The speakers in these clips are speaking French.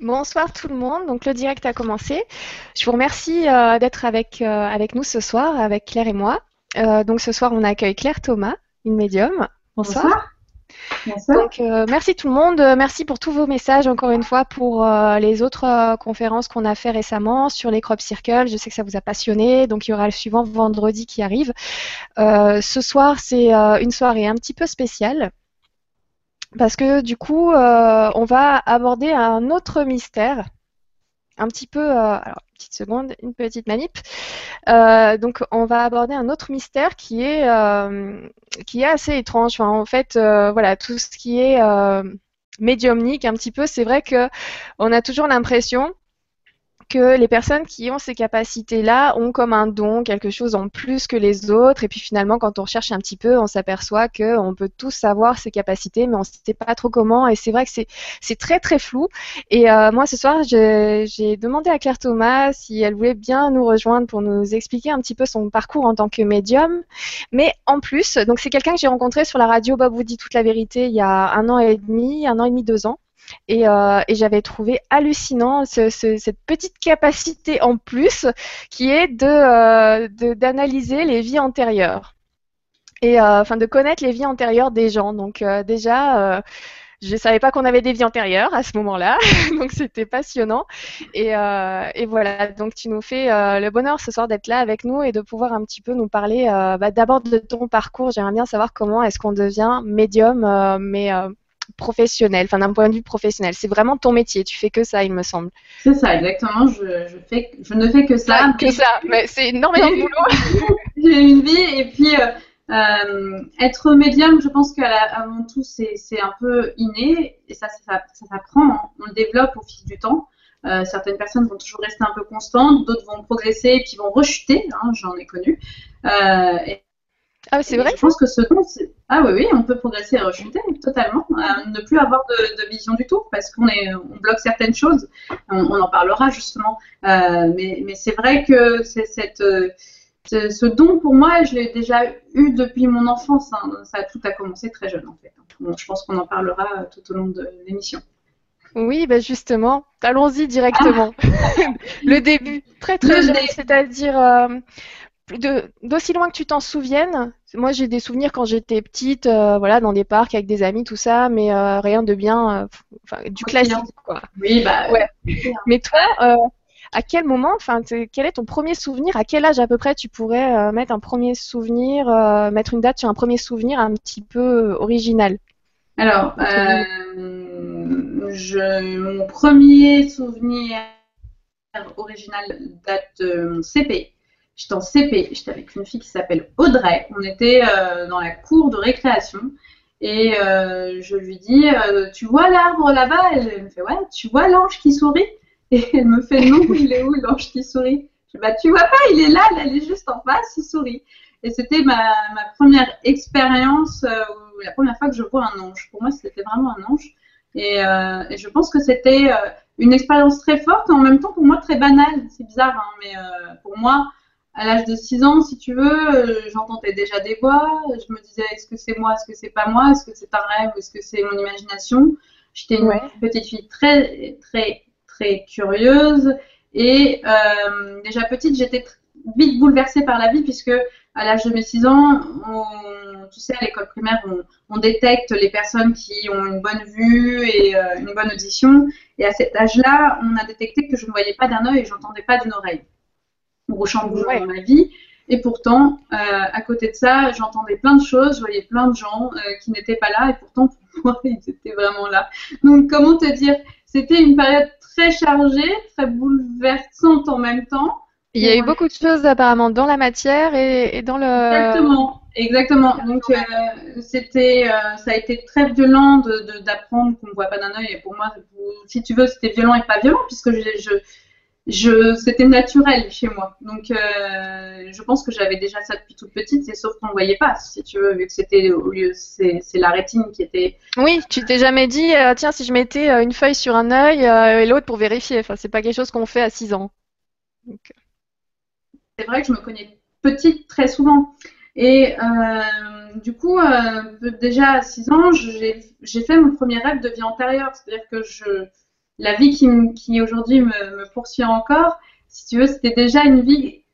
Bonsoir tout le monde. Donc le direct a commencé. Je vous remercie euh, d'être avec, euh, avec nous ce soir, avec Claire et moi. Euh, donc ce soir, on accueille Claire Thomas, une médium. Bonsoir. Bonsoir. Bonsoir. Donc merci tout le monde. Merci pour tous vos messages encore une fois pour les autres conférences qu'on a fait récemment sur les crop circles. Je sais que ça vous a passionné. Donc il y aura le suivant vendredi qui arrive. Ce soir, c'est une soirée un petit peu spéciale. Parce que du coup, euh, on va aborder un autre mystère, un petit peu, euh, alors petite seconde, une petite manip. Euh, donc, on va aborder un autre mystère qui est, qui est assez étrange. En fait, voilà, tout ce qui est médiumnique, un petit peu, c'est vrai que on a toujours l'impression que les personnes qui ont ces capacités-là ont comme un don, quelque chose en plus que les autres. Et puis finalement, quand on recherche un petit peu, on s'aperçoit qu'on peut tous savoir ces capacités, mais on ne sait pas trop comment. Et c'est vrai que c'est très très flou. Et euh, moi, ce soir, j'ai demandé à Claire Thomas si elle voulait bien nous rejoindre pour nous expliquer un petit peu son parcours en tant que médium. Mais en plus, donc c'est quelqu'un que j'ai rencontré sur la radio Bob vous dit toute la vérité il y a un an et demi, un an et demi, deux ans. Et, euh, et j'avais trouvé hallucinant ce- ce- cette petite capacité en plus qui est de, euh, d'analyser les vies antérieures et euh, enfin de connaître les vies antérieures des gens. Donc déjà, je ne savais pas qu'on avait des vies antérieures à ce moment-là, donc c'était passionnant. Et, voilà, donc tu nous fais le bonheur ce soir d'être là avec nous et de pouvoir un petit peu nous parler bah, d'abord de ton parcours. J'aimerais bien savoir comment est-ce qu'on devient médium, mais professionnel, enfin d'un point de vue professionnel. C'est vraiment ton métier, tu fais que ça, il me semble. C'est ça, exactement. Je, je, fais, je ne fais que ça. que ça, mais c'est énormément de boulot. J'ai une vie et puis euh, euh, être médium, je pense qu'avant tout, c'est un peu inné et ça, ça, s'apprend. hein. On le développe au fil du temps. Euh, certaines personnes vont toujours rester un peu constantes, d'autres vont progresser et puis vont rechuter. hein, J'en ai connu. Et Ah, c'est vrai Je pense que ce don, c'est. Ah oui, oui, on peut progresser et rechuter totalement. ne plus avoir de, de vision du tout parce qu'on est, on bloque certaines choses. On, on en parlera justement. Euh, mais mais c'est vrai que c'est cette. euh, ce, ce don pour moi, je l'ai déjà eu depuis mon enfance. hein. Ça tout a commencé très jeune en fait. Bon, je pense qu'on en parlera euh, tout au long de l'émission. Oui, ben justement, allons-y directement. le début, très très Le jeune, c'est-à-dire euh, d'aussi loin que tu t'en souviennes. Moi, j'ai des souvenirs quand j'étais petite, euh, voilà, dans des parcs avec des amis, tout ça, mais euh, rien de bien, euh, enfin, du classique, quoi. Oui, bah. Ouais. Mais toi, à quel moment, enfin, quel est ton premier souvenir? À quel âge à peu près tu pourrais mettre un premier souvenir, mettre une date sur un premier souvenir un petit peu original? Alors, je, mon premier souvenir original date de mon CP. J'étais en CP, j'étais avec une fille qui s'appelle Audrey. On était euh, dans la cour de récréation et euh, je lui dis euh, Tu vois l'arbre là-bas? Elle me fait Ouais, tu vois l'ange qui sourit? Et elle me fait Non, il est où l'ange qui sourit? Je dis Bah, tu vois pas, il est là, il est juste en face, il sourit. Et c'était ma, première expérience, la première fois que je vois un ange. Pour moi, c'était vraiment un ange. Et, et je pense que c'était une expérience très forte et en même temps pour moi très banale. C'est bizarre, hein, mais pour moi, à l'âge de 6 ans, si tu veux, euh, j'entendais déjà des voix. Je me disais, est-ce que c'est moi, est-ce que c'est pas moi, est-ce que c'est un rêve, est-ce que c'est mon imagination? J'étais une Ouais. petite fille très, très, très curieuse. Et euh, déjà petite, j'étais vite bouleversée par la vie puisque à l'âge de mes 6 ans, on, tu sais, à l'école primaire, on, on détecte les personnes qui ont une bonne vue et euh, une bonne audition. Et à cet âge-là, on a détecté que je ne voyais pas d'un œil et j'entendais pas d'une oreille. Gros chamboulement Ouais. dans ma vie. Et pourtant, euh, à côté de ça, j'entendais plein de choses, je voyais plein de gens euh, qui n'étaient pas là et pourtant pour moi, ils étaient vraiment là. Donc, comment te dire? C'était une période très chargée, très bouleversante en même temps. Il y a eu beaucoup de choses apparemment dans la matière et, et dans le. Exactement, exactement. Donc euh, c'était, euh, ça a été très violent de, de- d'apprendre qu'on ne voit pas d'un œil. Et pour moi, si tu veux, c'était violent et pas violent puisque je, je, je, c'était naturel chez moi. Donc euh, je pense que j'avais déjà ça depuis toute petite, et sauf qu'on ne voyait pas, si tu veux, vu que c'était au lieu, c'est, c'est la rétine qui était. Oui, tu t'es jamais dit, euh, tiens, si je mettais euh, une feuille sur un œil euh, et l'autre pour vérifier. Enfin, c'est pas quelque chose qu'on fait à 6 ans. Donc, C'est vrai que je me connais petite très souvent. Et du coup, déjà à 6 ans, j'ai j'ai fait mon premier rêve de vie antérieure. C'est-à-dire que je, la vie qui, aujourd'hui me, poursuit encore, si tu veux, c'était déjà une vie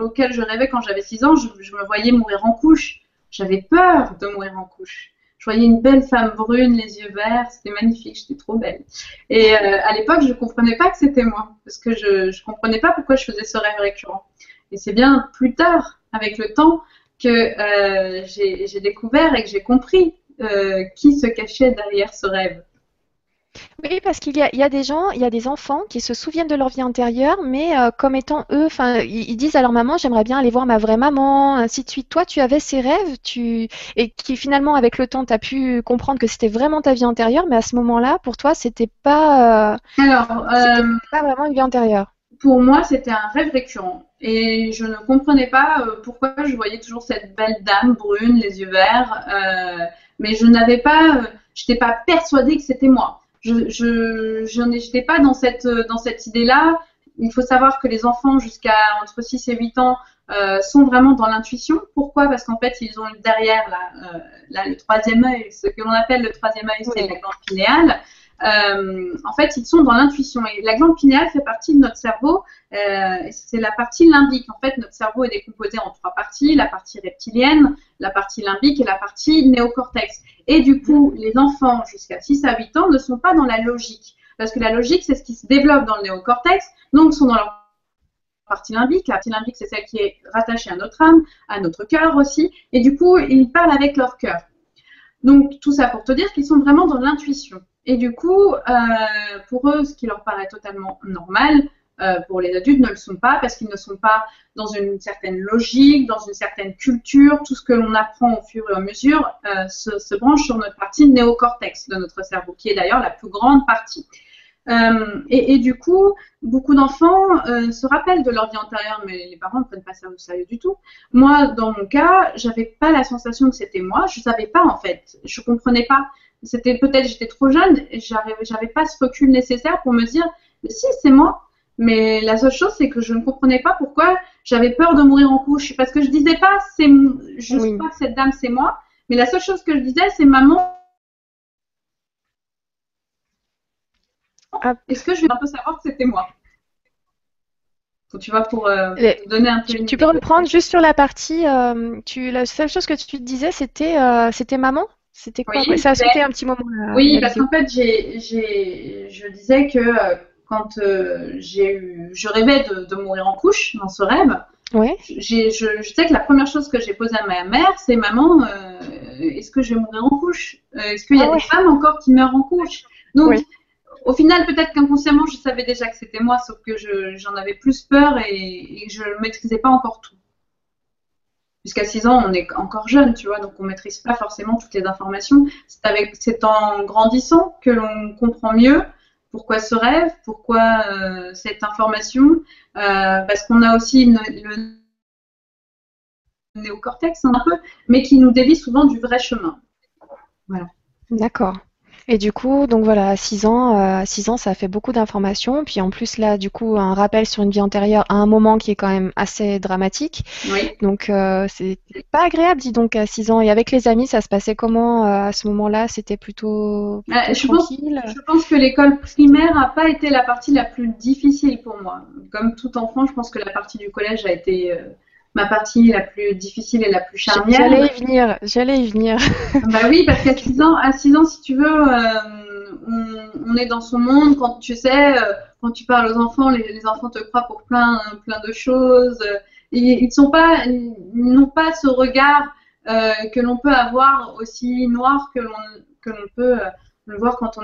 auquel je rêvais quand j'avais 6 ans. Je, me voyais mourir en couche. J'avais peur de mourir en couche. Je voyais une belle femme brune, les yeux verts, c'était magnifique, j'étais trop belle. Et euh, à l'époque, je ne comprenais pas que c'était moi, parce que je ne comprenais pas pourquoi je faisais ce rêve récurrent. Et c'est bien plus tard, avec le temps, que euh, j'ai découvert et que j'ai compris euh, qui se cachait derrière ce rêve. Oui, parce qu'il y a, des gens, il y a des enfants qui se souviennent de leur vie antérieure, mais euh, comme étant eux, enfin, ils, disent à leur maman, j'aimerais bien aller voir ma vraie maman, ainsi de suite. Toi, tu avais ces rêves, tu et qui finalement, avec le temps, tu as pu comprendre que c'était vraiment ta vie antérieure, mais à ce moment-là, pour toi, c'était pas, Alors, pas vraiment une vie antérieure. Pour moi, c'était un rêve récurrent. Et je ne comprenais pas euh, pourquoi je voyais toujours cette belle dame brune, les yeux verts, euh, mais je n'avais pas, euh, je n'étais pas persuadée que c'était moi. Je, je, n'étais pas dans cette, dans cette idée-là. Il faut savoir que les enfants jusqu'à entre 6 et 8 ans sont vraiment dans l'intuition. Pourquoi? Parce qu'en fait, ils ont derrière là, là, le troisième œil, ce que l'on appelle le troisième œil, c'est la glande pinéale. Euh, en fait, ils sont dans l'intuition. Et la glande pinéale fait partie de notre cerveau. Euh, c'est la partie limbique. En fait, notre cerveau est décomposé en trois parties la partie reptilienne, la partie limbique et la partie néocortex. Et du coup, les enfants jusqu'à 6 à 8 ans ne sont pas dans la logique. Parce que la logique, c'est ce qui se développe dans le néocortex. Donc, sont dans leur partie limbique. La partie limbique, c'est celle qui est rattachée à notre âme, à notre cœur aussi. Et du coup, ils parlent avec leur cœur. Donc, tout ça pour te dire qu'ils sont vraiment dans l'intuition. Et du coup, euh, pour eux, ce qui leur paraît totalement normal, euh, pour les adultes, ne le sont pas parce qu'ils ne sont pas dans une certaine logique, dans une certaine culture. Tout ce que l'on apprend au fur et à mesure euh, se, branche sur notre partie néocortex de notre cerveau, qui est d'ailleurs la plus grande partie. Euh, et, du coup, beaucoup d'enfants se rappellent de leur vie antérieure, mais les parents ne prennent pas ça au sérieux du tout. Moi, dans mon cas, j'avais pas la sensation que c'était moi. Je savais pas en fait. Je comprenais pas. C'était peut-être j'étais trop jeune. J'avais pas ce recul nécessaire pour me dire, si c'est moi. Mais la seule chose, c'est que je ne comprenais pas pourquoi j'avais peur de mourir en couche. Parce que je disais pas, c'est, je sais pas que cette dame c'est moi. Mais la seule chose que je disais, c'est maman, Ah. Est-ce que je vais un peu savoir que c'était moi? Tu vois, pour euh, donner un peu. Tu, peux reprendre juste sur la partie. Euh, tu, la seule chose que tu te disais, c'était euh, c'était maman? C'était quoi? Ça a sauté un petit moment. oui, parce qu'en fait, je disais que quand j'ai eu, je rêvais de, mourir en couche dans ce rêve. Oui. Je, je, sais que la première chose que j'ai posée à ma mère, c'est maman, est-ce que je vais mourir en couche? Est-ce qu'il y a ah des femmes encore qui meurent en couche? Donc, au final, peut-être qu'inconsciemment, je savais déjà que c'était moi, sauf que j'en avais plus peur et, je ne maîtrisais pas encore tout. Jusqu'à 6 ans, on est encore jeune, tu vois, donc on ne maîtrise pas forcément toutes les informations. C'est en grandissant que l'on comprend mieux pourquoi ce rêve, pourquoi euh, cette information, euh, parce qu'on a aussi le néocortex un peu, mais qui nous dévie souvent du vrai chemin. Voilà. D'accord. Et du coup, donc voilà, à 6 ans, euh, 6 ans, ça fait beaucoup d'informations. Puis en plus, là, du coup, un rappel sur une vie antérieure à un moment qui est quand même assez dramatique. Oui. Donc, euh, c'est pas agréable, dis donc, à 6 ans. Et avec les amis, ça se passait comment euh, à ce moment-là? C'était plutôt, je tranquille? pense, Je pense que l'école primaire n'a pas été la partie la plus difficile pour moi. Comme tout enfant, je pense que la partie du collège a été euh, ma partie la plus difficile et la plus charnière. J'allais y venir, j'allais y venir. bah oui, parce qu'à 6 ans, à 6 ans, si tu veux, euh, on, est dans son monde. Quand tu sais, euh, quand tu parles aux enfants, les, enfants te croient pour plein, plein de choses. Et ils sont pas, n'ont pas ce regard euh, que l'on peut avoir aussi noir que l'on que l'on peut le voir quand on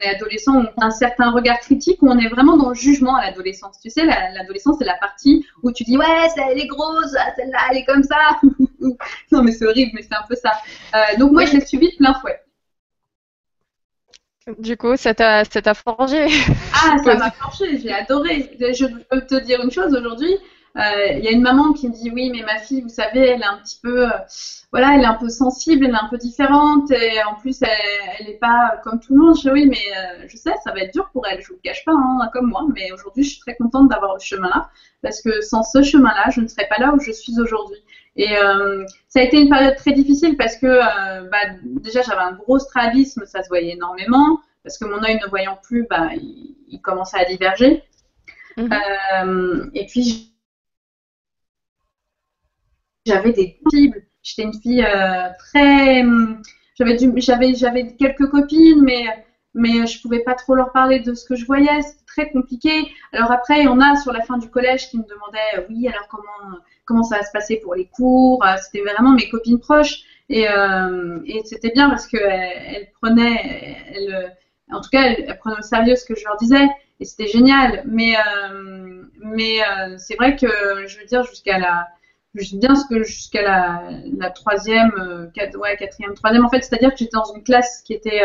est adolescent, on a un certain regard critique où on est vraiment dans le jugement à l'adolescence. Tu sais, l'adolescence, c'est la partie où tu dis Ouais, elle est grosse, ah, celle-là, elle est comme ça. non, mais c'est horrible, mais c'est un peu ça. Euh, donc, moi, je l'ai subi de plein fouet. Du coup, ça t'a forgé. Ah, ça m'a forgé, j'ai adoré. Je peux te dire une chose aujourd'hui, il y a une maman qui me dit oui, mais ma fille, vous savez, elle est un petit peu, euh, voilà, elle est un peu sensible, elle est un peu différente, et en plus, elle n'est pas comme tout le monde. Je dis oui, mais euh, je sais, ça va être dur pour elle. Je vous le cache pas, hein, comme moi, mais aujourd'hui, je suis très contente d'avoir ce chemin-là, parce que sans ce chemin-là, je ne serais pas là où je suis aujourd'hui. Et euh, ça a été une période très difficile parce que euh, bah, déjà j'avais un gros strabisme, ça se voyait énormément, parce que mon œil ne voyant plus, bah, il, commençait à diverger. Mhm. Euh, et puis j'avais des cibles. J'étais une fille très. J'avais j'avais, j'avais quelques copines, mais mais je pouvais pas trop leur parler de ce que je voyais. C'était très compliqué. Alors après, on a sur la fin du collège qui me demandait, oui, alors comment comment ça va se passer pour les cours. Euh, c'était vraiment mes copines proches. Et, euh, et c'était bien parce qu'elles elle prenaient, elle, en tout cas, elles, prenaient au sérieux ce que je leur disais. Et c'était génial. Mais, euh, mais c'est vrai que, je veux dire, jusqu'à la, bien ce que jusqu'à la, la troisième, ouais, quatrième, troisième, en fait, c'est-à-dire que j'étais dans une classe qui était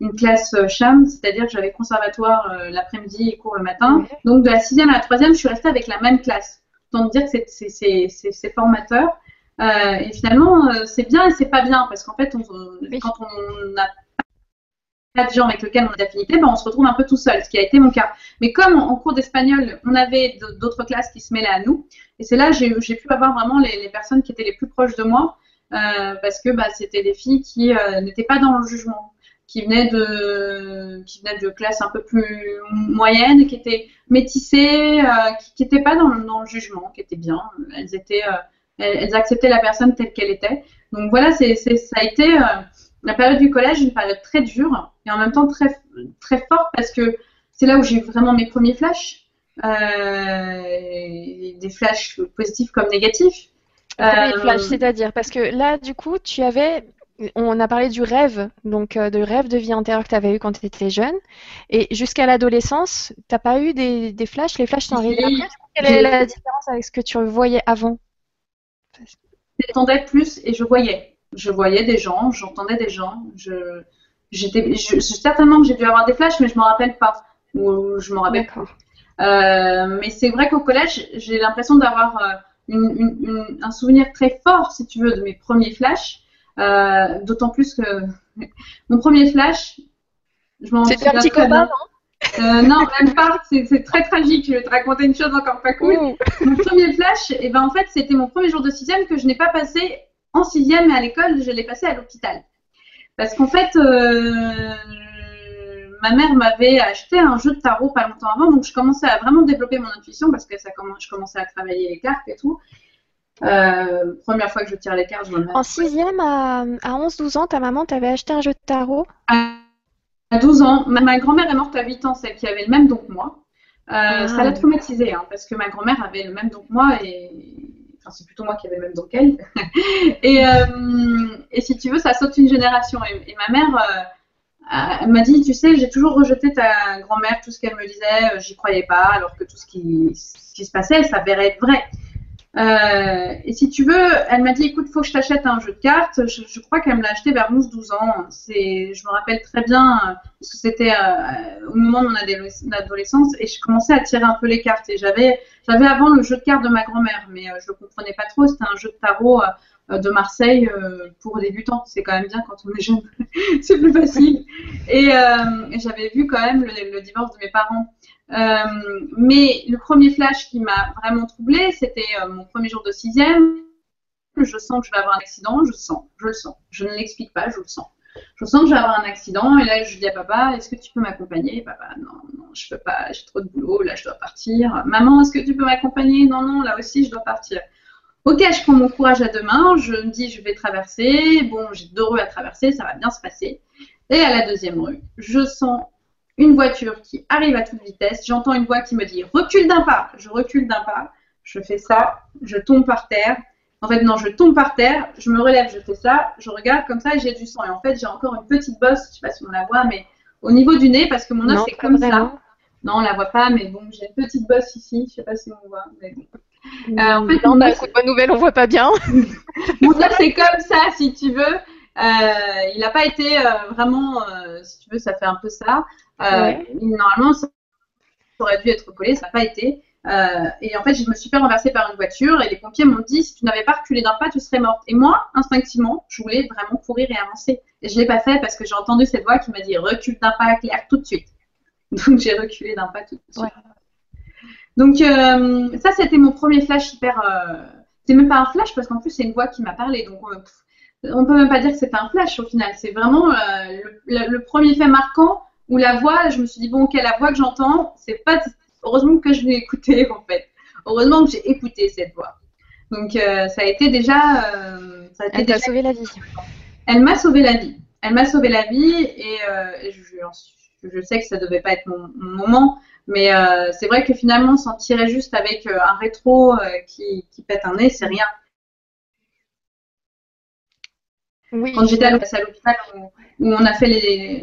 une classe CHAM, c'est-à-dire que j'avais conservatoire l'après-midi et cours le matin. Donc de la sixième à la troisième, je suis restée avec la même classe de dire que c'est formateur. Euh, et finalement, euh, c'est bien et c'est pas bien parce qu'en fait, quand on n'a de gens avec lesquels on a d'affinité, ben on se retrouve un peu tout seul, ce qui a été mon cas. Mais comme en, cours d'espagnol, on avait d'autres classes qui se mêlaient à nous, et c'est là j'ai pu avoir vraiment les, personnes qui étaient les plus proches de moi, euh, parce que bah, c'était des filles qui n'étaient pas dans le jugement qui venaient de qui venaient de classes un peu plus moyennes, qui étaient métissées, euh, qui n'étaient pas dans, dans, le jugement, qui étaient bien. Elles étaient euh, elles, acceptaient la personne telle qu'elle était. Donc voilà, c'est ça a été euh, la période du collège, une période très dure et en même temps très très forte parce que c'est là où j'ai eu vraiment mes premiers flashs, des flashs positifs comme négatifs. flashs, c'est-à-dire parce que là, du coup, tu avais on a parlé du rêve, donc euh, de rêve de vie antérieure que tu avais eu quand tu étais jeune. Et jusqu'à l'adolescence, tu n'as pas eu des, flashs? Les flashs sont arrivés après? Quelle est la différence avec ce que tu voyais avant? J'entendais plus et je voyais. Je voyais des gens, j'entendais des gens. Je, j'étais, certainement que j'ai dû avoir des flashs, mais je ne m'en rappelle pas. Ou je m'en rappelle pas. Euh, mais c'est vrai qu'au collège, j'ai l'impression d'avoir euh, un souvenir très fort, si tu veux, de mes premiers flashs. Euh, d'autant plus que mon premier flash, je m'en C'était un petit non euh, Non, même pas. C'est très tragique. Je vais te raconter une chose encore pas cool. Mon premier flash, et eh ben en fait, c'était mon premier jour de sixième que je n'ai pas passé en sixième à l'école, je l'ai passé à l'hôpital. Parce qu'en fait, euh, ma mère m'avait acheté un jeu de tarot pas longtemps avant, donc je commençais à vraiment développer mon intuition parce que ça je commençais à travailler les cartes et tout. Euh, première fois que je tire les cartes, je En sixième, à, à 11-12 ans, ta maman t'avait acheté un jeu de tarot? À 12 ans. Ma, grand-mère est morte à 8 ans, celle qui avait le même don que moi. Euh, ah. Ça l'a traumatisée, hein, parce que ma grand-mère avait le même don que moi et. Enfin, c'est plutôt moi qui avais le même don qu'elle. et, euh, et, si tu veux, ça saute une génération. Et, ma mère. Elle m'a dit, tu sais, j'ai toujours rejeté ta grand-mère, tout ce qu'elle me disait, j'y croyais pas, alors que tout ce qui, ce qui se passait, ça verrait être vrai. Euh, et si tu veux, elle m'a dit, écoute, faut que je t'achète un jeu de cartes. Je, crois qu'elle me l'a acheté vers 11-12 ans. C'est, je me rappelle très bien, euh, parce que c'était euh, au moment de mon adolescence, et je commençais à tirer un peu les cartes. Et j'avais, j'avais avant le jeu de cartes de ma grand-mère, mais je le comprenais pas trop. C'était un jeu de tarot de Marseille pour débutants. C'est quand même bien quand on est jeune, c'est plus facile. Et, j'avais vu quand même le, divorce de mes parents. Euh, mais le premier flash qui m'a vraiment troublée, c'était euh, mon premier jour de sixième. Je sens que je vais avoir un accident, je sens, je le sens. Je ne l'explique pas, je le sens. Je sens que je vais avoir un accident et là je dis à papa, est-ce que tu peux m'accompagner? Papa, non, non, je peux pas, j'ai trop de boulot, là je dois partir. Maman, est-ce que tu peux m'accompagner? Non, non, là aussi je dois partir. Ok, je prends mon courage à deux mains, je me dis je vais traverser, bon j'ai deux rues à traverser, ça va bien se passer. Et à la deuxième rue, je sens une voiture qui arrive à toute vitesse, j'entends une voix qui me dit recule d'un pas, je recule d'un pas, je fais ça, je tombe par terre. En fait, non, je tombe par terre, je me relève, je fais ça, je regarde comme ça et j'ai du sang. Et en fait, j'ai encore une petite bosse, je sais pas si on la voit, mais au niveau du nez, parce que mon os c'est comme ça. Non, on la voit pas, mais bon, j'ai une petite bosse ici, je sais pas si on voit. Mais bon. Euh, en fait, non, bah, bonne nouvelle, on voit pas bien. mon os c'est comme ça, si tu veux. Euh, il n'a pas été euh, vraiment, si tu veux, ça fait un peu ça. Euh, normalement, ça aurait dû être collé, ça n'a pas été. Euh, et en fait, je me suis fait renverser par une voiture et les pompiers m'ont dit si tu n'avais pas reculé d'un pas, tu serais morte. Et moi, instinctivement, je voulais vraiment courir et avancer. Et je ne l'ai pas fait parce que j'ai entendu cette voix qui m'a dit recule d'un pas, Claire, tout de suite. Donc j'ai reculé d'un pas tout de suite. Donc euh, ça, c'était mon premier flash hyper, c'est même pas un flash parce qu'en plus c'est une voix qui m'a parlé, donc euh, on peut même pas dire que c'est un flash au final. C'est vraiment euh, le, premier fait marquant où la voix, je me suis dit bon ok la voix que j'entends, c'est pas heureusement que je l'ai écoutée en fait. Heureusement que j'ai écouté cette voix. Donc euh, ça a été déjà. ça a été Elle t'a sauvé la vie. Elle m'a sauvé la vie. Elle m'a sauvé la vie et, je, je, sais que ça devait pas être mon, moment, mais c'est vrai que finalement s'en tirer juste avec un rétro qui, qui, pète un nez, c'est rien. Quand j'étais à l'hôpital où, on a fait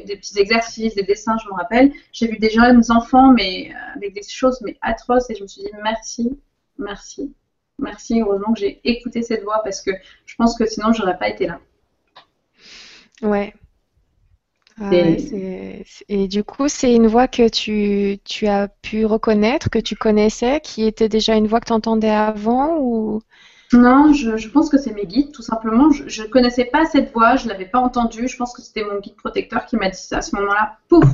des petits exercices, des dessins, je me rappelle, j'ai vu des jeunes enfants mais euh, avec des choses mais atroces et je me suis dit merci, merci, merci. Heureusement que j'ai écouté cette voix parce que je pense que sinon j'aurais pas été là. Ouais. Ah et du coup, c'est une voix que tu, tu, as pu reconnaître, que tu connaissais, qui était déjà une voix que tu entendais avant ou non, je, pense que c'est mes guides, tout simplement. Je ne connaissais pas cette voix, je ne l'avais pas entendue. Je pense que c'était mon guide protecteur qui m'a dit ça à ce moment-là. Pouf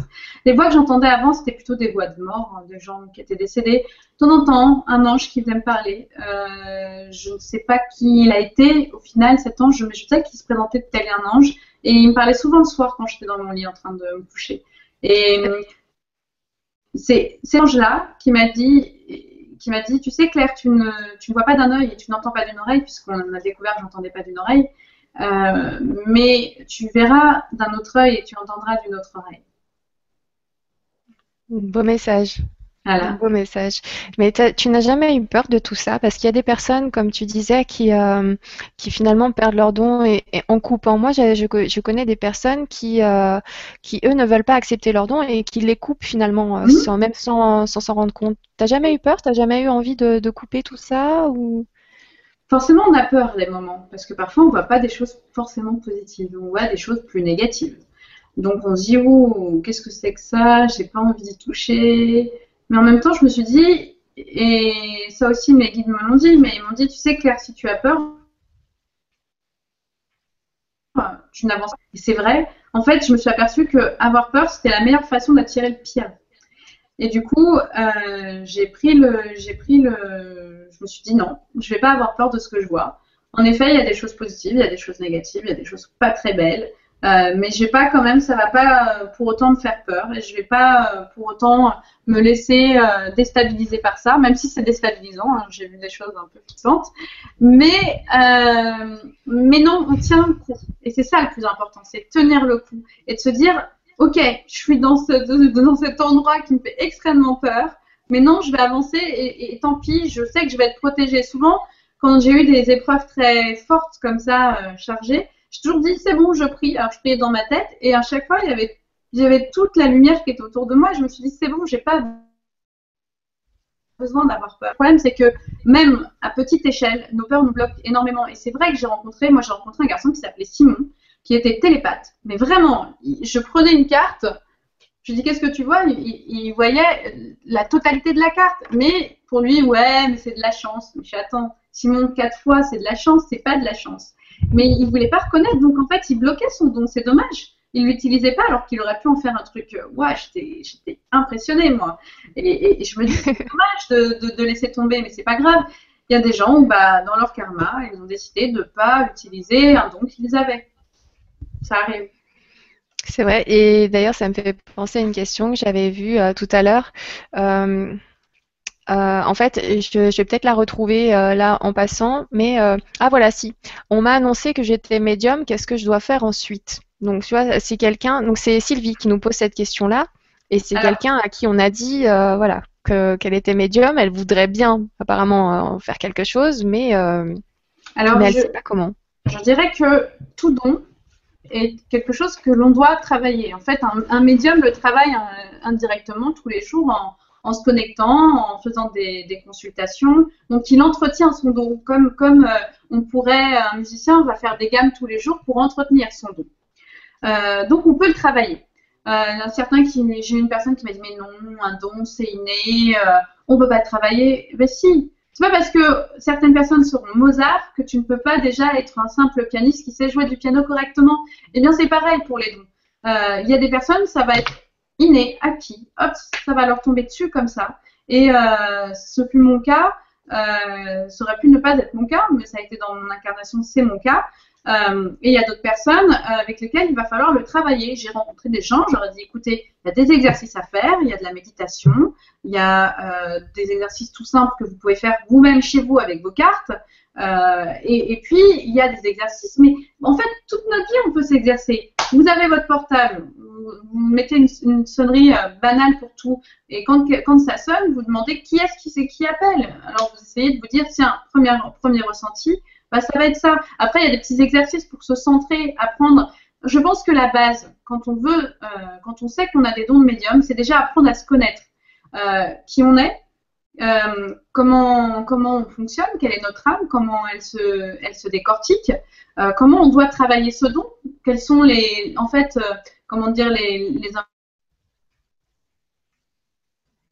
Les voix que j'entendais avant, c'était plutôt des voix de mort, hein, des gens qui étaient décédés. De temps un ange qui venait me parler. Euh, je ne sais pas qui il a été. Au final, cet ange, je sais qu'il se présentait tel un ange. Et il me parlait souvent le soir quand j'étais dans mon lit en train de me coucher. Et c'est cet ange-là qui m'a dit qui m'a dit, tu sais Claire, tu ne, vois pas d'un œil et tu n'entends pas d'une oreille, puisqu'on a découvert que j'entendais pas d'une oreille, euh, mais tu verras d'un autre œil et tu entendras d'une autre oreille. Beau message. Un beau message. Mais tu n'as jamais eu peur de tout ça? Parce qu'il y a des personnes, comme tu disais, qui, euh, qui finalement perdent leurs dons et, en coupant. Moi, je, je, connais des personnes qui, euh, qui, eux, ne veulent pas accepter leurs dons et qui les coupent finalement, euh, sans, même sans s'en rendre compte. T'as jamais eu peur? T'as jamais eu envie de, de, couper tout ça ou... Forcément, on a peur des moments. Parce que parfois, on ne voit pas des choses forcément positives, on voit des choses plus négatives. Donc, on se dit, oh, qu'est-ce que c'est que ça? J'ai pas envie d'y toucher mais en même temps, je me suis dit, et ça aussi mes guides me l'ont dit, mais ils m'ont dit, tu sais Claire, si tu as peur, tu n'avances pas. Et c'est vrai. En fait, je me suis aperçue que avoir peur, c'était la meilleure façon d'attirer le pire. Et du coup, euh, j'ai pris le, j'ai pris le, je me suis dit non, je vais pas avoir peur de ce que je vois. En effet, il y a des choses positives, il y a des choses négatives, il y a des choses pas très belles. Euh, mais je vais pas quand même, ça va pas euh, pour autant me faire peur et je vais pas euh, pour autant me laisser déstabiliser par ça, même si c'est déstabilisant. Hein, J'ai vu des choses un peu fixantes, mais mais non, on tient le coup et c'est ça le plus important, c'est tenir le coup et de se dire, ok, je suis dans ce dans cet endroit qui me fait extrêmement peur, mais non, je vais avancer et, et tant pis, je sais que je vais être protégée. Souvent, quand j'ai eu des épreuves très fortes comme ça, chargées j'ai toujours dit c'est bon, je prie. Alors je priais dans ma tête et à chaque fois il y avait, j'avais toute la lumière qui était autour de moi. Je me suis dit c'est bon, j'ai pas besoin d'avoir peur. Le problème c'est que même à petite échelle, nos peurs nous bloquent énormément. Et c'est vrai que j'ai rencontré, moi j'ai rencontré un garçon qui s'appelait Simon, qui était télépathe. Mais vraiment, je prenais une carte. Je lui dis qu'est-ce que tu vois? Il, voyait la totalité de la carte. Mais pour lui, ouais, mais c'est de la chance. Mais je attends, Simon quatre fois, c'est de la chance, c'est pas de la chance mais il voulait pas reconnaître, donc en fait, il bloquait son don. C'est dommage. Il l'utilisait pas alors qu'il aurait pu en faire un truc. Euh, ouais, j'étais impressionnée moi. Et, je me dis c'est dommage de, de, laisser tomber, mais c'est pas grave. Il y a des gens où, bah, dans leur karma, ils ont décidé de pas utiliser un don qu'ils avaient. Ça arrive. C'est vrai. Et d'ailleurs, ça me fait penser à une question que j'avais vue euh, tout à l'heure. Euh, euh, en fait, je, vais peut-être la retrouver euh, là en passant, mais euh, ah voilà, si. On m'a annoncé que j'étais médium. Qu'est-ce que je dois faire ensuite? Donc, tu vois, c'est quelqu'un. Donc, c'est Sylvie qui nous pose cette question-là, et c'est quelqu'un à qui on a dit, voilà, qu'elle était médium. Elle voudrait bien, apparemment, faire quelque chose, mais, Alors, mais elle ne sait pas comment. Je dirais que tout don est quelque chose que l'on doit travailler. En fait, un, un médium le travaille indirectement tous les jours en en se connectant, en faisant des, consultations. Donc, il entretient son don, comme, comme euh, on pourrait, un musicien va faire des gammes tous les jours pour entretenir son don. Euh, donc, on peut le travailler. Euh, certains qui, j'ai une personne qui m'a dit mais non, un don c'est inné, on ne peut pas le travailler. Mais si, c'est pas parce que certaines personnes seront Mozart que tu ne peux pas déjà être un simple pianiste qui sait jouer du piano correctement. Eh bien, c'est pareil pour les dons. Il y a des personnes, ça va être inné, acquis, hop, ça va leur tomber dessus comme ça. Et euh, ce fut mon cas. Euh, ça aurait pu ne pas être mon cas, mais ça a été dans mon incarnation, c'est mon cas. Euh, et il y a d'autres personnes euh, avec lesquelles il va falloir le travailler. J'ai rencontré des gens, j'aurais dit écoutez, il y a des exercices à faire, il y a de la méditation, il y a euh, des exercices tout simples que vous pouvez faire vous-même chez vous avec vos cartes. Et, puis, il y a des exercices, mais en fait, toute notre vie, on peut s'exercer. Vous avez votre portable, vous, mettez une, sonnerie banale pour tout, et quand, ça sonne, vous demandez qui est-ce qui appelle. Alors, vous essayez de vous dire, tiens, premier ressenti, bah, ça va être ça. Après, il y a des petits exercices pour se centrer, apprendre. Je pense que la base, quand on veut, euh, quand on sait qu'on a des dons de médium, c'est déjà apprendre à se connaître, euh, qui on est, euh, comment comment on fonctionne, quelle est notre âme, comment elle se elle se décortique, comment on doit travailler ce don, quels sont les en fait comment dire les, les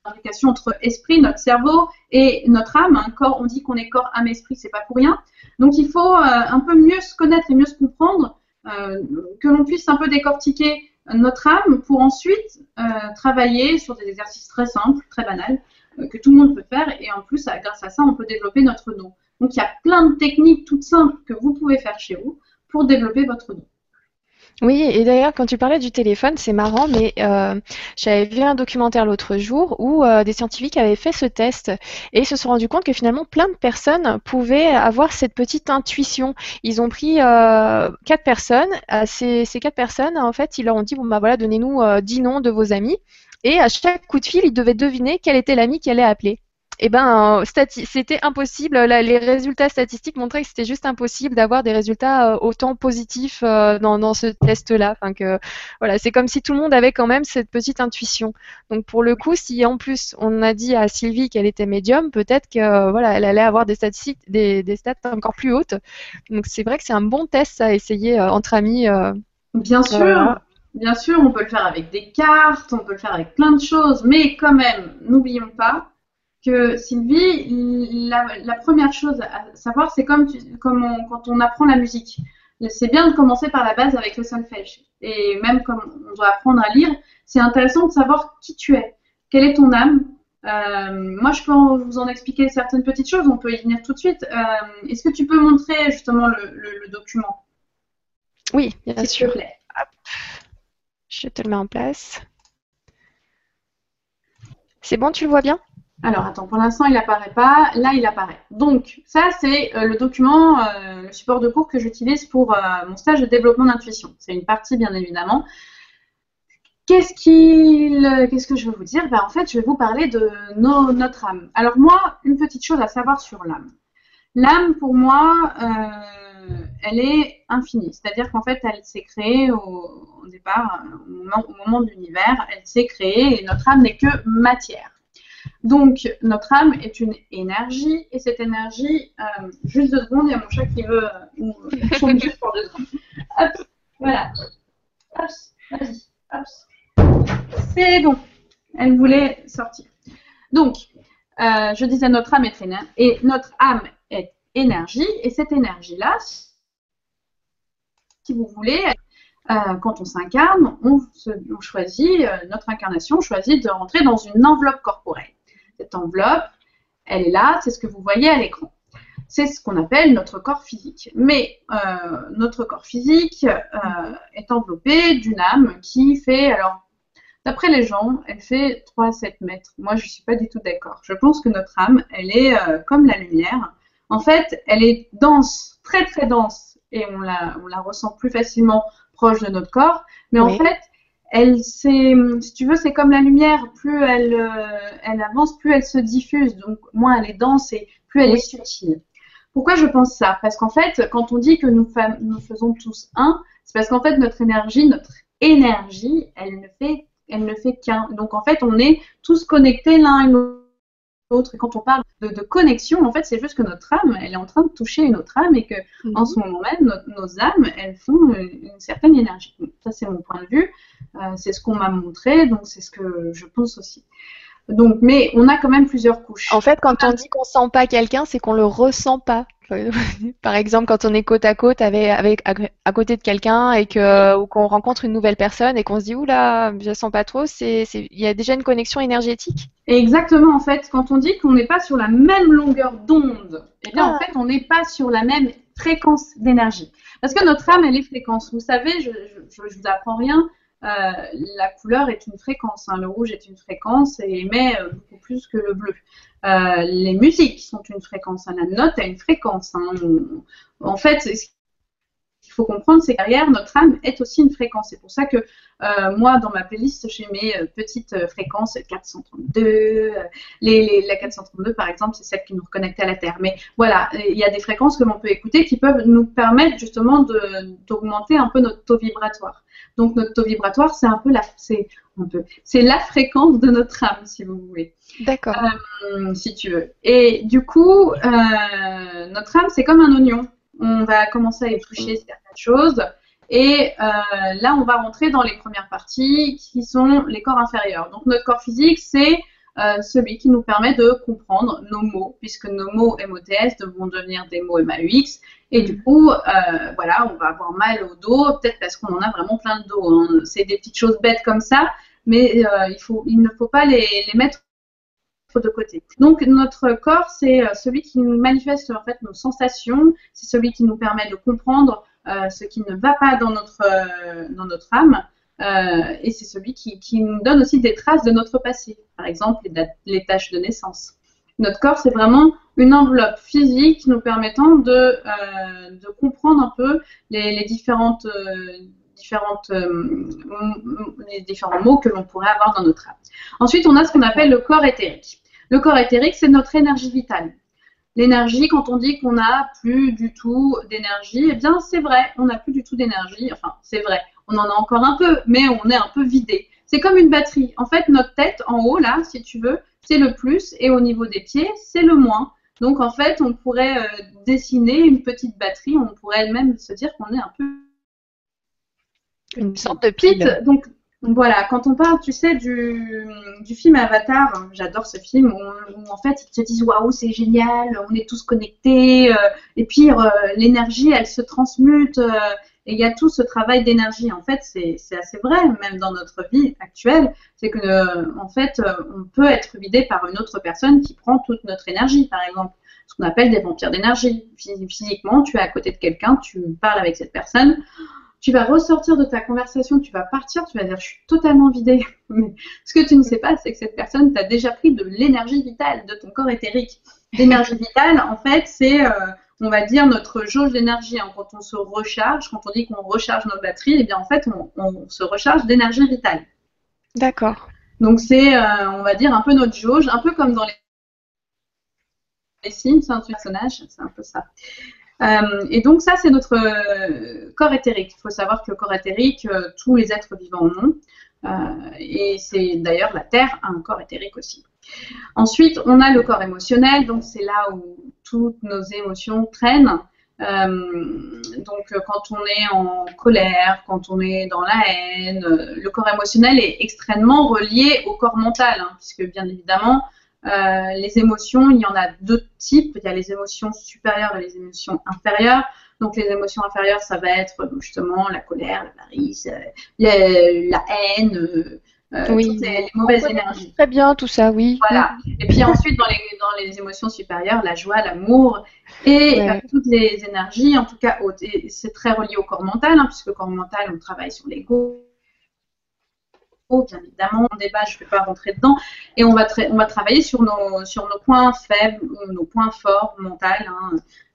implications entre esprit, notre cerveau et notre âme. Un corps, on dit qu'on est corps, âme, esprit, c'est pas pour rien. Donc il faut euh, un peu mieux se connaître et mieux se comprendre, euh, que l'on puisse un peu décortiquer notre âme pour ensuite euh, travailler sur des exercices très simples, très banals, que tout le monde peut faire. Et en plus, grâce à ça, on peut développer notre don. Donc il y a plein de techniques toutes simples que vous pouvez faire chez vous pour développer votre don. Oui, et d'ailleurs, quand tu parlais du téléphone, c'est marrant, mais euh, j'avais vu un documentaire l'autre jour où euh, des scientifiques avaient fait ce test et se sont rendus compte que finalement, plein de personnes pouvaient avoir cette petite intuition. Ils ont pris euh, quatre personnes. Ces, ces, quatre personnes, en fait, ils leur ont dit, bon, bah voilà, donnez-nous dix noms de vos amis. Et à chaque coup de fil, ils devaient deviner quel était l'ami qui allait appeler eh ben, c'était impossible. les résultats statistiques montraient que c'était juste impossible d'avoir des résultats euh, autant positifs euh, dans, ce test-là. Enfin, que voilà, c'est comme si tout le monde avait quand même cette petite intuition. Donc, pour le coup, si en plus on a dit à Sylvie qu'elle était médium, peut-être que voilà, elle allait avoir des statistiques, des, stats encore plus hautes. Donc, c'est vrai que c'est un bon test à essayer euh, entre amis. Bien sûr. Bien sûr, on peut le faire avec des cartes, on peut le faire avec plein de choses, mais quand même, n'oublions pas que Sylvie, la, première chose à savoir, c'est comme, quand on apprend la musique. C'est bien de commencer par la base avec le solfège. Et même comme on doit apprendre à lire, c'est intéressant de savoir qui tu es. Quelle est ton âme? Euh, Moi, je peux vous en expliquer certaines petites choses. On peut y venir tout de suite. Euh, est-ce que tu peux montrer justement le, document? Oui, bien sûr. Je te le mets en place. C'est bon, tu le vois bien? Alors, attends, pour l'instant, il n'apparaît pas. Là, il apparaît. Donc, ça, c'est euh, le document, euh, le support de cours que j'utilise pour euh, mon stage de développement d'intuition. C'est une partie, bien évidemment. Qu'est-ce que je veux vous dire? Ben, En fait, je vais vous parler de notre âme. Alors, moi, une petite chose à savoir sur l'âme. L'âme, pour moi, elle est infinie. C'est-à-dire qu'en fait, elle s'est créée au, départ, au moment de l'univers, elle s'est créée et notre âme n'est que matière. Donc, notre âme est une énergie, et cette énergie, euh, juste deux secondes, il y a mon chat qui veut euh, juste pour deux secondes. Hop, voilà. Hop, vas-y, hop. C'est bon. Elle voulait sortir. Donc, euh, je disais notre âme est énergie, et notre âme est énergie, et cette énergie-là, si vous voulez, euh, quand on s'incarne, on, on, choisit, euh, notre incarnation choisit de rentrer dans une enveloppe corporelle. Cette enveloppe, elle est là, c'est ce que vous voyez à l'écran. C'est ce qu'on appelle notre corps physique. Mais euh, notre corps physique euh, est enveloppé d'une âme qui fait, alors, d'après les gens, elle fait 3 à 7 mètres. Moi, je ne suis pas du tout d'accord. Je pense que notre âme, elle est euh, comme la lumière. En fait, elle est dense, très très dense, et on la, on la ressent plus facilement proche de notre corps. Mais en fait, elle c'est si tu veux c'est comme la lumière. Plus elle euh, elle avance plus elle se diffuse. Donc moins elle est dense et plus elle est subtile. Pourquoi je pense ça? Parce qu'en fait quand on dit que nous, nous faisons tous un c'est parce qu'en fait notre énergie notre énergie elle ne fait elle ne fait qu'un. Donc en fait on est tous connectés l'un et l'autre et quand on parle de, connexion, en fait, c'est juste que notre âme, elle est en train de toucher une autre âme et que en mhm. ce moment même, nos âmes, elles font une, certaine énergie. ça, c'est mon point de vue. Euh, c'est ce qu'on m'a montré, donc c'est ce que je pense aussi. Donc, mais on a quand même plusieurs couches. En fait, quand on dit qu'on sent pas quelqu'un, c'est qu'on le ressent pas. Par exemple, quand on est côte à côte avec, avec à, côté de quelqu'un et que ou qu'on rencontre une nouvelle personne et qu'on se dit oula, je sens pas trop, c'est il y a déjà une connexion énergétique. Exactement, en fait, quand on dit qu'on n'est pas sur la même longueur d'onde, eh bien, en ah. fait, on n'est pas sur la même fréquence d'énergie. Parce que notre âme, elle est fréquence. Vous savez, je, je, je vous apprends rien. Euh, la couleur est une fréquence. Hein. Le rouge est une fréquence et émet euh, beaucoup plus que le bleu. Euh, les musiques sont une fréquence. Hein. La note a une fréquence. Hein. en fait, ce faut comprendre, c'est qu'arrière, notre âme est aussi une fréquence. C'est pour ça que moi, dans ma playlist, j'ai mes petites fréquences 432. Les, la 432, par exemple, c'est celle qui nous reconnecte à la Terre. Mais voilà, il y a des fréquences que l'on peut écouter qui peuvent nous permettre justement d'augmenter un peu notre taux vibratoire. Donc notre taux vibratoire, c'est un peu la, c'est la fréquence de notre âme, si vous voulez. D'accord. Euh, si tu veux. Et du coup, euh, notre âme, c'est comme un oignon. On va commencer à éplucher certaines choses. Et euh, là, on va rentrer dans les premières parties qui sont les corps inférieurs. Donc notre corps physique, c'est euh, celui qui nous permet de comprendre nos mots, puisque nos mots MOTS vont devenir des mots MAUX. Et du coup, euh, voilà, on va avoir mal au dos, peut-être parce qu'on en a vraiment plein de dos. Hein. C'est des petites choses bêtes comme ça, mais il, faut, il ne faut pas les, les mettre de côté. Donc notre corps, c'est celui qui nous manifeste en fait nos sensations, c'est celui qui nous permet de comprendre ce qui ne va pas dans notre, notre âme. Euh, et c'est celui qui, nous donne aussi des traces de notre passé, par exemple les, tâches de naissance. Notre corps, c'est vraiment une enveloppe physique nous permettant de, euh, comprendre un peu les, euh, différentes, les différents mots que l'on pourrait avoir dans notre âme. Ensuite, on a ce qu'on appelle le corps éthérique. Le corps éthérique, c'est notre énergie vitale. L'énergie, quand on dit qu'on n'a plus du tout d'énergie, eh bien c'est vrai, on n'a plus du tout d'énergie. Enfin, c'est vrai, on en a encore un peu, mais on est un peu vidé. C'est comme une batterie. En fait, notre tête, en haut, là, si tu veux, c'est le plus, et au niveau des pieds, c'est le moins. Donc, en fait, on pourrait euh, dessiner une petite batterie, on pourrait même se dire qu'on est un peu une sorte de pile. Donc, voilà, quand on parle, tu sais, du, film Avatar, j'adore ce film, où, en fait ils te disent waouh, c'est génial, on est tous connectés, euh, et puis euh, l'énergie, elle se transmute, euh, et il y a tout ce travail d'énergie. En fait, c'est assez vrai, même dans notre vie actuelle, c'est que en fait, on peut être vidé par une autre personne qui prend toute notre énergie, par exemple, ce qu'on appelle des vampires d'énergie. Physiquement, tu es à côté de quelqu'un, tu parles avec cette personne tu vas ressortir de ta conversation, tu vas partir, tu vas dire je suis totalement vidée. Mais ce que tu ne sais pas, c'est que cette personne t'a déjà pris de l'énergie vitale, de ton corps éthérique. L'énergie vitale, en fait, c'est, euh, on va dire, notre jauge d'énergie. Hein. Quand on se recharge, quand on dit qu'on recharge nos batteries, eh bien, en fait, on, se recharge d'énergie vitale. D'accord. Donc, c'est, euh, on va dire, un peu notre jauge, un peu comme dans les les Sims, c'est un personnage, c'est un peu ça. Euh, et donc ça, c'est notre euh, corps éthérique. Il faut savoir que le corps éthérique, euh, tous les êtres vivants en ont. et c'est d'ailleurs la Terre a un corps éthérique aussi. Ensuite, on a le corps émotionnel, donc c'est là où toutes nos émotions traînent. donc quand on est en colère, quand on est dans la haine, le corps émotionnel est extrêmement relié au corps mental, hein, puisque bien évidemment, euh, les émotions, il y en a deux types. Il y a les émotions supérieures et les émotions inférieures. Donc les émotions inférieures, ça va être justement la colère, la l'avarice, euh, la haine, euh, oui. les, mauvaises énergies. Très bien, tout ça, oui. Voilà. Et puis ensuite, dans les, dans les émotions supérieures, la joie, l'amour et toutes les énergies, en tout cas c'est très relié au corps mental, hein, puisque le corps mental, on travaille sur l'ego, bien évidemment, débat, je ne vais pas rentrer dedans, et on va, on va travailler sur nos, points faibles, nos points forts mentaux, hein.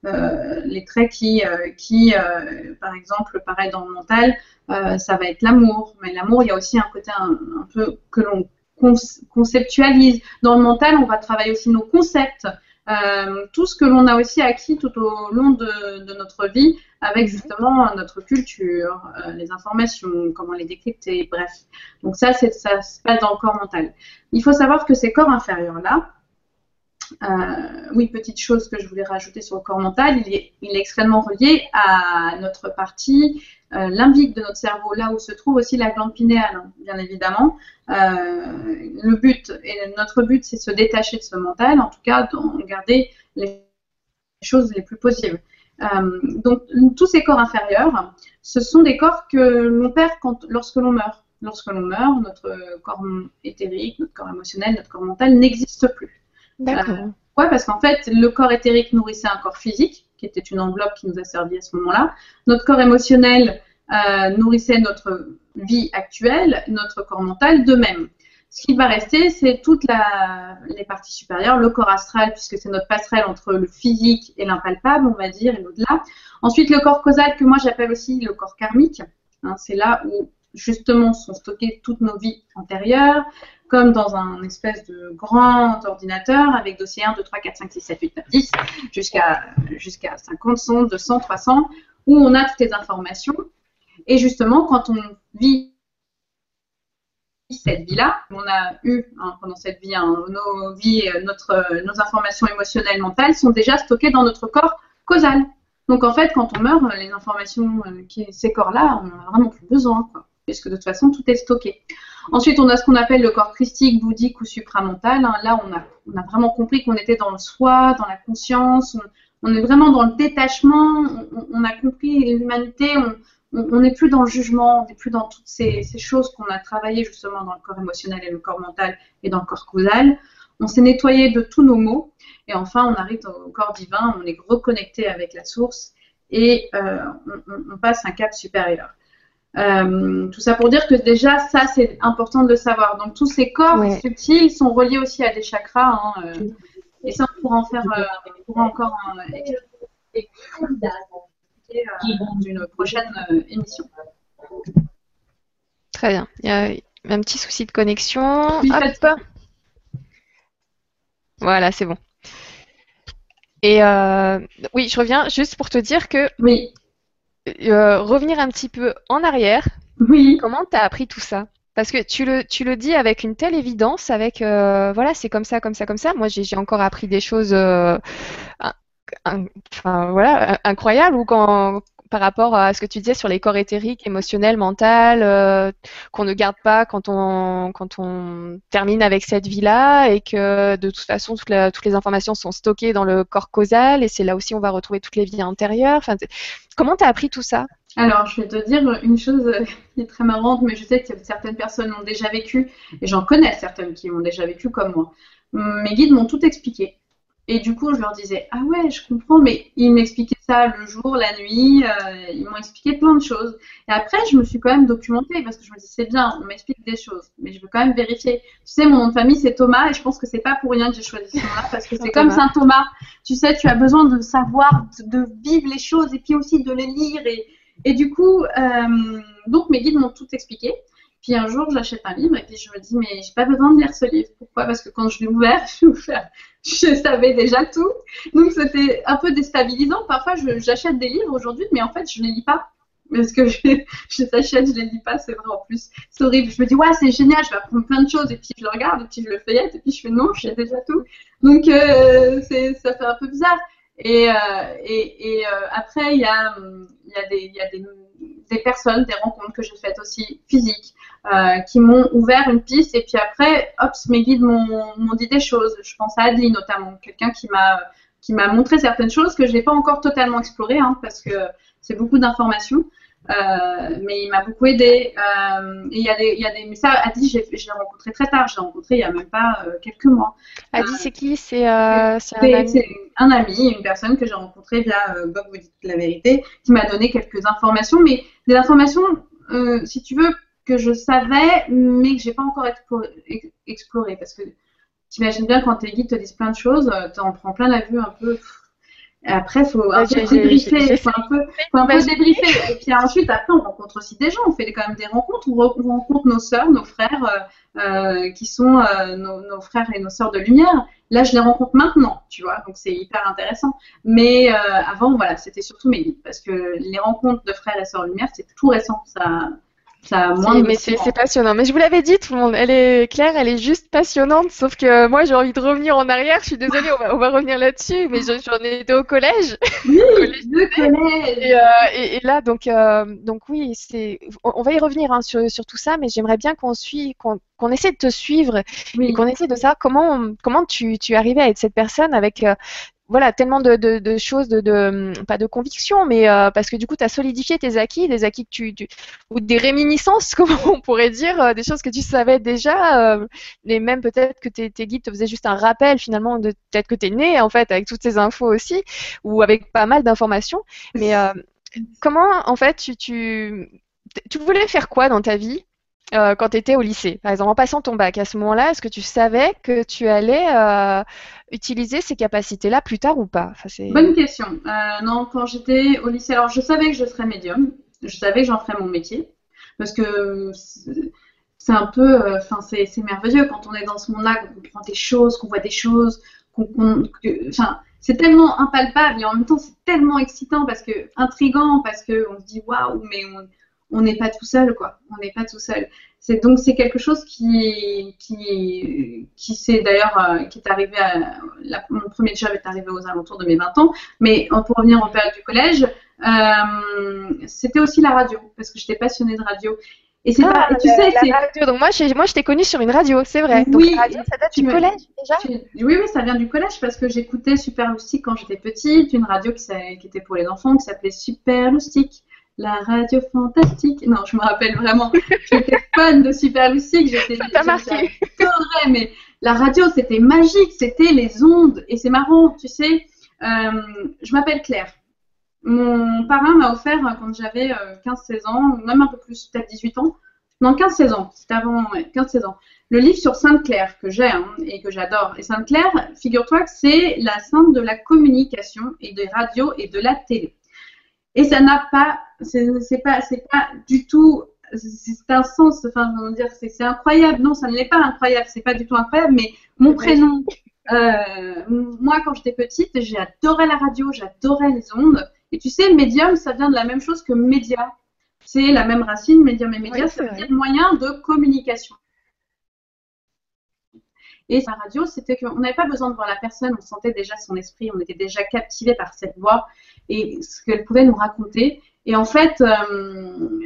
euh, les traits qui, euh, euh, par exemple, pareil dans le mental, ça va être l'amour, mais l'amour, il y a aussi un côté un, peu que l'on conceptualise. Dans le mental, on va travailler aussi nos concepts, tout ce que l'on a aussi acquis tout au long de notre vie, avec justement notre culture, euh, les informations, comment les décrypter, bref. Donc ça, ça se passe dans le corps mental. Il faut savoir que ces corps inférieurs-là, euh, oui, petite chose que je voulais rajouter sur le corps mental, il est, il est extrêmement relié à notre partie euh, limbique de notre cerveau, là où se trouve aussi la glande pinéale, hein, bien évidemment. Euh, le but, et notre but, c'est de se détacher de ce mental, en tout cas, de garder les choses les plus possibles. Euh, donc, tous ces corps inférieurs, ce sont des corps que l'on perd quand, lorsque l'on meurt. Lorsque l'on meurt, notre corps éthérique, notre corps émotionnel, notre corps mental n'existe plus. D'accord. ouais, parce qu'en fait, le corps éthérique nourrissait un corps physique, qui était une enveloppe qui nous a servi à ce moment-là. Notre corps émotionnel euh, nourrissait notre vie actuelle, notre corps mental de même. Ce qui va rester, c'est toutes les parties supérieures, le corps astral, puisque c'est notre passerelle entre le physique et l'impalpable, on va dire, et l'au-delà. Ensuite, le corps causal, que moi j'appelle aussi le corps karmique. Hein, c'est là où justement sont stockées toutes nos vies antérieures, comme dans un espèce de grand ordinateur avec dossier 1, 2, 3, 4, 5, 6, 7, 8, 9, 10, jusqu'à jusqu'à 50, 100, 200, 300, où on a toutes les informations. Et justement, quand on vit cette vie-là, on a eu hein, pendant cette vie, hein, nos vies, notre, nos informations émotionnelles, mentales sont déjà stockées dans notre corps causal. Donc en fait, quand on meurt, les informations, euh, qui, ces corps-là, on n'en a vraiment plus besoin, puisque de toute façon, tout est stocké. Ensuite, on a ce qu'on appelle le corps christique, bouddhique ou supramental. Hein. Là, on a, on a, vraiment compris qu'on était dans le soi, dans la conscience, on, est vraiment dans le détachement, on, a compris l'humanité, on n'est plus dans le jugement, on n'est plus dans toutes ces, ces choses qu'on a travaillées justement dans le corps émotionnel et le corps mental et dans le corps causal. On s'est nettoyé de tous nos maux et enfin on arrive au corps divin, on est reconnecté avec la source et euh, on, on, passe un cap supérieur. Euh, tout ça pour dire que déjà, ça, c'est important de le savoir. Donc, tous ces corps subtils sont reliés aussi à des chakras. Hein, euh, et ça, on pourra en faire, euh, on pourra encore euh, dans une prochaine émission. Très bien. Il y a un petit souci de connexion. Hop. Voilà, c'est bon. Et oui, je reviens juste pour te dire que oui. Euh, revenir un petit peu en arrière. Oui. Comment tu as appris tout ça? Parce que tu le, tu le dis avec une telle évidence, avec euh, voilà, c'est comme ça, comme ça, comme ça. Moi, j'ai encore appris des choses euh, incroyables ou par rapport à ce que tu disais sur les corps éthériques, émotionnels, mental, euh, qu'on ne garde pas quand on, termine avec cette vie-là et que de toute façon toutes, les informations sont stockées dans le corps causal et c'est là aussi on va retrouver toutes les vies antérieures. Comment tu as appris tout ça? Alors, je vais te dire une chose qui est très marrante, mais je sais que certaines personnes l'ont déjà vécu, et j'en connais certaines qui l'ont déjà vécu comme moi. Mes guides m'ont tout expliqué. Et du coup, je leur disais, ah ouais, je comprends, mais ils m'expliquaient ça le jour, la nuit, euh, ils m'ont expliqué plein de choses. Et après, je me suis quand même documentée parce que je me dis, c'est bien, on m'explique des choses, mais je veux quand même vérifier. Tu sais, mon nom de famille, c'est Thomas, et je pense que c'est pas pour rien que j'ai choisi ce nom-là, parce que c'est comme Saint Thomas. Tu sais, tu as besoin de savoir, de vivre les choses, et puis aussi de les lire. Et, et du coup, euh, donc mes guides m'ont tout expliqué. Puis un jour, j'achète un livre et puis je me dis, mais j'ai pas besoin de lire ce livre. Pourquoi? Parce que quand je l'ai ouvert, je, savais déjà tout. Donc c'était un peu déstabilisant. Parfois, j'achète des livres aujourd'hui, mais en fait, je les lis pas. Parce que je, je les achète, je les lis pas, c'est vrai en plus. C'est horrible. Je me dis, ouais, c'est génial, je vais apprendre plein de choses. Et puis je le regarde, et puis je le feuillette, et puis je fais, non, je sais déjà tout. Donc euh, ça fait un peu bizarre. Et, euh, euh, après, il y a, des, personnes, des rencontres que j'ai faites aussi physiques, euh, qui m'ont ouvert une piste. Et puis après, hop, mes guides m'ont dit des choses. Je pense à Adli notamment, quelqu'un qui m'a qui m'a montré certaines choses que je n'ai pas encore totalement explorées, hein, parce que c'est beaucoup d'informations. Euh, mais il m'a beaucoup aidé. Euh, et il y a des, il y a des, mais ça, Adi, je l'ai rencontré très tard. Je l'ai rencontré il y a même pas euh, quelques mois. Adi, c'est qui? C'est un, un, ami, une personne que j'ai rencontré via Bob vous dites la vérité, qui m'a donné quelques informations, mais des informations, si tu veux, que je savais, mais que j'ai pas encore exploré, parce que t'imagines bien quand tes guides te disent plein de choses, tu en prends plein la vue un peu. Après, il faut un peu débriefer. Faut un peu, faut un peu débriefer. Et puis ensuite, après, on rencontre aussi des gens. On fait quand même des rencontres. On, rencontre nos sœurs, nos frères, euh, euh, qui sont euh, nos, frères et nos sœurs de lumière. Là, je les rencontre maintenant, tu vois. Donc, c'est hyper intéressant. Mais avant, voilà, c'était surtout mes guides. Parce que les rencontres de frères et sœurs de lumière, c'est tout récent. Ça, Ça a moins mais c'est passionnant. Mais je vous l'avais dit, tout le monde. Elle est claire, elle est juste passionnante. Sauf que moi, j'ai envie de revenir en arrière. Je suis désolée, on va, revenir là-dessus. Mais j'en étais au collège. Oui, au collège. Euh, et, là, donc, euh, donc oui, c'est. On, va y revenir hein, sur, sur, tout ça, mais j'aimerais bien qu'on suive, qu'on essaie de te suivre et qu'on essaie de savoir comment comment tu, tu arrivais à être cette personne avec euh, voilà, tellement de, de, choses, de, de, pas de conviction, mais euh, parce que du coup, tu as solidifié tes acquis, des acquis que tu, ou des réminiscences, comme on pourrait dire, euh, des choses que tu savais déjà, euh, et même peut-être que tes, guides te faisaient juste un rappel finalement de peut-être que tu es né en fait avec toutes ces infos aussi, ou avec pas mal d'informations. Mais comment en fait tu, tu, tu voulais faire quoi dans ta vie euh, quand tu étais au lycée, par exemple, en passant ton bac, à ce moment-là, est-ce que tu savais que tu allais euh, utiliser ces capacités-là plus tard ou pas? Bonne question. Euh, non, quand j'étais au lycée, alors je savais que je serais médium, je savais que j'en ferais mon métier, parce que c'est un peu, enfin, c'est merveilleux quand on est dans ce monde-là, qu'on comprend des choses, qu'on voit des choses, qu'on, enfin, c'est tellement impalpable et en même temps c'est tellement excitant parce que intrigant parce que on se dit waouh, mais on on n'est pas tout seul, quoi. On n'est pas tout seul. C'est donc c'est quelque chose qui qui qui s'est d'ailleurs euh, qui est arrivé à mon premier job est arrivé aux alentours de mes 20 ans. Mais pour revenir en période du collège, euh, c'était aussi la radio parce que j'étais passionnée de radio. Et c'est ah, tu sais, c'est radio. Donc moi, moi, je t'ai connue sur une radio, c'est vrai. Donc, oui, radio, ça date du collège déjà? oui, oui, ça vient du collège parce que j'écoutais Super Loustic quand j'étais petite, une radio qui, qui était pour les enfants qui s'appelait Super Loustic la radio fantastique. Non, je me rappelle vraiment. J'étais fan de Super Lucie. Marqué. mais la radio, c'était magique. C'était les ondes. Et c'est marrant, tu sais. Euh, je m'appelle Claire. Mon parrain m'a offert quand j'avais 15-16 euh, ans, même un peu plus, peut-être 18 ans. Non, 15-16 ans. C'était avant, 15-16 ans. Le livre sur Sainte-Claire que j'ai hein, et que j'adore. Et Sainte-Claire, figure-toi que c'est la sainte de la communication et des radios et de la télé. Et ça n'a pas, c'est pas, c'est pas du tout, c'est un sens, enfin, on dire, c'est incroyable. Non, ça ne l'est pas incroyable, c'est pas du tout incroyable, mais mon prénom, euh, moi, quand j'étais petite, j'adorais la radio, j'adorais les ondes. Et tu sais, médium, ça vient de la même chose que média. C'est la même racine, médium et média, ça veut dire moyen de communication. Et sa radio, c'était qu'on n'avait pas besoin de voir la personne, on sentait déjà son esprit, on était déjà captivé par cette voix et ce qu'elle pouvait nous raconter. Et en fait, euh,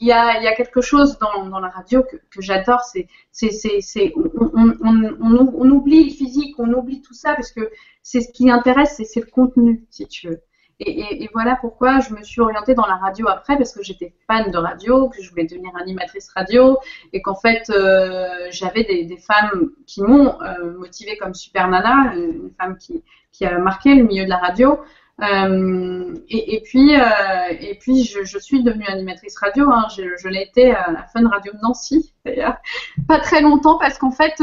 il y, a, quelque chose dans, la radio que, j'adore, c'est, on, oublie le physique, on oublie tout ça parce que c'est ce qui intéresse, c'est le contenu, si tu veux. Et, voilà pourquoi je me suis orientée dans la radio après, parce que j'étais fan de radio, que je voulais devenir animatrice radio, et qu'en fait, euh, j'avais des, femmes qui m'ont euh, motivée comme Super Nana, une femme qui, a marqué le milieu de la radio. Euh, et, puis, et puis je, suis devenue animatrice radio. Hein. Je, l'ai été à la Fun Radio de Nancy, d'ailleurs, pas très longtemps, parce qu'en fait,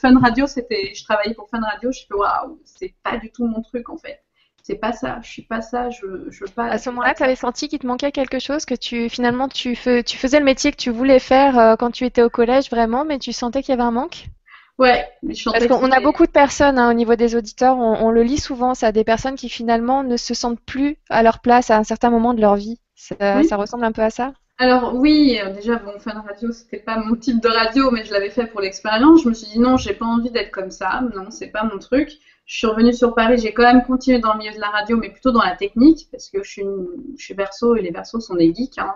Fun Radio, c'était, je travaillais pour Fun Radio. Je fais waouh, c'est pas du tout mon truc en fait c'est pas ça, je suis pas ça, je, je veux pas. À ce moment-là, tu avais senti qu'il te manquait quelque chose, que tu finalement tu, tu faisais le métier que tu voulais faire euh, quand tu étais au collège vraiment, mais tu sentais qu'il y avait un manque? Ouais, je Parce qu'on a beaucoup de personnes hein, au niveau des auditeurs, on, le lit souvent, ça, des personnes qui finalement ne se sentent plus à leur place à un certain moment de leur vie. Ça, ça ressemble un peu à ça? Alors oui, euh, déjà bon, Fun Radio, c'était pas mon type de radio, mais je l'avais fait pour l'expérience. Je me suis dit non, j'ai pas envie d'être comme ça, non, c'est pas mon truc. Je suis revenue sur Paris, j'ai quand même continué dans le milieu de la radio, mais plutôt dans la technique, parce que je suis, suis verso et les versos sont des geeks. Hein.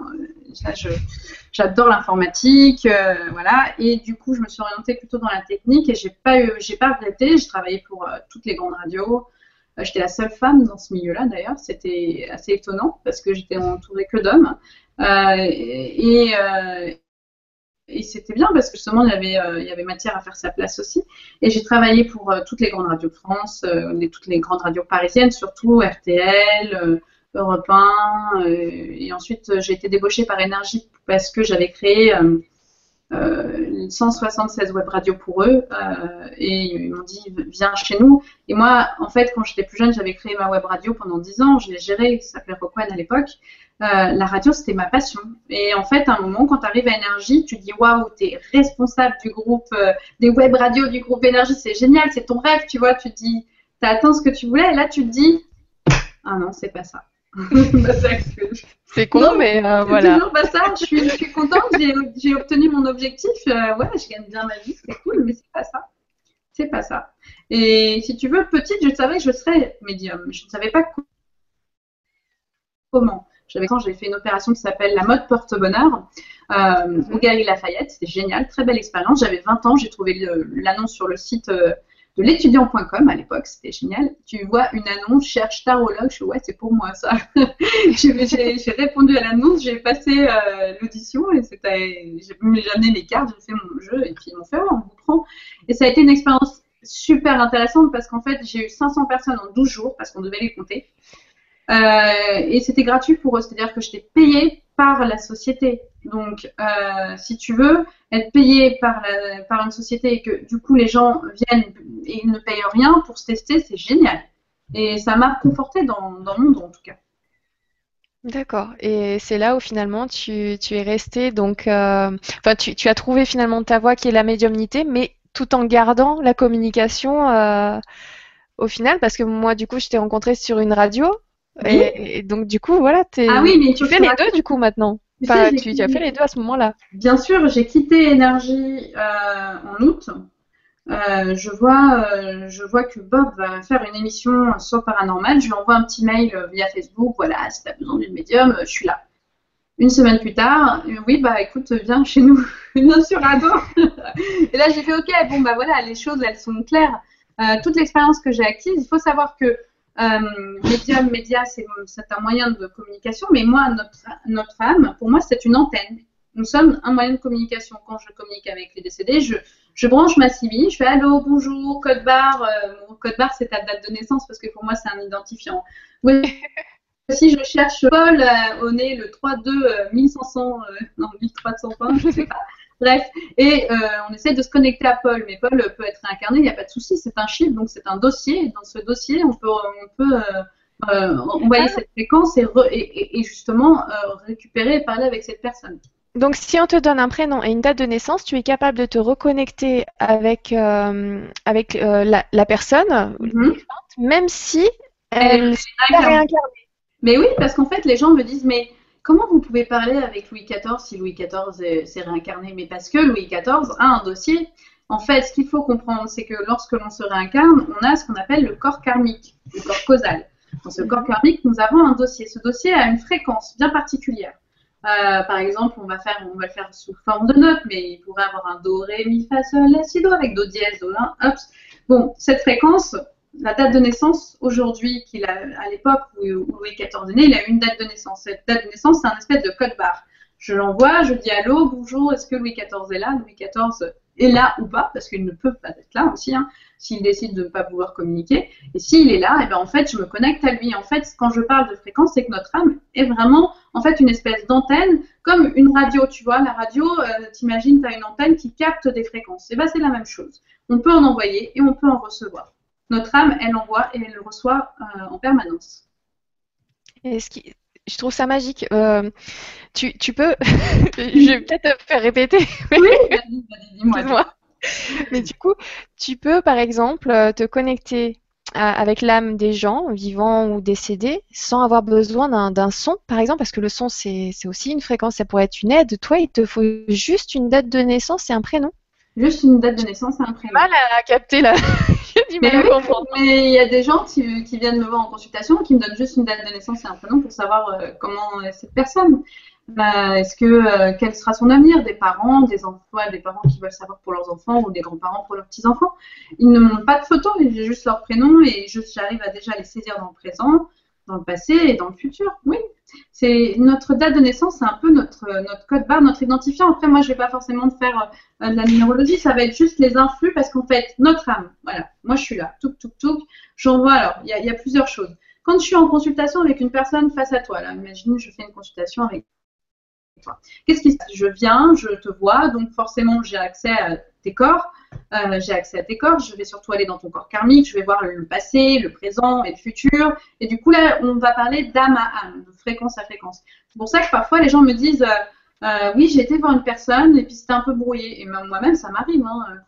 j'adore l'informatique, euh, voilà. Et du coup, je me suis orientée plutôt dans la technique et j'ai pas j'ai pas regretté. J'ai travaillé pour euh, toutes les grandes radios. Euh, j'étais la seule femme dans ce milieu-là, d'ailleurs. C'était assez étonnant parce que j'étais entourée que d'hommes. et, et c'était bien parce que justement il y avait euh, il y avait matière à faire sa place aussi. Et j'ai travaillé pour euh, toutes les grandes radios de France euh, toutes les grandes radios parisiennes surtout RTL Europe 1 et ensuite j'ai été débauchée par Énergie parce que j'avais créé 176 web radios pour eux et ils m'ont dit viens chez nous. Et moi en fait quand j'étais plus jeune j'avais créé ma web radio pendant 10 ans. Je l'ai gérée. Ça s'appelait Rockwan à l'époque euh, la radio, c'était ma passion. Et en fait, à un moment, quand tu arrives à Énergie, tu dis waouh, tu es responsable du groupe, euh, des web radios du groupe Énergie, c'est génial, c'est ton rêve, tu vois. Tu dis, tu as atteint ce que tu voulais, et là, tu te dis, ah non, c'est pas ça. C'est con, mais euh, voilà. toujours pas ça. Je suis, je suis contente, j'ai obtenu mon objectif. Euh, ouais, je gagne bien ma vie, c'est cool, mais c'est pas ça. C'est pas ça. Et si tu veux, petite, je savais que je serais médium. Je ne savais pas comment. J'avais quand j'ai fait une opération qui s'appelle la mode porte-bonheur euh, au Galerie Lafayette. C'était génial, très belle expérience. J'avais 20 ans, j'ai trouvé l'annonce sur le site euh, de l'étudiant.com à l'époque, c'était génial. Tu vois une annonce, cherche tarologue, je suis ouais, c'est pour moi ça. j'ai répondu à l'annonce, j'ai passé euh, l'audition et c'était, j'ai amené mes cartes, j'ai fait mon jeu et puis ils m'ont fait ouais, on vous prend. Et ça a été une expérience super intéressante parce qu'en fait j'ai eu 500 personnes en 12 jours parce qu'on devait les compter. Euh, et c'était gratuit pour eux, c'est-à-dire que j'étais payée par la société. Donc, euh, si tu veux être payé par, une société et que du coup les gens viennent et ils ne payent rien pour se tester, c'est génial. Et ça m'a conforté dans, dans, monde en tout cas. D'accord. Et c'est là où finalement tu, es resté, donc, euh, tu, as trouvé finalement ta voie qui est la médiumnité, mais tout en gardant la communication au final, parce que moi, du coup, je t'ai rencontré sur une radio et, donc, du coup, voilà, ah oui, mais tu fais les deux, du coup, maintenant. tu, as fait les deux à ce moment-là. Bien sûr, j'ai quitté Énergie euh, en août. Euh, je, vois, euh, je vois que Bob va faire une émission sur Paranormal. Je lui envoie un petit mail via Facebook. Voilà, si tu as besoin d'une médium, je suis là. Une semaine plus tard, oui, bah écoute, viens chez nous, viens sur Ado. Et là, j'ai fait OK, bon, bah voilà, les choses, elles sont claires. toute l'expérience que j'ai acquise, il faut savoir que euh, médium, média, c'est un moyen de communication, mais moi, notre, notre âme, pour moi, c'est une antenne. Nous sommes un moyen de communication. Quand je communique avec les décédés, je, je branche ma CV, je fais allô, bonjour, code barre. Euh, code barre, c'est ta date de naissance parce que pour moi, c'est un identifiant. Oui. si je cherche Paul euh, au nez le 3-2 1500, non, 1320, je sais pas. Bref, et euh, on essaie de se connecter à Paul, mais Paul peut être réincarné, il n'y a pas de souci, c'est un chiffre, donc c'est un dossier. Et dans ce dossier, on peut, on peut euh, euh, envoyer cette fréquence et, justement récupérer et parler avec cette personne. Donc, si on te donne un prénom et une date de naissance, tu es capable de te reconnecter avec, avec la, personne, mhm. même si elle, elle est réincarnée. Mais oui, parce qu'en fait, les gens me disent, mais Comment vous pouvez parler avec Louis XIV si Louis XIV s'est réincarné? Mais parce que Louis XIV a un dossier. En fait, ce qu'il faut comprendre, c'est que lorsque l'on se réincarne, on a ce qu'on appelle le corps karmique, le corps causal. Dans ce corps karmique, nous avons un dossier. Ce dossier a une fréquence bien particulière. Euh, par exemple, on va, faire, on va le faire sous forme de notes, mais il pourrait avoir un do, ré, mi, fa, sol, la, si, do, avec do dièse, do, la, hop. Bon, cette fréquence, la date de naissance aujourd'hui qu'il a à l'époque où, Louis XIV est né, il a une date de naissance. Cette date de naissance, c'est un espèce de code barre. Je l'envoie, je dis allô, bonjour, est-ce que Louis XIV est là? Louis XIV est là ou pas, parce qu'il ne peut pas être là aussi, hein, s'il décide de ne pas pouvoir communiquer. Et s'il est là, et eh ben en fait, je me connecte à lui. En fait, quand je parle de fréquence, c'est que notre âme est vraiment en fait une espèce d'antenne, comme une radio, tu vois. La radio, euh, t'imagines, tu as une antenne qui capte des fréquences. Et eh ben c'est la même chose. On peut en envoyer et on peut en recevoir notre âme, elle envoie et elle le reçoit euh, en permanence. Et ce qui, je trouve ça magique. Euh, tu, peux, je vais peut-être te faire répéter. oui, vas-y, dis-moi. Mais du coup, tu peux par exemple euh, te connecter avec l'âme des gens, vivants ou décédés, sans avoir besoin d'un son, par exemple, parce que le son, c'est aussi une fréquence, ça pourrait être une aide. Toi, il te faut juste une date de naissance et un prénom. Juste une date de naissance et un prénom. mal à capter là. mais, il y a des gens qui, viennent me voir en consultation qui me donnent juste une date de naissance et un prénom pour savoir euh, comment est cette personne. Bah, est-ce que euh, quel sera son avenir? Des parents, des enfants, des parents qui veulent savoir pour leurs enfants ou des grands-parents pour leurs petits-enfants. Ils ne montrent pas de photos, j'ai juste leur prénom et j'arrive à déjà les saisir dans le présent, dans le passé et dans le futur. Oui, c'est notre date de naissance, c'est un peu notre, notre code barre, notre identifiant. Après, moi, je vais pas forcément faire euh, de la numérologie, ça va être juste les influx parce qu'en fait, notre âme, voilà, moi je suis là, tout, tout, tout. J'envoie, alors, il y a, plusieurs choses. Quand je suis en consultation avec une personne face à toi, là, imagine, je fais une consultation avec toi. Qu'est-ce qui se passe? Je viens, je te vois, donc forcément, j'ai accès à tes corps. Euh, j'ai accès à tes corps, je vais surtout aller dans ton corps karmique, je vais voir le passé, le présent et le futur. Et du coup, là, on va parler d'âme à âme, de fréquence à fréquence. C'est pour ça que parfois, les gens me disent euh, euh, Oui, j'ai été voir une personne et puis c'était un peu brouillé. Et moi-même, ça m'arrive. Hein,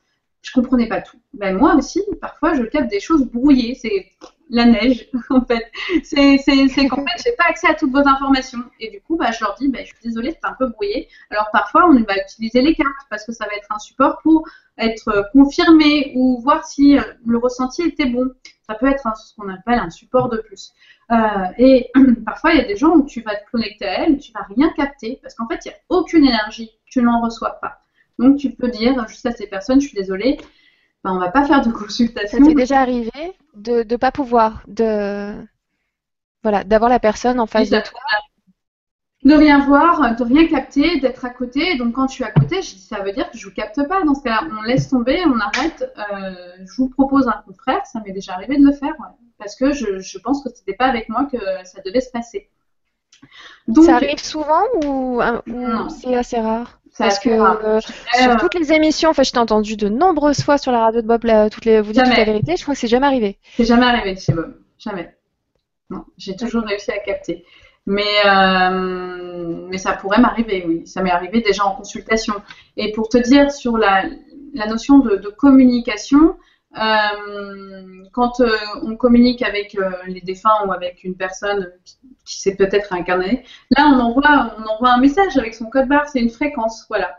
je comprenais pas tout. Ben, moi aussi, parfois, je capte des choses brouillées. C'est la neige, en fait. C'est qu'en fait, j'ai pas accès à toutes vos informations. Et du coup, bah, je leur dis, bah, je suis désolée, c'est un peu brouillé. Alors parfois, on va utiliser les cartes parce que ça va être un support pour être confirmé ou voir si le ressenti était bon. Ça peut être ce qu'on appelle un support de plus. Euh, et parfois, il y a des gens où tu vas te connecter à elle, tu vas rien capter parce qu'en fait, il n'y a aucune énergie, tu n'en reçois pas. Donc, tu peux dire juste à ces personnes, je suis désolée, ben, on va pas faire de consultation. Ça t'est déjà arrivé de ne pas pouvoir, de voilà, d'avoir la personne en face de toi de rien voir, de rien capter, d'être à côté. Donc quand je suis à côté, je dis ça veut dire que je vous capte pas. Dans ce cas-là, on laisse tomber, on arrête. Euh, je vous propose un confrère, ça m'est déjà arrivé de le faire, parce que je, je pense que c'était pas avec moi que ça devait se passer. Donc, ça arrive souvent ou, c'est assez rare? Parce que euh, sur toutes les émissions, enfin, je t'ai entendu de nombreuses fois sur la radio de Bob, toutes les, vous dites toute la vérité. Je crois que c'est jamais arrivé. C'est jamais arrivé chez Bob, jamais. Non, j'ai toujours réussi à capter. Mais, euh, mais ça pourrait m'arriver, oui. Ça m'est arrivé déjà en consultation. Et pour te dire sur la, la notion de, de communication, euh, quand euh, on communique avec euh, les défunts ou avec une personne qui, s'est peut-être incarnée, là on envoie, un message avec son code barre, c'est une fréquence, voilà.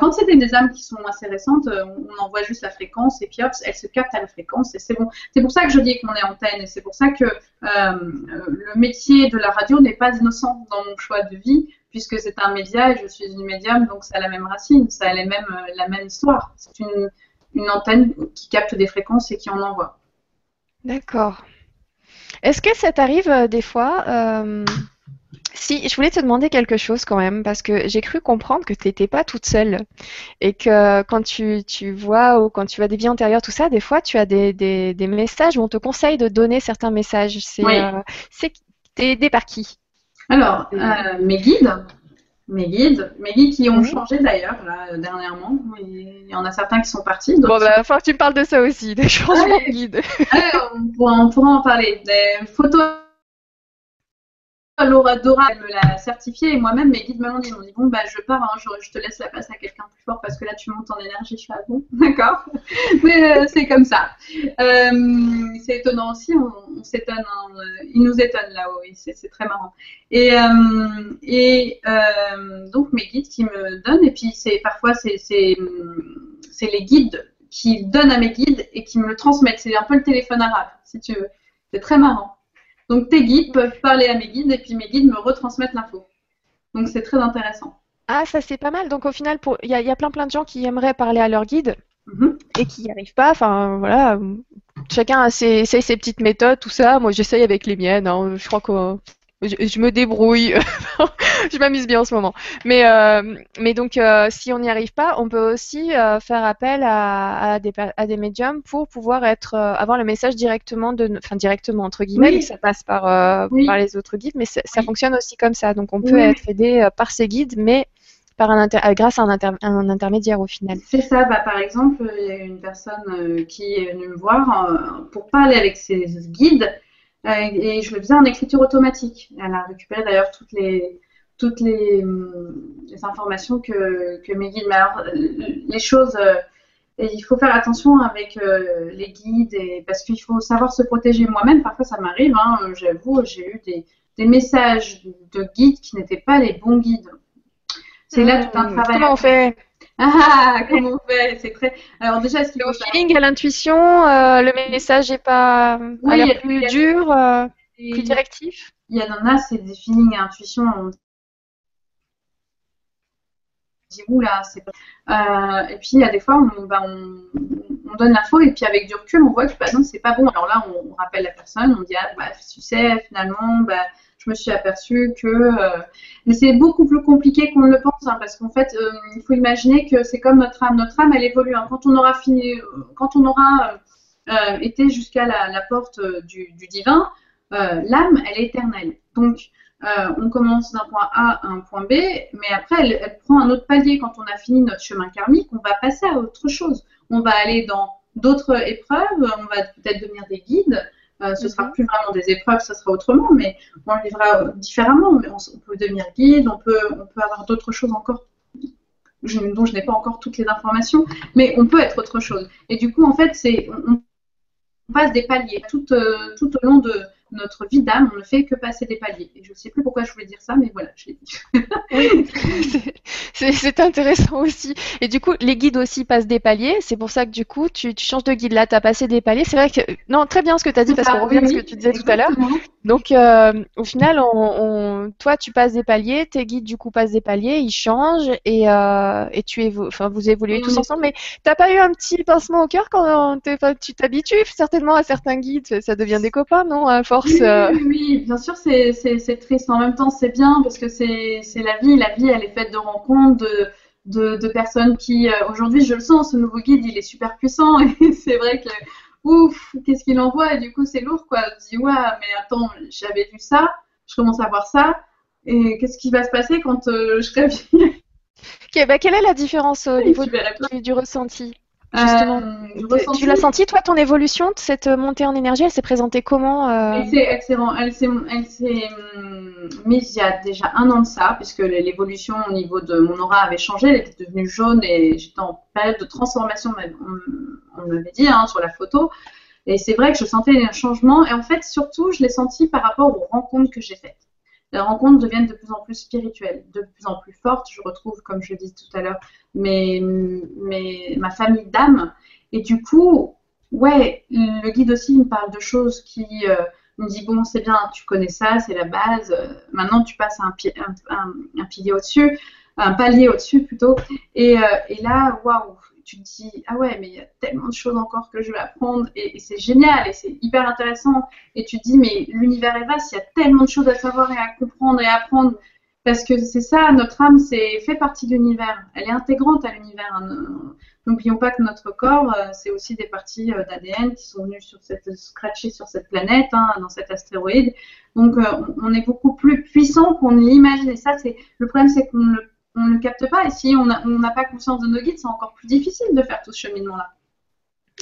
Quand c'est des âmes qui sont assez récentes, on envoie juste la fréquence et puis hop, elle se capte à la fréquence et c'est bon. C'est pour ça que je dis qu'on est antenne et c'est pour ça que le métier de la radio n'est pas innocent dans mon choix de vie puisque c'est un média et je suis une médium donc ça a la même racine, ça a les mêmes, la même histoire. Une antenne qui capte des fréquences et qui en envoie. D'accord. Est-ce que ça t'arrive des fois si, je voulais te demander quelque chose quand même, parce que j'ai cru comprendre que tu n'étais pas toute seule. Et que quand tu, tu, vois ou quand tu as des vies antérieures, tout ça, des fois, tu as des, des, des messages où on te conseille de donner certains messages. C'est oui. euh, t'es aidé par qui? Alors, euh, mes guides. Mes guides, mes guides qui ont mmh. changé d'ailleurs dernièrement. Il y en a certains qui sont partis. Bon, bah, faut que tu me parles de ça aussi, des changements ouais. de guides. Ouais, on, pourra, on pourra en parler. Des photos Laura Dora me l'a certifié et moi-même mes guides me l'ont dit. M'ont dit bon bah je pars, hein, je, te laisse la place à quelqu'un plus fort parce que là tu montes en énergie. Je suis à bon, d'accord? Mais euh, c'est comme ça. Euh, c'est étonnant aussi. On, on s'étonne. Hein, ils nous étonnent là-haut. C'est très marrant. Et, euh, euh, donc mes guides qui me donnent et puis parfois c'est les guides qui donnent à mes guides et qui me le transmettent. C'est un peu le téléphone arabe si tu veux. C'est très marrant. Donc tes guides peuvent parler à mes guides et puis mes guides me retransmettent l'info. Donc c'est très intéressant. Ah, ça c'est pas mal. Donc au final, il y, y, a plein plein de gens qui aimeraient parler à leur guide mm -hmm. et qui n'y arrivent pas. Enfin voilà, chacun a ses, ses, ses, petites méthodes, tout ça. Moi j'essaye avec les miennes. Hein. Je crois que je, je, me débrouille, je m'amuse bien en ce moment. Mais, euh, mais donc, euh, si on n'y arrive pas, on peut aussi euh, faire appel à, à, des, à des médiums pour pouvoir être, avoir le message directement, de, enfin directement entre guillemets, oui. ça passe par, oui. par les autres guides, mais ça fonctionne aussi comme ça. Donc, on peut être aidé par ces guides, mais par un inter grâce à un, inter un, intermédiaire au final. C'est ça, bah, par exemple, il y a une personne qui est venue me voir pour parler avec ses guides et je le faisais en écriture automatique. Elle a récupéré d'ailleurs toutes les toutes les, les, informations que, que mes guides. Mais alors, les choses, euh, et il faut faire attention avec euh, les guides et, parce qu'il faut savoir se protéger moi-même. Parfois, ça m'arrive, hein, j'avoue, j'ai eu des, des, messages de guides qui n'étaient pas les bons guides. C'est là tout un travail. Comment on fait? Ah, comment on fait? C'est très. Alors déjà, est-ce qu'il au feeling, à l'intuition, euh, le message est pas oui, a plus a dur, euh, plus directif? Il y en a, c'est des feelings à intuition. On dit là, c'est. Euh, et puis il y a des fois, on, bah, on, on donne l'info et puis avec du recul, on voit que bah, non, c'est pas bon. Alors là, on, on, rappelle la personne, on dit ah, bah, tu sais, finalement, bah je me suis aperçue que euh, c'est beaucoup plus compliqué qu'on ne le pense hein, parce qu'en fait euh, il faut imaginer que c'est comme notre âme. Notre âme elle évolue hein. quand on aura fini euh, quand on aura euh, été jusqu'à la, porte du, divin l'âme elle est éternelle. Donc on commence d'un point A à un point B mais après elle prend un autre palier quand on a fini notre chemin karmique. On va passer à autre chose. On va aller dans d'autres épreuves. On va peut-être devenir des guides euh, ce sera mhm. plus vraiment des épreuves, ce sera autrement, mais on le vivra différemment. Mais on, on, peut devenir guide, on peut, on peut avoir d'autres choses encore je, dont je n'ai pas encore toutes les informations, mais on peut être autre chose. Et du coup, en fait, c'est on, passe des paliers tout, tout au long de, notre vie d'âme, on ne fait que passer des paliers. Et je ne sais plus pourquoi je voulais dire ça, mais voilà, je l'ai dit. c'est intéressant aussi. Et du coup, les guides aussi passent des paliers. C'est pour ça que du coup, tu, changes de guide. Là, tu as passé des paliers. C'est vrai que. Non, très bien ce que tu as dit, parce qu'on revient à ce que tu disais tout à l'heure. Donc, euh, au final, on, toi, tu passes des paliers, tes guides, du coup, passent des paliers, ils changent et, euh, et tu enfin, vous évoluez tous ensemble. Mais tu n'as pas eu un petit pincement au cœur quand tu t'habitues certainement à certains guides Ça devient des copains, non euh? Oui, bien sûr, c'est triste. En même temps, c'est bien parce que c'est la vie. La vie, elle est faite de rencontres, de, de, personnes qui, euh, aujourd'hui, je le sens, ce nouveau guide, il est super puissant et c'est vrai que, ouf, qu'est-ce qu'il envoie? Et du coup, c'est lourd, quoi. Je dis, ouais, mais attends, j'avais vu ça, je commence à voir ça, et qu'est-ce qui va se passer quand euh, je okay, bah, Quelle est la différence au niveau du ressenti? Justement, euh, tu l'as senti toi ton évolution, cette montée en énergie, elle s'est présentée comment euh Elle s'est hum, mise il y a déjà un an de ça, puisque l'évolution au niveau de mon aura avait changé, elle était devenue jaune et j'étais en période de transformation, on, on m'avait dit hein, sur la photo. Et c'est vrai que je sentais un changement. Et en fait, surtout, je l'ai senti par rapport aux rencontres que j'ai faites les rencontres deviennent de plus en plus spirituelles, de plus en plus fortes. Je retrouve, comme je dis tout à l'heure, mes, ma famille d'âme. Et du coup, ouais, le guide aussi me parle de choses qui euh, me dit bon, c'est bien, tu connais ça, c'est la base. Euh, maintenant, tu passes un, un, un, pilier au-dessus, un palier au-dessus plutôt. Et, euh, et là, waouh, tu te dis, ah ouais, mais il y a tellement de choses encore que je vais apprendre et, c'est génial et c'est hyper intéressant. Et tu te dis, mais l'univers est vaste, il y a tellement de choses à savoir et à comprendre et à apprendre. Parce que c'est ça, notre âme c'est fait partie de l'univers. Elle est intégrante à l'univers. Hein. N'oublions pas que notre corps, euh, c'est aussi des parties euh, d'ADN qui sont venues sur cette, scratcher sur cette planète, hein, dans cet astéroïde. Donc, euh, on est beaucoup plus puissant qu'on l'imagine. Et ça, c'est le problème, c'est qu'on ne on ne le capte pas. Et si on n'a pas conscience de nos guides, c'est encore plus difficile de faire tout ce cheminement-là.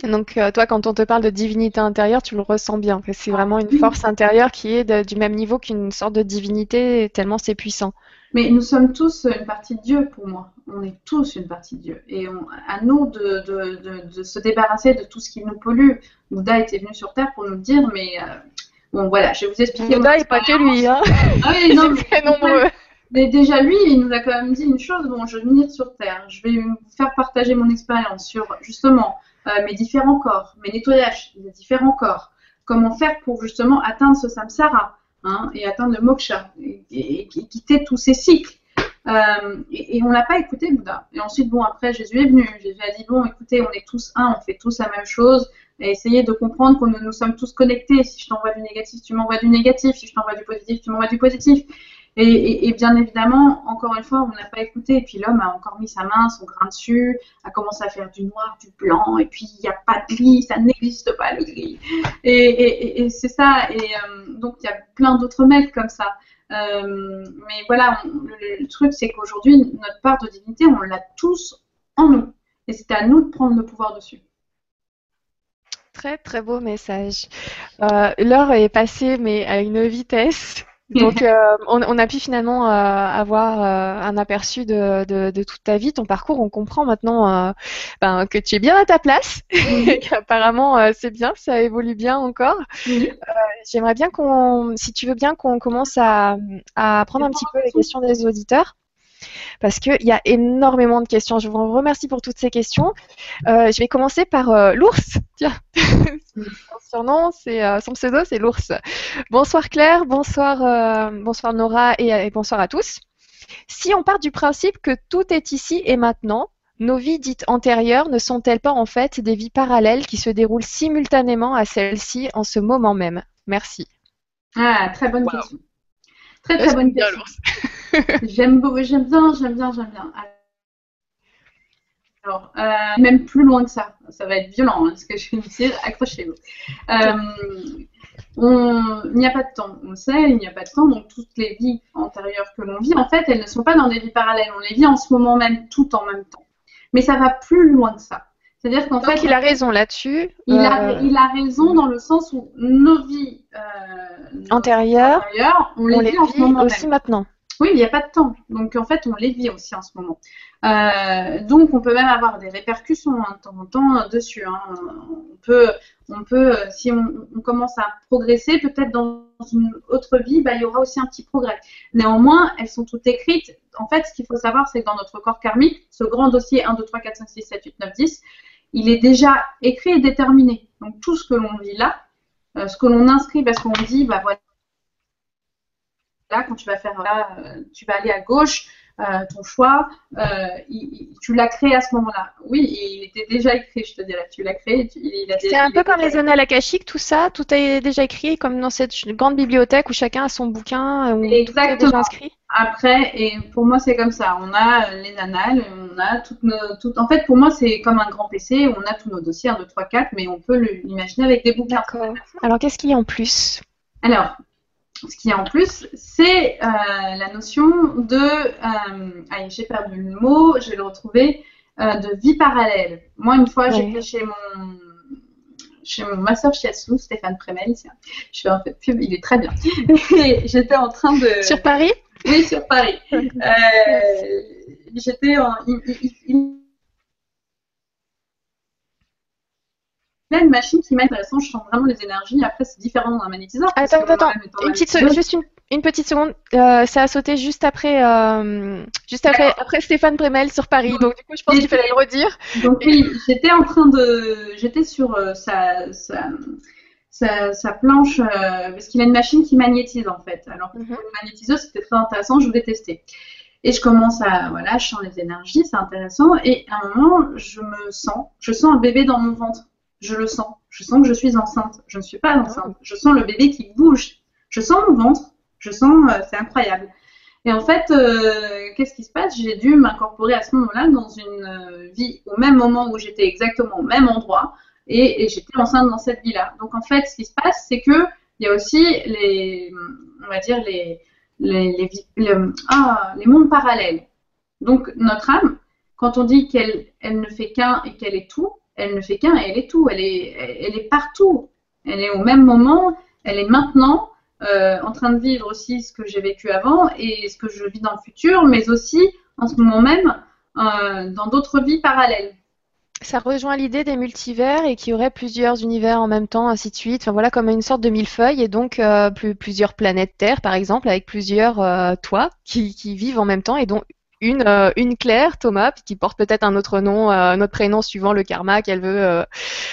Donc euh, toi, quand on te parle de divinité intérieure, tu le ressens bien. C'est vraiment une force intérieure qui est du même niveau qu'une sorte de divinité, tellement c'est puissant. Mais nous sommes tous une partie de Dieu pour moi. On est tous une partie de Dieu. Et à nous de, se débarrasser de tout ce qui nous pollue. Bouddha était venu sur Terre pour nous dire, mais euh, bon voilà, je vais vous expliquer. Bouddha n'est pas que lui. Hein. Ah oui, non, très nombreux. Mais déjà, lui, il nous a quand même dit une chose, bon, je vais venir sur Terre, je vais vous faire partager mon expérience sur justement euh, mes différents corps, mes nettoyages mes différents corps, comment faire pour justement atteindre ce samsara hein, et atteindre le moksha et, quitter tous ces cycles. Euh, et, on l'a pas écouté, Bouddha. Et ensuite, bon, après, Jésus est venu. Jésus a dit, bon, écoutez, on est tous un, on fait tous la même chose. Et essayez de comprendre que nous, nous sommes tous connectés. Si je t'envoie du négatif, tu m'envoies du négatif. Si je t'envoie du positif, tu m'envoies du positif. Et, bien évidemment, encore une fois, on n'a pas écouté. Et puis l'homme a encore mis sa main, son grain dessus, a commencé à faire du noir, du blanc. Et puis il n'y a pas de gris, ça n'existe pas le gris. Et, c'est ça. Et euh, donc il y a plein d'autres maîtres comme ça. Euh, mais voilà, le, truc c'est qu'aujourd'hui, notre part de divinité, on l'a tous en nous. Et c'est à nous de prendre le pouvoir dessus. Très très beau message. Euh, l'heure est passée, mais à une vitesse. Donc, euh, on, a pu finalement euh, avoir euh, un aperçu de, toute ta vie, ton parcours. On comprend maintenant ben, que tu es bien à ta place. et qu'apparemment, c'est bien, ça évolue bien encore. J'aimerais bien qu'on, si tu veux bien, qu'on commence à, à prendre un petit peu les questions des auditeurs parce qu'il y a énormément de questions. Je vous remercie pour toutes ces questions. Euh, je vais commencer par euh, l'ours. Tiens, son surnom, c'est euh, son pseudo, c'est l'ours. Bonsoir Claire, bonsoir, bonsoir Nora et, bonsoir à tous. Si on part du principe que tout est ici et maintenant, nos vies dites antérieures ne sont-elles pas en fait des vies parallèles qui se déroulent simultanément à celles-ci en ce moment même? Merci. Ah, très bonne question. Très très bonne question. j'aime j'aime bien, j'aime bien, j'aime bien. Alors, euh, même plus loin que ça, ça va être violent hein, ce que je vais vous dire, accrochez-vous. Euh, il n'y a pas de temps, on sait, il n'y a pas de temps, donc toutes les vies antérieures que l'on vit, en fait, elles ne sont pas dans des vies parallèles, on les vit en ce moment même, tout en même temps. Mais ça va plus loin que ça. C'est-à-dire qu'en fait. il a raison là-dessus. Il, a, euh, il a raison dans le sens où nos vies antérieures, on les, vit, aussi maintenant. Oui, il n'y a pas de temps. Donc en fait, on les vit aussi en ce moment. Euh, donc on peut même avoir des répercussions hein, de temps en temps dessus. Hein. On peut, on peut, si on, commence à progresser, peut-être dans une autre vie, bah, il y aura aussi un petit progrès. Néanmoins, elles sont toutes écrites. En fait, ce qu'il faut savoir, c'est que dans notre corps karmique, ce grand dossier 1, 2, 3, 4, 5, 6, 7, 8, 9, 10, il est déjà écrit et déterminé. Donc tout ce que l'on vit là, euh, ce que l'on inscrit parce qu'on dit, bah voilà, là, quand tu vas faire là, euh, tu vas aller à gauche, euh, ton choix, tu l'as créé à ce moment-là. Oui, il était déjà écrit, je te dirais. Tu l'as créé. C'est un peu comme les annales akashiques, tout ça, tout est déjà écrit, comme dans cette grande bibliothèque où chacun a son bouquin, où Exactement. tout est déjà inscrit. Après, et pour moi, c'est comme ça. On a les annales, on a toutes nos. Toutes... En fait, pour moi, c'est comme un grand PC. On a tous nos dossiers, 1, 2, 3, 4, mais on peut l'imaginer avec des bouquins. D'accord. Alors, qu'est-ce qu'il y a en plus? Alors, ce qu'il y a en plus, c'est euh, la notion de. Euh, allez, j'ai perdu le mot, je vais le retrouver. Euh, de vie parallèle. Moi, une fois, j'étais chez mon chez mon masseur shiatsu, Stéphane Premel. Je fais un peu de pub, il est très bien. j'étais en train de. Sur Paris? Oui, sur Paris. j'étais en une machine qui m'intéresse. Je sens vraiment les énergies. Après, c'est différent dans un magnétiseur. Attends, attends, une petite juste une, petite seconde. Euh, ça a sauté juste après, euh, juste après, après Stéphane Bremel sur Paris. Donc, du coup, je pense qu'il fallait le redire. Donc, oui, j'étais en train de. J'étais sur euh, sa, sa, sa, planche, parce qu'il a une machine qui magnétise en fait. Alors, pour mhm. magnétiseuse, c'était très intéressant. Je voulais tester. Et je commence à, voilà, je sens les énergies, c'est intéressant. Et à un moment, je me sens, je sens un bébé dans mon ventre je le sens. Je sens que je suis enceinte. Je ne suis pas enceinte. Je sens le bébé qui bouge. Je sens mon ventre. Je sens, euh, c'est incroyable. Et en fait, euh, qu'est-ce qui se passe? J'ai dû m'incorporer à ce moment-là dans une euh, vie au même moment où j'étais exactement au même endroit et, j'étais enceinte dans cette vie-là. Donc en fait, ce qui se passe, c'est que il y a aussi les, on va dire les les, les, ah, les mondes parallèles. Donc notre âme, quand on dit qu'elle elle ne fait qu'un et qu'elle est tout, elle ne fait qu'un, elle est tout, elle est, elle est partout. Elle est au même moment, elle est maintenant euh, en train de vivre aussi ce que j'ai vécu avant et ce que je vis dans le futur, mais aussi en ce moment même euh, dans d'autres vies parallèles. Ça rejoint l'idée des multivers et qu'il y aurait plusieurs univers en même temps, ainsi de suite. Enfin voilà, comme une sorte de millefeuille et donc euh, plusieurs planètes Terre, par exemple, avec plusieurs toits qui, qui, vivent en même temps et dont une, euh, une Claire, Thomas, qui porte peut-être un autre nom, euh, un autre prénom suivant le karma qu'elle veut euh,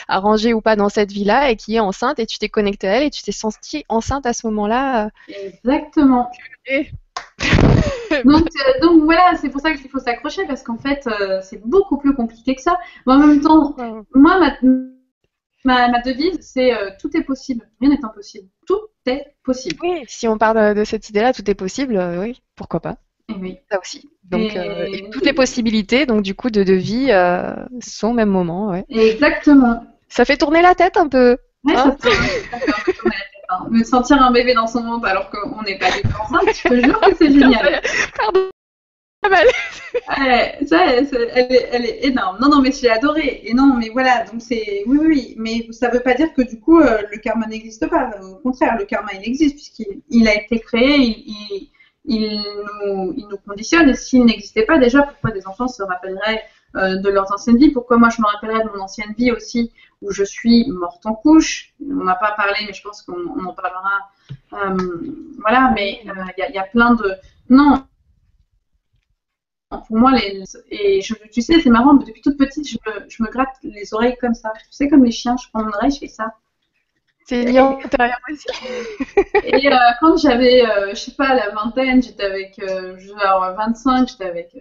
arranger ou pas dans cette vie-là, et qui est enceinte, et tu t'es connecté à elle, et tu t'es sentie enceinte à ce moment-là. Exactement. donc, donc, voilà, c'est pour ça qu'il faut s'accrocher, parce qu'en fait, c'est beaucoup plus compliqué que ça. Mais en même temps, moi, ma, ma, devise, c'est tout est possible, rien n'est impossible. Tout est possible. Oui, si on parle de cette idée-là, tout est possible, oui, pourquoi pas. Oui. Ça aussi. Donc, euh, toutes les possibilités, donc du coup, de, de vie euh, sont au même moment. Ouais. Exactement. Ça fait tourner la tête un peu. Ouais, ça, hein fait, tourner la tête. Hein. Me sentir un bébé dans son ventre alors qu'on n'est pas du tout enceinte, je te jure que c'est génial. Pardon. ouais, ça, elle, est, elle, est, énorme. Non, non, mais j'ai adoré. Et non, mais voilà, donc c'est. Oui, oui, mais ça ne veut pas dire que du coup, euh, le karma n'existe pas. Au contraire, le karma, il existe, puisqu'il il a été créé, il, il nous, il nous conditionne. Et s'il n'existait pas déjà, pourquoi des enfants se rappelleraient euh, de leurs anciennes vies? Pourquoi moi je me rappellerais de mon ancienne vie aussi, où je suis morte en couche? On n'a pas parlé, mais je pense qu'on en parlera. Euh, voilà, mais euh, il y, a plein de. Non, pour moi, et tu sais, c'est marrant, depuis toute petite, je me, je me, gratte les oreilles comme ça. Tu sais, comme les chiens, je prends mon oreille, je fais ça. C'est aussi. et euh, quand j'avais, euh, je sais pas, la vingtaine, j'étais avec, euh, genre 25, j'étais avec euh,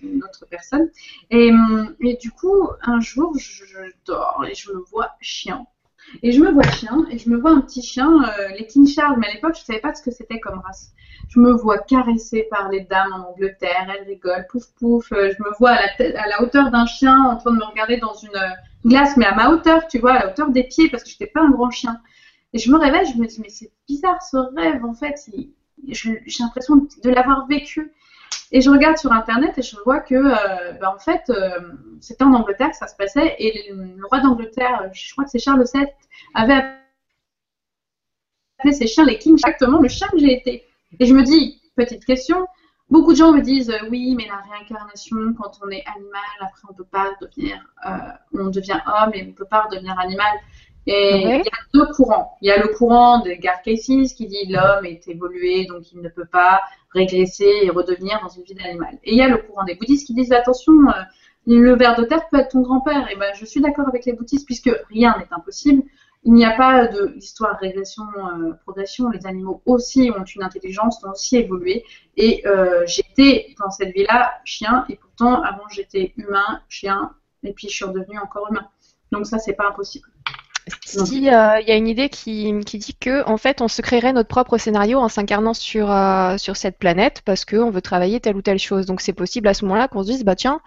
une autre personne. Et, hum, et, du coup, un jour, je, dors et je me vois chien. Et je me vois chien, et je me vois un petit chien, les King Charles, mais à l'époque, je savais pas ce que c'était comme race. Je me vois caressée par les dames en Angleterre, elles rigolent, pouf pouf. je me vois à la hauteur d'un chien en train de me regarder dans une glace, mais à ma hauteur, tu vois, à la hauteur des pieds, parce que je n'étais pas un grand chien. Et je me réveille, je me dis, mais c'est bizarre ce rêve, en fait. J'ai l'impression de l'avoir vécu. Et je regarde sur Internet et je vois que, euh, ben, en fait, euh, c'était en Angleterre que ça se passait. Et le, roi d'Angleterre, je crois que c'est Charles VII, avait appelé ses chiens les kings, exactement le chien que j'ai été. Et je me dis, petite question, beaucoup de gens me disent euh, oui, mais la réincarnation, quand on est animal, après on peut pas devenir, euh, on devient homme et on peut pas redevenir animal. Et il y a deux courants. Il y a le courant de Garcesis qui dit l'homme est évolué, donc il ne peut pas régresser et redevenir dans une vie d'animal. Et il y a le courant des bouddhistes qui disent attention, euh, le ver de terre peut être ton grand-père. Et ben je suis d'accord avec les bouddhistes puisque rien n'est impossible. Il n'y a pas d'histoire régression, euh, progression. Les animaux aussi ont une intelligence, ont aussi évolué. Et euh, j'étais dans cette vie-là chien, et pourtant avant j'étais humain, chien, et puis je suis redevenue encore humain. Donc ça, c'est pas impossible. Si euh, il y a une idée qui, qui, dit que en fait on se créerait notre propre scénario en s'incarnant sur euh, sur cette planète parce qu'on veut travailler telle ou telle chose. Donc c'est possible à ce moment-là qu'on se dise bah tiens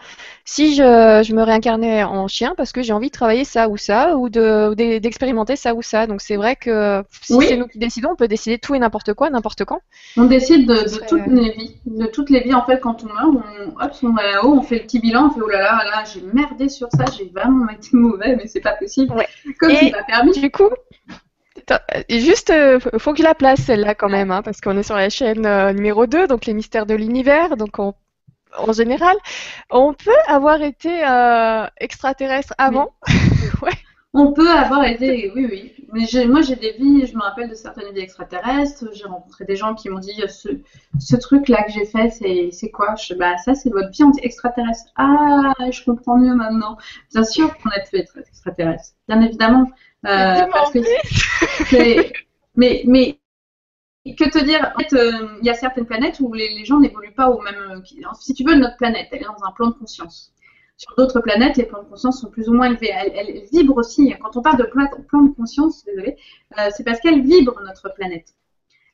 si je, je me réincarnais en chien parce que j'ai envie de travailler ça ou ça ou de d'expérimenter ça ou ça. Donc c'est vrai que si c'est nous qui décidons, on peut décider tout et n'importe quoi n'importe quand. On décide de, de toutes les vies, de toutes les vies en fait quand on meurt, on, hop, on va là-haut, on fait le petit bilan, on fait oh là là là j'ai merdé sur ça, j'ai vraiment été mauvais mais c'est pas possible. Ouais. Comme du coup, juste, euh, faut que je la place celle-là quand même, hein, parce qu'on est sur la chaîne euh, numéro 2, donc les mystères de l'univers. Donc en général, on peut avoir été euh, extraterrestre avant. ouais. On peut avoir été, oui, oui. Mais moi, j'ai des vies, je me rappelle de certaines vies extraterrestres. J'ai rencontré des gens qui m'ont dit ce, ce truc-là que j'ai fait, c'est quoi? Je, bah, Ça, c'est votre vie extraterrestre. Ah, je comprends mieux maintenant. Bien sûr qu'on a fait extraterrestre. Bien évidemment. Euh, parce que mais, mais que te dire? En fait, euh, il y a certaines planètes où les, gens n'évoluent pas au même. Euh, si tu veux, notre planète, elle est dans un plan de conscience. Sur d'autres planètes, les plans de conscience sont plus ou moins élevés. Elle, vibre aussi. Quand on parle de plan, de conscience, désolé, c'est parce qu'elle vibre notre planète.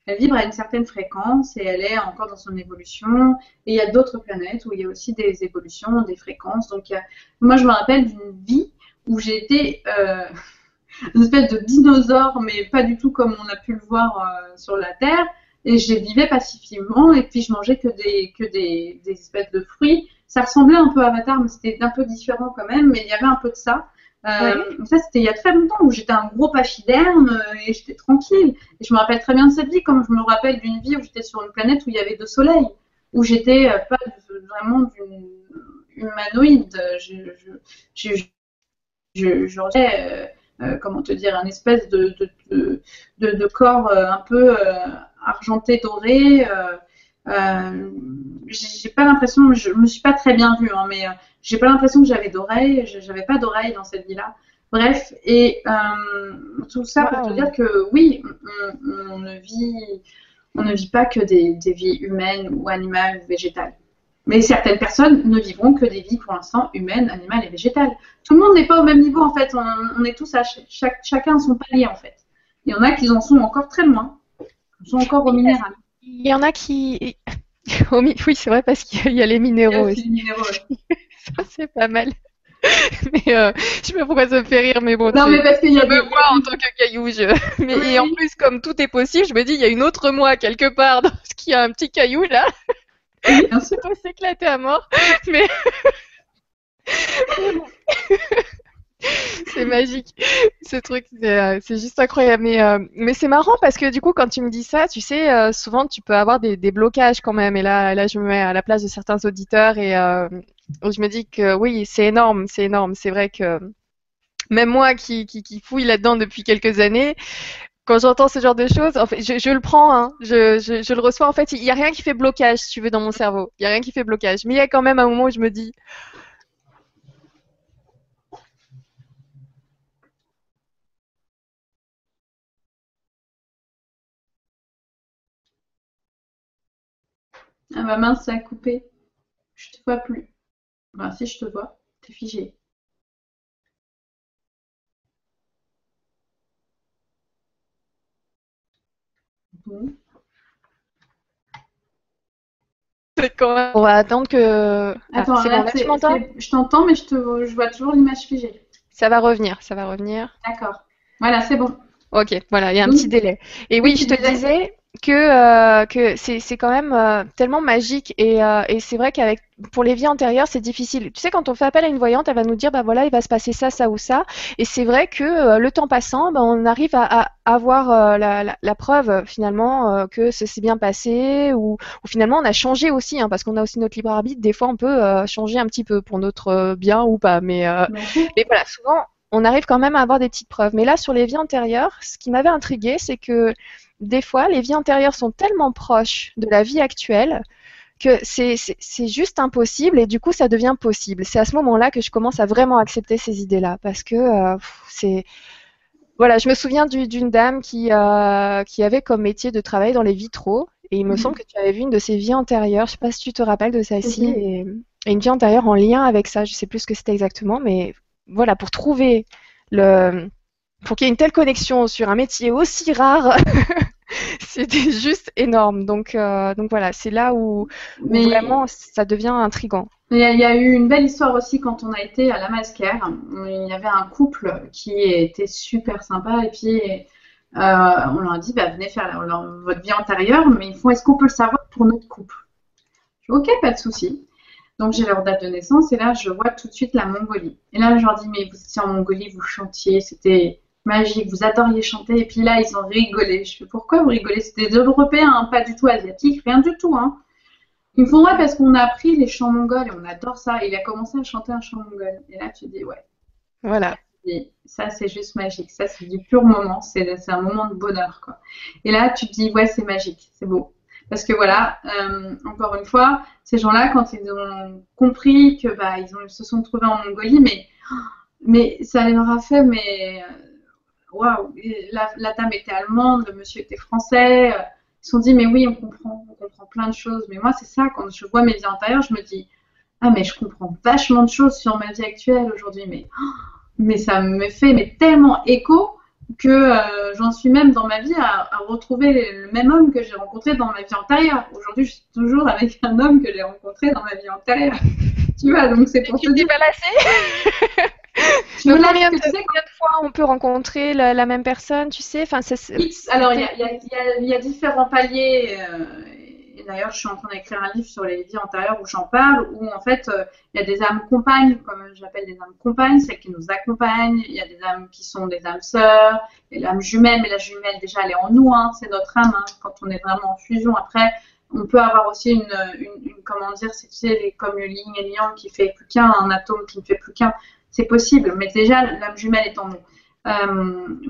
Elle vibre à une certaine fréquence et elle est encore dans son évolution. Et il y a d'autres planètes où il y a aussi des évolutions, des fréquences. Donc, moi, je me rappelle d'une vie où j'ai été une espèce de dinosaure, mais pas du tout comme on a pu le voir euh, sur la Terre. Et je vivais pacifiquement, et puis je mangeais que des, que des espèces de fruits. Ça ressemblait un peu à Avatar, mais c'était un peu différent quand même, mais il y avait un peu de ça. Euh, Ça, c'était il y a très longtemps, où j'étais un gros pachyderme euh, et j'étais tranquille. Et je me rappelle très bien de cette vie, comme je me rappelle d'une vie où j'étais sur une planète où il y avait deux soleils, où j'étais euh, pas vraiment d'une humanoïde. Je, je, je, je, je euh, comment te dire, un espèce de, de, de, corps un peu argenté, doré. J'ai pas l'impression, je me suis pas très bien vue, hein, mais j'ai pas l'impression que j'avais d'oreilles, j'avais pas d'oreilles dans cette vie-là. Bref, et tout ça pour te dire que oui, on, ne vit, on ne vit pas que des, des vies humaines ou animales ou végétales. Mais certaines personnes ne vivront que des vies pour l'instant humaines, animales et végétales. Tout le monde n'est pas au même niveau en fait. On, est tous à chaque, chacun son palier en fait. Il y en a qui en sont encore très loin. Ils sont encore au minéral. Il y en a qui. oui, c'est vrai parce qu'il y a les minéraux aussi. minéraux, ça c'est pas mal. mais euh, je sais pas pourquoi ça me fait rire, mais bon. Non, mais parce qu'il y a des... moi en tant que caillou. Mais et en plus, comme tout est possible, je me dis, il y a une autre moi quelque part, parce qu'il y a un petit caillou là. On peut s'éclater à mort, mais. C'est magique, ce truc, c'est euh, juste incroyable. Mais, euh, mais c'est marrant parce que du coup, quand tu me dis ça, tu sais, euh, souvent tu peux avoir des, des, blocages quand même. Et là, là, je me mets à la place de certains auditeurs et je me dis que oui, c'est énorme, c'est énorme. C'est vrai que même moi qui, qui, fouille là-dedans depuis quelques années, quand j'entends ce genre de choses, en fait, je, je le prends, hein, je, je, je, le reçois. En fait, il n'y a rien qui fait blocage, si tu veux, dans mon cerveau. Il n'y a rien qui fait blocage. Mais il y a quand même un moment où je me dis. Ah, ma main s'est coupée. Je te vois plus. Enfin, si je te vois, t'es figé. On va attendre que. Ah, Attends, tu m'entends Je t'entends, mais je, te... je vois toujours l'image figée. Ça va revenir, ça va revenir. D'accord. Voilà, c'est bon. Ok, voilà, il y a un petit délai. Et oui, je te disais, que, euh, que c'est quand même euh, tellement magique et, euh, et c'est vrai qu'avec pour les vies antérieures c'est difficile. Tu sais quand on fait appel à une voyante, elle va nous dire bah voilà il va se passer ça ça ou ça et c'est vrai que le temps passant, bah, on arrive à, à avoir la, la, la, preuve finalement que ça s'est bien passé ou, ou, finalement on a changé aussi hein, parce qu'on a aussi notre libre arbitre. Des fois on peut changer un petit peu pour notre bien ou pas, mais, mais voilà souvent on arrive quand même à avoir des petites preuves. Mais là sur les vies antérieures, ce qui m'avait intrigué c'est que des fois, les vies antérieures sont tellement proches de la vie actuelle que c'est juste impossible et du coup, ça devient possible. C'est à ce moment-là que je commence à vraiment accepter ces idées-là parce que euh, c'est. Voilà, je me souviens d'une dame qui, euh, qui avait comme métier de travailler dans les vitraux et il me mhm. semble que tu avais vu une de ses vies antérieures. Je ne sais pas si tu te rappelles de celle-ci et, une vie antérieure en lien avec ça. Je ne sais plus ce que c'était exactement, mais voilà, pour trouver le pour qu'il y ait une telle connexion sur un métier aussi rare, c'était juste énorme. Donc, euh, donc voilà, c'est là où, vraiment ça devient intrigant. Il y, a, eu une belle histoire aussi quand on a été à la Masquère. Il y avait un couple qui était super sympa et puis euh, on leur a dit bah, venez faire votre vie antérieure, mais il faut est-ce qu'on peut le savoir pour notre couple? Ok, pas de souci. Donc j'ai leur date de naissance et là je vois tout de suite la Mongolie. Et là je leur dis mais vous étiez en Mongolie, vous chantiez, c'était magique, vous adoriez chanter. Et puis là, ils ont rigolé. Je fais pourquoi vous rigolez? C'était des Européens, hein, pas du tout asiatiques, rien du tout. Hein. Ils me font ouais parce qu'on a appris les chants mongols et on adore ça. Et il a commencé à chanter un chant mongol. Et là, tu dis ouais. Voilà. Et ça, c'est juste magique. Ça, c'est du pur moment. C'est un moment de bonheur. Quoi. Et là, tu te dis ouais, c'est magique, c'est beau. Parce que voilà, euh, encore une fois, ces gens-là, quand ils ont compris que bah, ils, ont, ils se sont trouvés en Mongolie, mais, mais ça leur a fait mais, waouh, la, dame était allemande, le monsieur était français. Ils se sont dit, mais oui, on comprend, on comprend plein de choses. Mais moi, c'est ça, quand je vois mes vies antérieures, je me dis, ah, mais je comprends vachement de choses sur ma vie actuelle aujourd'hui. Mais, mais ça me fait mais tellement écho que euh, j'en suis même dans ma vie à, retrouver le même homme que j'ai rencontré dans ma vie antérieure. Aujourd'hui, je suis toujours avec un homme que j'ai rencontré dans ma vie antérieure. tu vois, donc c'est pour te dire. Donc, combien, de, fois on peut rencontrer la, même personne, tu sais enfin, Alors, il y, a, différents paliers. Euh, et d'ailleurs, je suis en train d'écrire un livre sur les vies antérieures où j'en parle, où en fait, euh, il y a des âmes compagnes, comme j'appelle des âmes compagnes, celles qui nous accompagnent. Il y a des âmes qui sont des âmes sœurs, et l'âme jumelle, mais la jumelle, déjà, elle est en nous, hein, c'est notre âme. Hein, quand on est vraiment en fusion, après, on peut avoir aussi une, une, comment dire, c'est tu sais, comme le yin et le yang qui fait plus qu'un, un atome qui ne fait plus qu'un c'est possible, mais déjà l'âme jumelle est en nous.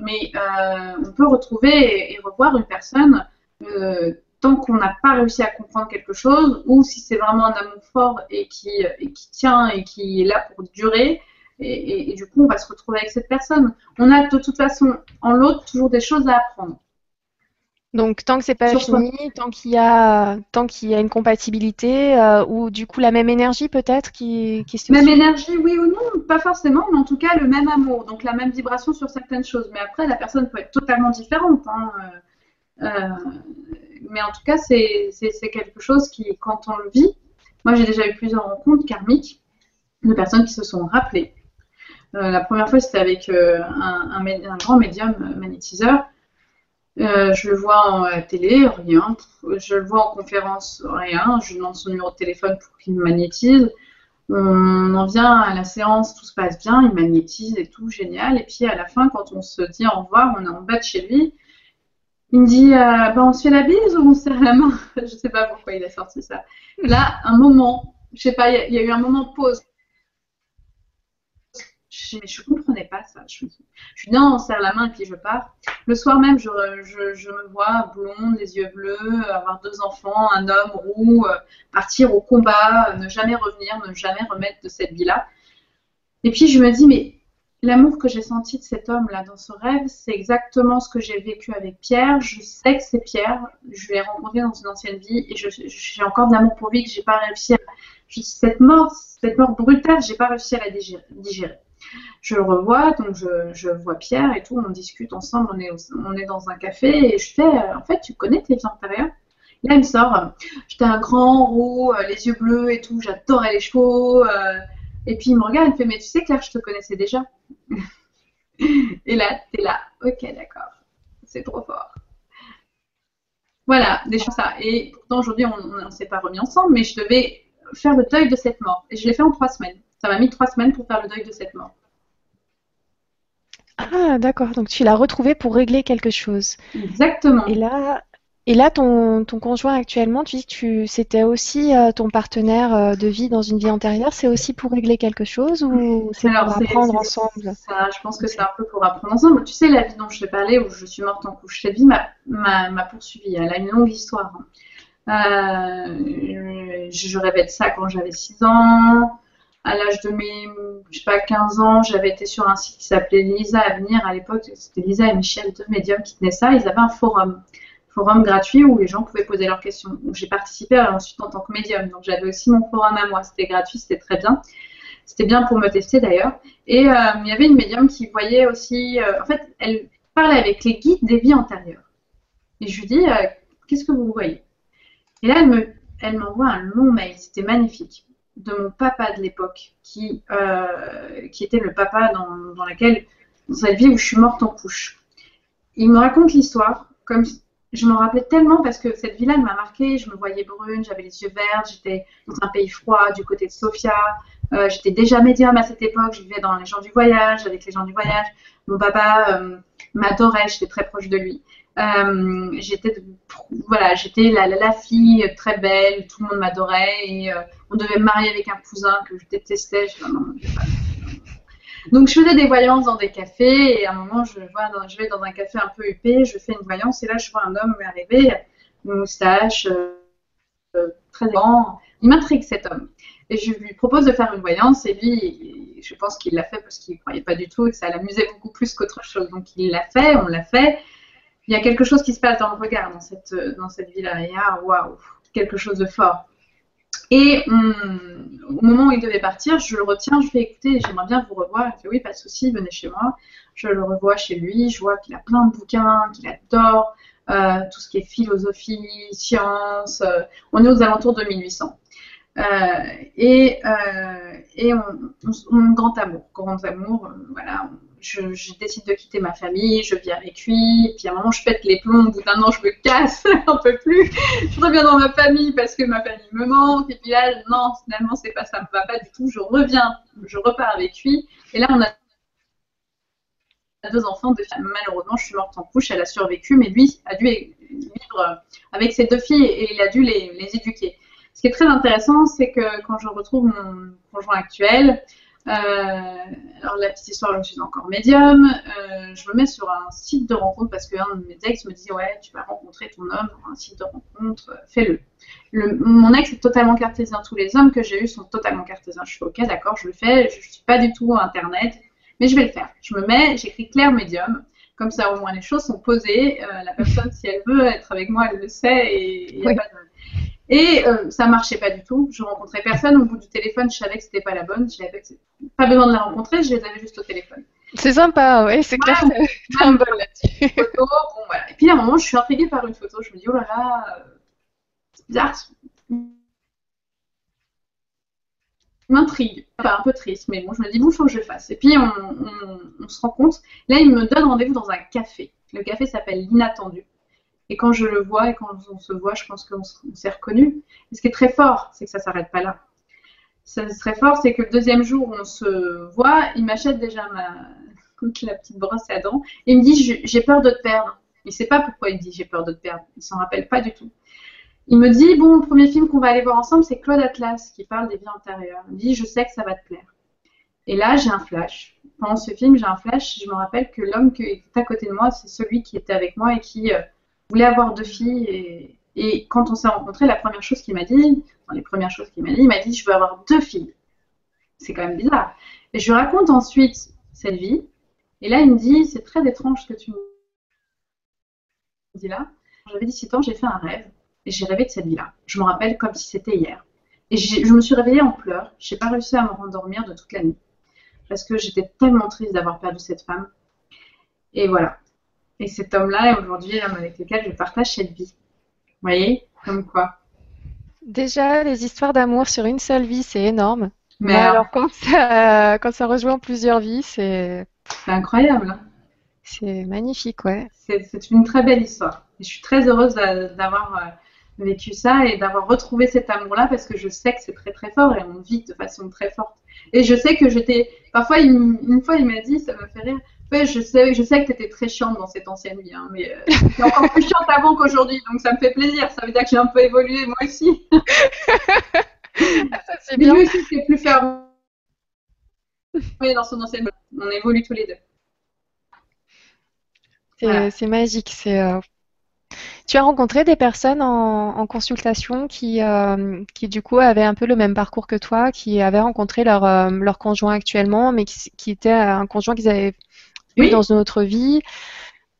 Mais euh, on peut retrouver et, revoir une personne euh, tant qu'on n'a pas réussi à comprendre quelque chose, ou si c'est vraiment un amour fort et qui, tient et qui est là pour durer, et, du coup on va se retrouver avec cette personne. On a de toute façon en l'autre toujours des choses à apprendre. Donc tant que c'est pas fini, tant qu'il y a tant qu'il y a une compatibilité euh, ou du coup la même énergie peut-être qui, qui se Même énergie, oui ou non, pas forcément, mais en tout cas le même amour, donc la même vibration sur certaines choses. Mais après la personne peut être totalement différente. Hein, euh, euh, mais en tout cas c'est quelque chose qui quand on le vit, moi j'ai déjà eu plusieurs rencontres karmiques de personnes qui se sont rappelées. la première fois c'était avec un, un, grand médium magnétiseur euh, je le vois en euh, télé, rien. Je le vois en conférence, rien. Je lui demande son numéro de téléphone pour qu'il me magnétise. On en vient à la séance, tout se passe bien, il magnétise et tout, génial. Et puis à la fin, quand on se dit au revoir, on est en bas de chez lui. Il me dit euh, bah, on se fait la bise ou on se serre la main? Je sais pas pourquoi il a sorti ça. Là, un moment, je sais pas, il y, a eu un moment de pause je, je comprenais pas ça. Je, je dis non, on serre la main et puis je pars. Le soir même, je, je, me vois blonde, les yeux bleus, avoir deux enfants, un homme roux, euh, partir au combat, ne jamais revenir, ne jamais remettre de cette vie-là. Et puis je me dis, mais l'amour que j'ai senti de cet homme-là dans ce rêve, c'est exactement ce que j'ai vécu avec Pierre. Je sais que c'est Pierre. Je l'ai rencontré dans une ancienne vie et j'ai encore de l'amour pour lui que j'ai pas réussi à. Cette mort, cette mort brutale, j'ai pas réussi à la digérer je le revois, donc je, vois Pierre et tout, on discute ensemble, on est, dans un café et je fais, euh, en fait, tu connais tes vies antérieures Là, il me sort, j'étais un grand roux, euh, les yeux bleus et tout, j'adorais les chevaux. Euh, et puis il me regarde, il me fait, mais tu sais, Claire, je te connaissais déjà. et là, t'es là, ok, d'accord, c'est trop fort. Voilà, des choses ça. Et pourtant, aujourd'hui, on ne s'est pas remis ensemble, mais je devais faire le deuil de cette mort. Et je l'ai fait en trois semaines. Ça m'a mis trois semaines pour faire le deuil de cette mort. Ah, d'accord. Donc tu l'as retrouvé pour régler quelque chose. Exactement. Et là, et là, ton, ton conjoint actuellement, tu dis que tu, c'était aussi euh, ton partenaire euh, de vie dans une vie antérieure, c'est aussi pour régler quelque chose ou c'est pour apprendre ensemble? ça, Je pense que c'est un peu pour apprendre ensemble. Tu sais, la vie dont je te parlais, où je suis morte en couche, cette vie m'a, m'a, poursuivi. Elle a une longue histoire. Euh, je, rêvais de ça quand j'avais 6 ans. À l'âge de mes, je sais pas, 15 ans, j'avais été sur un site qui s'appelait Lisa Avenir. À l'époque, c'était Lisa et Michel, deux médiums qui tenaient ça. Ils avaient un forum forum gratuit où les gens pouvaient poser leurs questions. j'ai participé ensuite en tant que médium. Donc j'avais aussi mon forum à moi. C'était gratuit, c'était très bien. C'était bien pour me tester d'ailleurs. Et euh, il y avait une médium qui voyait aussi. Euh, en fait, elle parlait avec les guides des vies antérieures. Et je lui dis euh, Qu'est-ce que vous voyez? Et là, elle me, elle m'envoie un long mail. C'était magnifique de mon papa de l'époque, qui, qui était le papa dans, dans laquelle dans cette vie où je suis morte en couche. Il me raconte l'histoire comme je m'en rappelais tellement parce que cette elle m'a marqué. Je me voyais brune, j'avais les yeux verts, j'étais dans un pays froid du côté de Sofia. Euh, j'étais déjà médium à cette époque, je vivais dans les gens du voyage, avec les gens du voyage. Mon papa euh, m'adorait, j'étais très proche de lui. Euh, j'étais voilà, j'étais la, fille très belle, tout le monde m'adorait et on devait me marier avec un cousin que je détestais. Donc je faisais des voyances dans des cafés et à un moment je, vais dans un café un peu huppé, je fais une voyance et là je vois un homme arriver, une moustache, euh, euh, très grand. Il m'intrigue cet homme. Et je lui propose de faire une voyance et lui, je pense qu'il l'a fait parce qu'il ne croyait pas du tout et que ça l'amusait beaucoup plus qu'autre chose. Donc il l'a fait, on l'a fait. Il y a quelque chose qui se passe dans le regard dans cette, dans cette vie-là. Il y a, waouh, quelque chose de fort. Et hum, au moment où il devait partir, je le retiens, je fais écouter, j'aimerais bien vous revoir. Il fait oui, pas de souci, venez chez moi. Je le revois chez lui, je vois qu'il a plein de bouquins, qu'il adore euh, tout ce qui est philosophie, science. Euh, on est aux alentours de 1800. Euh, et, et on, grand amour, grand amour, voilà, je, décide de quitter ma famille, je vis avec lui, puis à un moment je pète les plombs, au bout d'un an je me casse, un peu plus, je reviens dans ma famille parce que ma famille me manque, et puis là, non, finalement c'est pas ça, me va pas du tout, je reviens, je repars avec lui, et là on a deux enfants. Malheureusement, je suis morte en couche, elle a survécu, mais lui a dû vivre avec ses deux filles et il a dû les, éduquer. Ce qui est très intéressant, c'est que quand je retrouve mon conjoint actuel, alors la petite histoire, je suis encore médium. Euh, je me mets sur un site de rencontre parce qu'un de mes ex me dit ouais, tu vas rencontrer ton homme sur un site de rencontre, euh, fais-le. mon ex est totalement cartésien. Tous les hommes que j'ai eus sont totalement cartésiens. Je suis ok, d'accord, je le fais. Je, ne suis pas du tout internet, mais je vais le faire. Je me mets, j'écris clair médium. Comme ça, au moins les choses sont posées. la personne, si elle veut être avec moi, elle le sait et il n'y a pas de et euh, ça marchait pas du tout. Je rencontrais personne. Au bout du téléphone, je savais que c'était pas la bonne. Je pas besoin de la rencontrer, je les avais juste au téléphone. C'est sympa, oui, c'est clair. C'est un bon là-dessus. Et puis à un moment, je suis intriguée par une photo. Je me dis, oh là là, euh, c'est bizarre. m'intrigue. Enfin, un peu triste, mais bon, je me dis, bon, faut que je le fasse. Et puis, on, on se rend compte. Là, il me donne rendez-vous dans un café. Le café s'appelle L'Inattendu. Et quand je le vois et quand on se voit, je pense qu'on s'est reconnu. Et ce qui est très fort, c'est que ça ne s'arrête pas là. Est très fort, c'est que le deuxième jour où on se voit, il m'achète déjà la petite brosse à dents il me dit j'ai peur de te perdre. Il ne sait pas pourquoi il dit j'ai peur de te perdre. Il s'en rappelle pas du tout. Il me dit bon, le premier film qu'on va aller voir ensemble, c'est Claude Atlas qui parle des vies antérieures. Il me dit je sais que ça va te plaire. Et là, j'ai un flash. Pendant ce film, j'ai un flash. Je me rappelle que l'homme qui est à côté de moi, c'est celui qui était avec moi et qui euh, voulait avoir deux filles. Et, quand on s'est rencontrés, la première chose qu'il m'a dit, les premières choses qu'il m'a dit, il m'a dit Je veux avoir deux filles. C'est quand même bizarre. Et je lui raconte ensuite cette vie. Et là, il me dit C'est très étrange ce que tu me dis là. J'avais 17 ans, j'ai fait un rêve. Et j'ai rêvé de cette vie-là. Je me rappelle comme si c'était hier. Et je me suis réveillée en pleurs. J'ai pas réussi à me rendormir de toute la nuit. Parce que j'étais tellement triste d'avoir perdu cette femme. Et voilà. Et cet homme-là est aujourd'hui l'homme avec lequel je partage cette vie. Vous voyez Comme quoi Déjà, les histoires d'amour sur une seule vie, c'est énorme. Mais alors, quand ça, quand ça rejoint plusieurs vies, c'est. C'est incroyable. Hein. c'est magnifique, ouais. C'est une très belle histoire. Et je suis très heureuse d'avoir vécu ça et d'avoir retrouvé cet amour-là parce que je sais que c'est très très fort et on vit de façon très forte. Et je sais que j'étais. Parfois, une, fois, il m'a dit, ça me fait rire. Ouais, je sais, je sais que tu étais très chiante dans cette ancienne vie, hein, mais euh, tu es encore plus chiante avant qu'aujourd'hui, donc ça me fait plaisir. Ça veut dire que j'ai un peu évolué moi aussi. Ah, ça, c'est bien. lui aussi, c'est plus ferme. Oui, dans son ancienne vie. On évolue tous les deux. C'est magique. C'est euh, tu as rencontré des personnes en, consultation qui, euh, qui, du coup, avaient un peu le même parcours que toi, qui avaient rencontré leur, euh, leur conjoint actuellement, mais qui, qui était un conjoint qu'ils avaient eu dans une autre vie.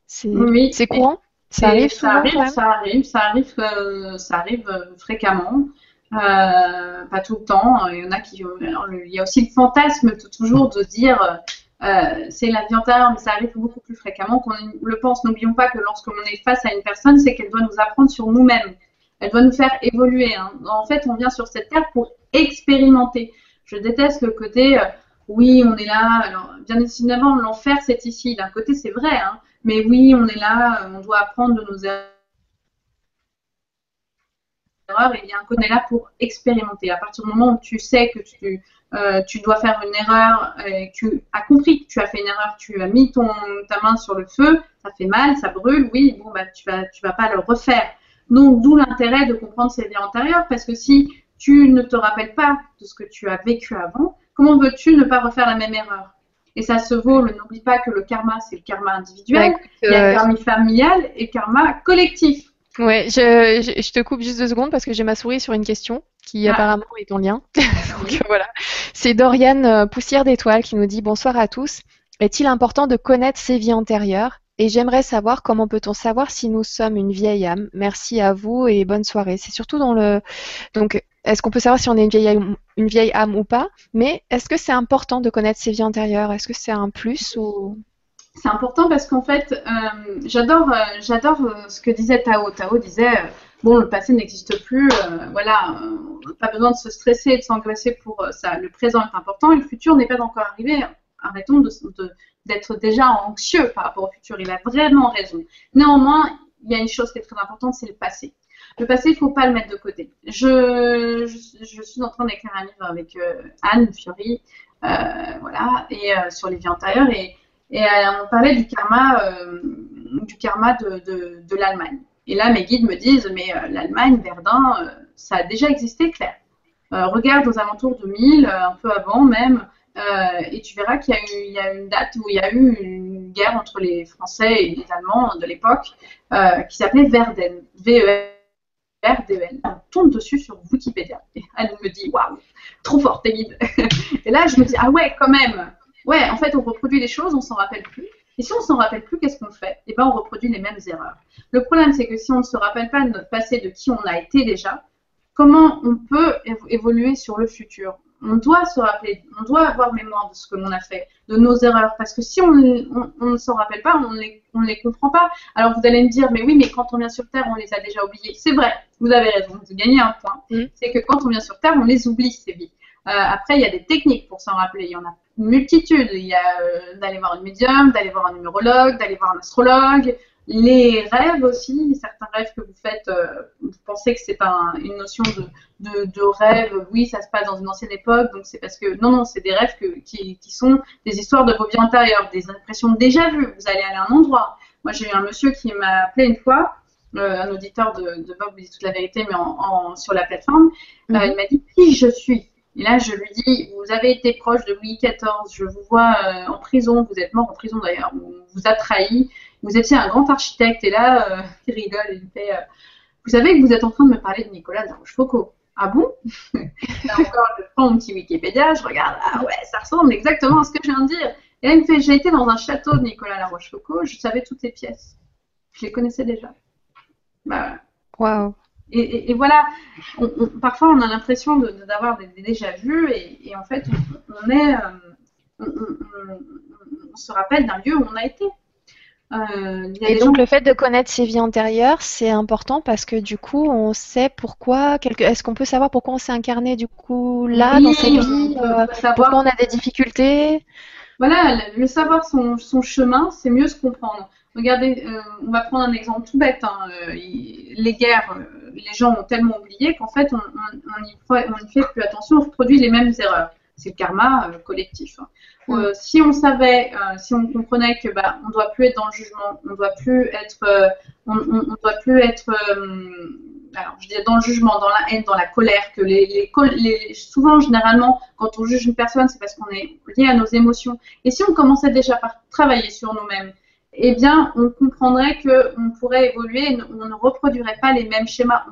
C'est oui. courant ça arrive, ça, arrive ça arrive, ça arrive, euh, ça arrive fréquemment. pas tout le temps. Il y en a qui, il y a aussi le fantasme toujours de dire euh, c'est la vie antérieure, mais ça arrive beaucoup plus fréquemment qu'on le pense. N'oublions pas que lorsqu'on est face à une personne, c'est qu'elle doit nous apprendre sur nous-mêmes. Elle doit nous faire évoluer. Hein. En fait, on vient sur cette terre pour expérimenter. Je déteste le côté, euh, oui, on est là. Alors, bien évidemment, l'enfer, c'est ici. D'un côté, c'est vrai, hein. mais oui, on est là, on doit apprendre de nos erreurs. Et bien, on est là pour expérimenter. À partir du moment où tu sais que tu euh, dois faire une erreur, et tu as compris que tu as fait une erreur, tu as mis ton, ta main sur le feu, ça fait mal, ça brûle, oui, bon, bah, tu vas, tu vas pas le refaire. Donc, d'où l'intérêt de comprendre ces vies antérieures, parce que si tu ne te rappelles pas de ce que tu as vécu avant, comment veux-tu ne pas refaire la même erreur? Et ça se vaut, n'oublie pas que le karma, c'est le karma individuel, il y a le karma familial et karma collectif. Ouais, je, je, te coupe juste deux secondes parce que j'ai ma souris sur une question qui ah. apparemment est en lien. Donc voilà. C'est Doriane euh, Poussière d'étoiles qui nous dit bonsoir à tous. Est-il important de connaître ses vies antérieures? Et j'aimerais savoir comment peut-on savoir si nous sommes une vieille âme. Merci à vous et bonne soirée. C'est surtout dans le donc est-ce qu'on peut savoir si on est une vieille âme, ou pas? Mais est-ce que c'est important de connaître ses vies antérieures? Est-ce que c'est un plus ou? C'est important parce qu'en fait, euh, j'adore, euh, j'adore euh, ce que disait Tao. Tao disait, bon, le passé n'existe plus, voilà, pas besoin de se stresser, de s'angoisser pour ça. Le présent est important et le futur n'est pas encore arrivé. Arrêtons d'être déjà anxieux par rapport au futur. Il a vraiment raison. Néanmoins, il y a une chose qui est très importante, c'est le passé. Le passé, il ne faut pas le mettre de côté. Je, je, suis en train d'écrire un livre avec Anne Fiori, voilà, et sur les vies antérieures et et euh, on parlait du karma, euh, du karma de, l'Allemagne. Et là, mes guides me disent, mais euh, l'Allemagne, Verdun, ça a déjà existé, Claire. regarde aux alentours de 1000, un peu avant même, et tu verras qu'il y, a une date où il y a eu une guerre entre les Français et les Allemands de l'époque qui s'appelait Verden. V-E-R-D-E-N. On tourne dessus sur Wikipédia. Et elle me dit Waouh, trop fort tes et là, je me dis Ah ouais, quand même ouais, en fait, on reproduit les choses, on s'en rappelle plus. Et si on s'en rappelle plus, qu'est-ce qu'on fait? Eh ben, on reproduit les mêmes erreurs. Le problème, c'est que si on ne se rappelle pas de notre passé, de qui on a été déjà, comment on peut évoluer sur le futur? On doit se rappeler, on doit avoir mémoire de ce que l'on a fait, de nos erreurs, parce que si on, ne s'en rappelle pas, on ne les, les comprend pas. Alors vous allez me dire, mais oui, mais quand on vient sur Terre, on les a déjà oubliés. C'est vrai, vous avez raison, vous gagnez un point. Mmh. C'est que quand on vient sur Terre, on les oublie, ces vies. Euh, après, il y a des techniques pour s'en rappeler. Il y en a une multitude. Il y a euh, d'aller voir une médium, d'aller voir un numérologue, d'aller voir un astrologue. Les rêves aussi, certains rêves que vous faites, euh, vous pensez que c'est un, une notion de, de, de, rêve, oui, ça se passe dans une ancienne époque, donc c'est parce que, non, non, c'est des rêves que, qui, qui, sont des histoires de vos vies antérieures, des impressions déjà vues, vous allez aller à un endroit. Moi, j'ai eu un monsieur qui m'a appelé une fois, euh, un auditeur de, de Bob vous dit toute la vérité, mais en, en, sur la plateforme, mm il m'a dit qui je suis? Et là, je lui dis, vous avez été proche de Louis XIV, je vous vois euh, en prison, vous êtes mort en prison d'ailleurs, on vous a trahi, vous étiez un grand architecte. Et là, euh, il rigole, il fait, euh, vous savez que vous êtes en train de me parler de Nicolas de Rochefoucauld. Ah bon? Là encore, je prends mon petit Wikipédia, je regarde, ah ouais, ça ressemble exactement à ce que je viens de dire. Et là, il me fait, j'ai été dans un château de Nicolas La Rochefoucauld, je savais toutes les pièces. Je les connaissais déjà. Bah, Waouh et, voilà, parfois on a l'impression d'avoir des, déjà vus et, en fait on, est, euh, on, se rappelle d'un lieu où on a été. Euh, et donc le fait de connaître ses vies antérieures, c'est important parce que du coup on sait pourquoi. Est-ce qu'on peut savoir pourquoi on s'est incarné du coup là dans cette vie euh, Pourquoi on a des difficultés? Voilà, le savoir son, son chemin, c'est mieux se comprendre. Regardez, euh, on va prendre un exemple tout bête. Hein, les guerres, les gens ont tellement oublié qu'en fait, on n'y fait plus attention, on reproduit les mêmes erreurs. C'est le karma collectif. Hein. Mm. si on savait, si on comprenait que bah, on doit plus être dans le jugement, on doit plus être, on, doit plus être alors, je dis dans le jugement, dans la haine, dans la colère, que les, les, souvent, généralement, quand on juge une personne, c'est parce qu'on est lié à nos émotions. Et si on commençait déjà par travailler sur nous-mêmes, eh bien, on comprendrait qu'on pourrait évoluer, on ne reproduirait pas les mêmes schémas,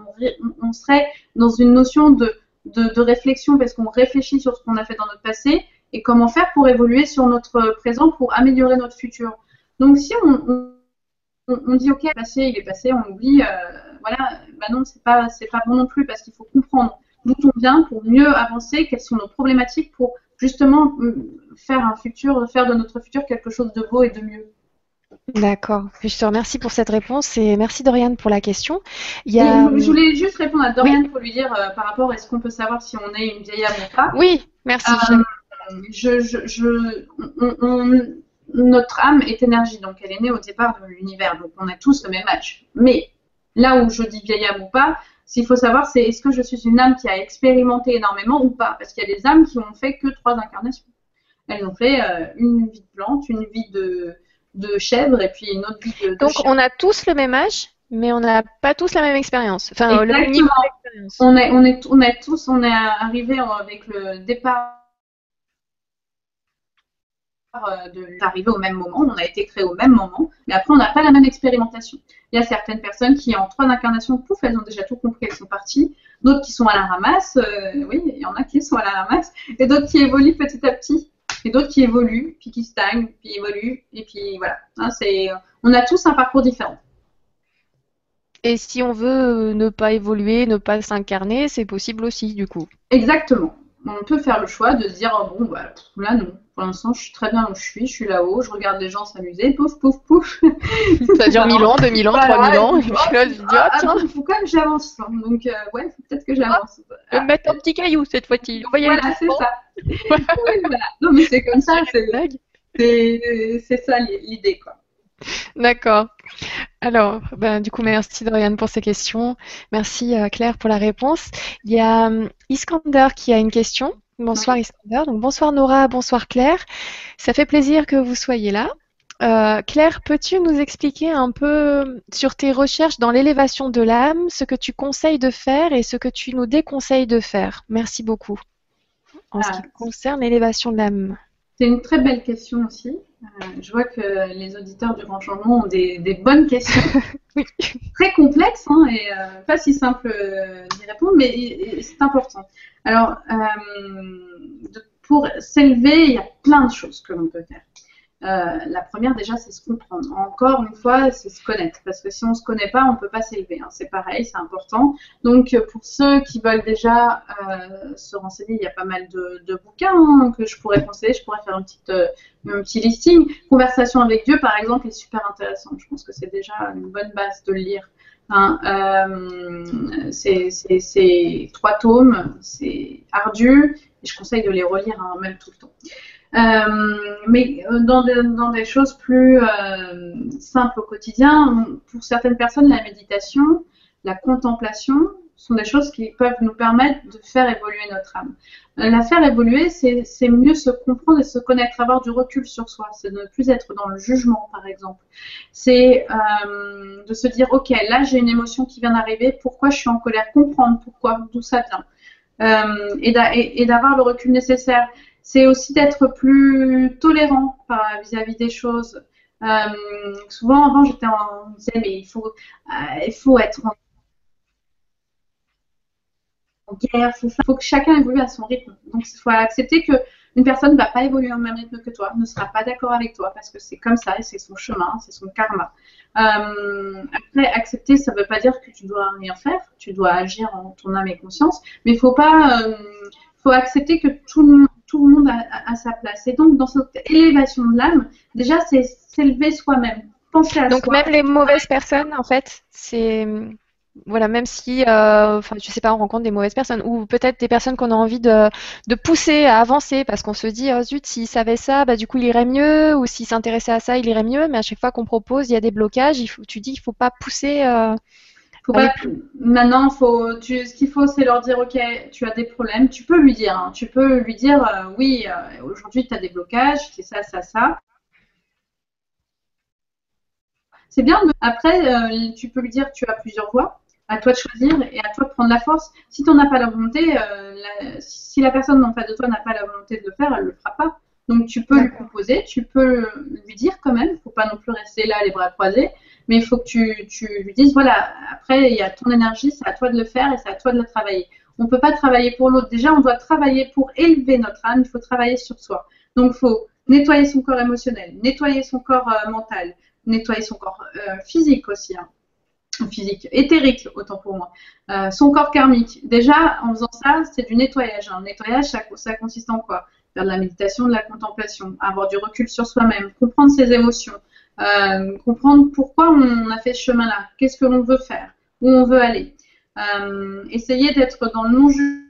on, serait dans une notion de, de, réflexion parce qu'on réfléchit sur ce qu'on a fait dans notre passé et comment faire pour évoluer sur notre présent pour améliorer notre futur. Donc, si on, on dit ok, le passé, il est passé, on oublie, euh, voilà, bah non, c'est pas, c'est pas bon non plus parce qu'il faut comprendre d'où on vient pour mieux avancer, quelles sont nos problématiques pour justement faire un futur, faire de notre futur quelque chose de beau et de mieux. D'accord. Je te remercie pour cette réponse et merci Doriane pour la question. Il y a... Je voulais juste répondre à Doriane pour lui dire euh, par rapport à est-ce qu'on peut savoir si on est une vieille âme ou pas? Oui, merci. Euh, je, je, je on, notre âme est énergie, donc elle est née au départ de l'univers, donc on a tous le même âge. Mais là où je dis vieille âme ou pas, s'il faut savoir, c'est est-ce que je suis une âme qui a expérimenté énormément ou pas? Parce qu'il y a des âmes qui ont fait que trois incarnations. Elles ont fait euh, une vie de plante, une vie de, de chèvre et puis une autre vie de. Donc on a tous le même âge, mais on n'a pas tous la même expérience. Enfin, le même niveau d'expérience. On est, on, est, on est tous, on est arrivé avec le départ euh, d'arriver au même moment, on a été créé au même moment, mais après on n'a pas la même expérimentation. Il y a certaines personnes qui en trois incarnations, pouf, elles ont déjà tout compris, elles sont parties. D'autres qui sont à la ramasse, euh, oui, il y en a qui sont à la ramasse, et d'autres qui évoluent petit à petit et d'autres qui évoluent, puis qui stagnent, puis évoluent, et puis voilà. Hein, c'est, on a tous un parcours différent. Et si on veut ne pas évoluer, ne pas s'incarner, c'est possible aussi, du coup. Exactement. On peut faire le choix de se dire, oh, bon, bah, là, non. Pour l'instant, je suis très bien où je suis, je suis là-haut, je regarde les gens s'amuser, pouf, pouf, pouf. Ça dure 1000 ans, 2000 ans, 3000 ans, et puis là, je dis, ah, ah tiens. Il faut quand même que j'avance. Hein. Donc, euh, ouais, faut peut-être que j'avance. Mettre un petit caillou cette fois-ci. Voilà, c'est ça. voilà. Non, mais c'est comme ça, c'est ça l'idée, quoi. D'accord. Alors, ben, du coup, merci Doriane pour ces questions. Merci euh, Claire pour la réponse. Il y a um, Iskander qui a une question. Bonsoir Iskander. Donc, bonsoir Nora, bonsoir Claire. Ça fait plaisir que vous soyez là. Euh, Claire, peux-tu nous expliquer un peu sur tes recherches dans l'élévation de l'âme, ce que tu conseilles de faire et ce que tu nous déconseilles de faire? Merci beaucoup. En ce qui ah. concerne l'élévation de l'âme. C'est une très belle question aussi. Euh, je vois que les auditeurs du Grand Changement ont des, bonnes questions, très complexes hein, et euh, pas si simple d'y répondre, mais c'est important. Alors, pour s'élever, il y a plein de choses que l'on peut faire. Euh, la première, déjà, c'est se comprendre. Encore une fois, c'est se connaître. Parce que si on ne se connaît pas, on ne peut pas s'élever. Hein. C'est pareil, c'est important. Donc, pour ceux qui veulent déjà euh, se renseigner, il y a pas mal de, bouquins hein, que je pourrais conseiller. Je pourrais faire euh, un petit listing. Conversation avec Dieu, par exemple, est super intéressant. Je pense que c'est déjà une bonne base de le lire. Hein. c'est trois tomes, c'est ardu, et je conseille de les relire même tout le temps. Euh, mais euh, dans, des choses plus euh, simples au quotidien, pour certaines personnes, la méditation, la contemplation sont des choses qui peuvent nous permettre de faire évoluer notre âme. La faire évoluer, c'est mieux se comprendre et se connaître, avoir du recul sur soi. C'est ne plus être dans le jugement, par exemple. C'est de se dire, ok, là j'ai une émotion qui vient d'arriver, pourquoi je suis en colère, comprendre pourquoi, d'où ça vient. Et d'avoir le recul nécessaire c'est aussi d'être plus tolérant vis-à-vis des choses. Euh, souvent, avant, j'étais en, disais, mais il faut, euh, il faut être en guerre, il faut, que chacun évolue à son rythme. Donc, il faut accepter que une personne ne va pas évoluer au même rythme que toi, ne sera pas d'accord avec toi, parce que c'est comme ça, c'est son chemin, c'est son karma. Euh, après, accepter, ça ne veut pas dire que tu dois rien faire, tu dois agir en ton âme et conscience, mais il faut pas, faut accepter que tout le monde tout le monde a, sa place. Et donc, dans cette élévation de l'âme, déjà, c'est s'élever soi-même. Penser à donc, même les mauvaises personnes, en fait, c'est voilà, même si, euh, enfin, je sais pas, on rencontre des mauvaises personnes ou peut-être des personnes qu'on a envie de, de pousser à avancer parce qu'on se dit, oh zut, s'il savait ça, bah du coup il irait mieux ou s'il s'intéressait à ça, il irait mieux. Mais à chaque fois qu'on propose, il y a des blocages. Il faut, tu dis, il faut pas pousser. Euh, faut pas, maintenant, faut, tu, ce qu'il faut, c'est leur dire, ok, tu as des problèmes. Tu peux lui dire, hein, tu peux lui dire, euh, oui, euh, aujourd'hui tu as des blocages, c'est ça, ça, ça. C'est bien. Après, euh, tu peux lui dire, tu as plusieurs voies à toi de choisir et à toi de prendre la force. Si tu n'en as pas la volonté, si la personne en face de toi n'a pas la volonté de le faire, elle ne le fera pas. Donc tu peux lui proposer, tu peux lui dire quand même, il ne faut pas non plus rester là les bras croisés, mais il faut que tu, tu, lui dises, voilà, après il y a ton énergie, c'est à toi de le faire et c'est à toi de le travailler. On ne peut pas travailler pour l'autre. Déjà, on doit travailler pour élever notre âme, il faut travailler sur soi. Donc il faut nettoyer son corps émotionnel, nettoyer son corps euh, mental, nettoyer son corps euh, physique aussi. Hein physique, éthérique, autant pour moi. Euh, son corps karmique. Déjà, en faisant ça, c'est du nettoyage. Un nettoyage, ça, ça, consiste en quoi? Faire de la méditation, de la contemplation, avoir du recul sur soi-même, comprendre ses émotions, euh, comprendre pourquoi on a fait ce chemin-là, qu'est-ce que l'on veut faire, où on veut aller. Euh, essayer d'être dans le non-jugement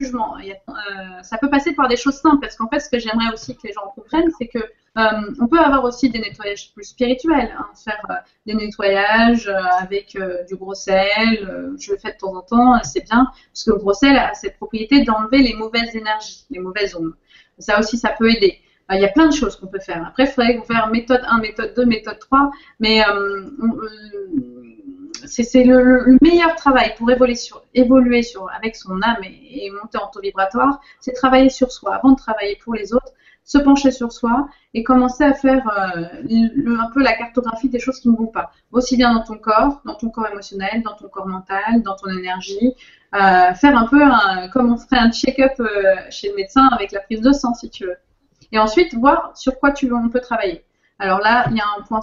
jugement. Euh, ça peut passer par des choses simples, parce qu'en fait, ce que j'aimerais aussi que les gens comprennent, c'est que euh, on peut avoir aussi des nettoyages plus spirituels, hein, faire euh, des nettoyages avec du gros sel. je le fais de temps en temps, c'est bien, parce que le gros sel a cette propriété d'enlever les mauvaises énergies, les mauvaises ondes. Ça aussi, ça peut aider. Il y a plein de choses qu'on peut faire. Après, il faudrait faire méthode 1, méthode 2, méthode 3, mais c'est le, meilleur travail pour évoluer, avec son âme et, monter en taux vibratoire, c'est travailler sur soi avant de travailler pour les autres, se pencher sur soi et commencer à faire euh, un peu la cartographie des choses qui ne vont pas, aussi bien dans ton corps, dans ton corps émotionnel, dans ton corps mental, dans ton énergie, euh, faire un peu comme on ferait un check-up euh, chez le médecin avec la prise de sang si tu veux. Et ensuite voir sur quoi tu, on peut travailler. Alors là, il y a un point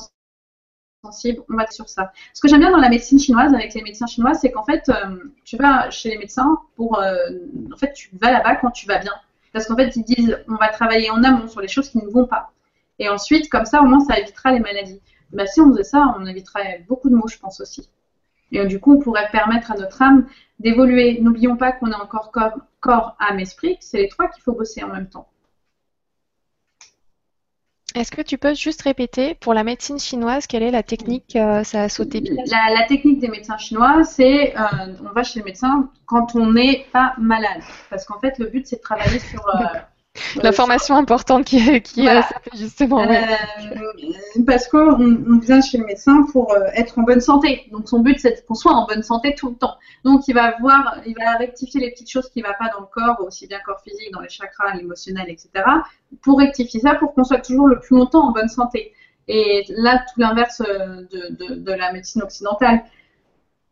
sensible, on va sur ça. Ce que j'aime bien dans la médecine chinoise, avec les médecins chinois, c'est qu'en fait, tu vas chez les médecins pour. En fait, tu vas là-bas quand tu vas bien. Parce qu'en fait, ils disent on va travailler en amont sur les choses qui ne vont pas. Et ensuite, comme ça, au moins, ça évitera les maladies. Bah, si on faisait ça, on éviterait beaucoup de maux, je pense aussi. Et du coup, on pourrait permettre à notre âme d'évoluer. N'oublions pas qu'on est encore corps, corps, âme, esprit. C'est les trois qu'il faut bosser en même temps. Est-ce que tu peux juste répéter pour la médecine chinoise quelle est la technique euh, Ça a sauté la, la, technique des médecins chinois, c'est euh, on va chez le médecin quand on n'est pas malade, parce qu'en fait le but c'est de travailler sur euh, L'information importante qui, qui voilà. justement. Euh, parce qu'on vient chez le médecin pour euh, être en bonne santé. Donc son but c'est qu'on soit en bonne santé tout le temps. Donc il va voir, il va rectifier les petites choses qui ne vont pas dans le corps, aussi bien corps physique, dans les chakras, l'émotionnel, etc. Pour rectifier ça, pour qu'on soit toujours le plus longtemps en bonne santé. Et là, tout l'inverse euh, de, de, la médecine occidentale.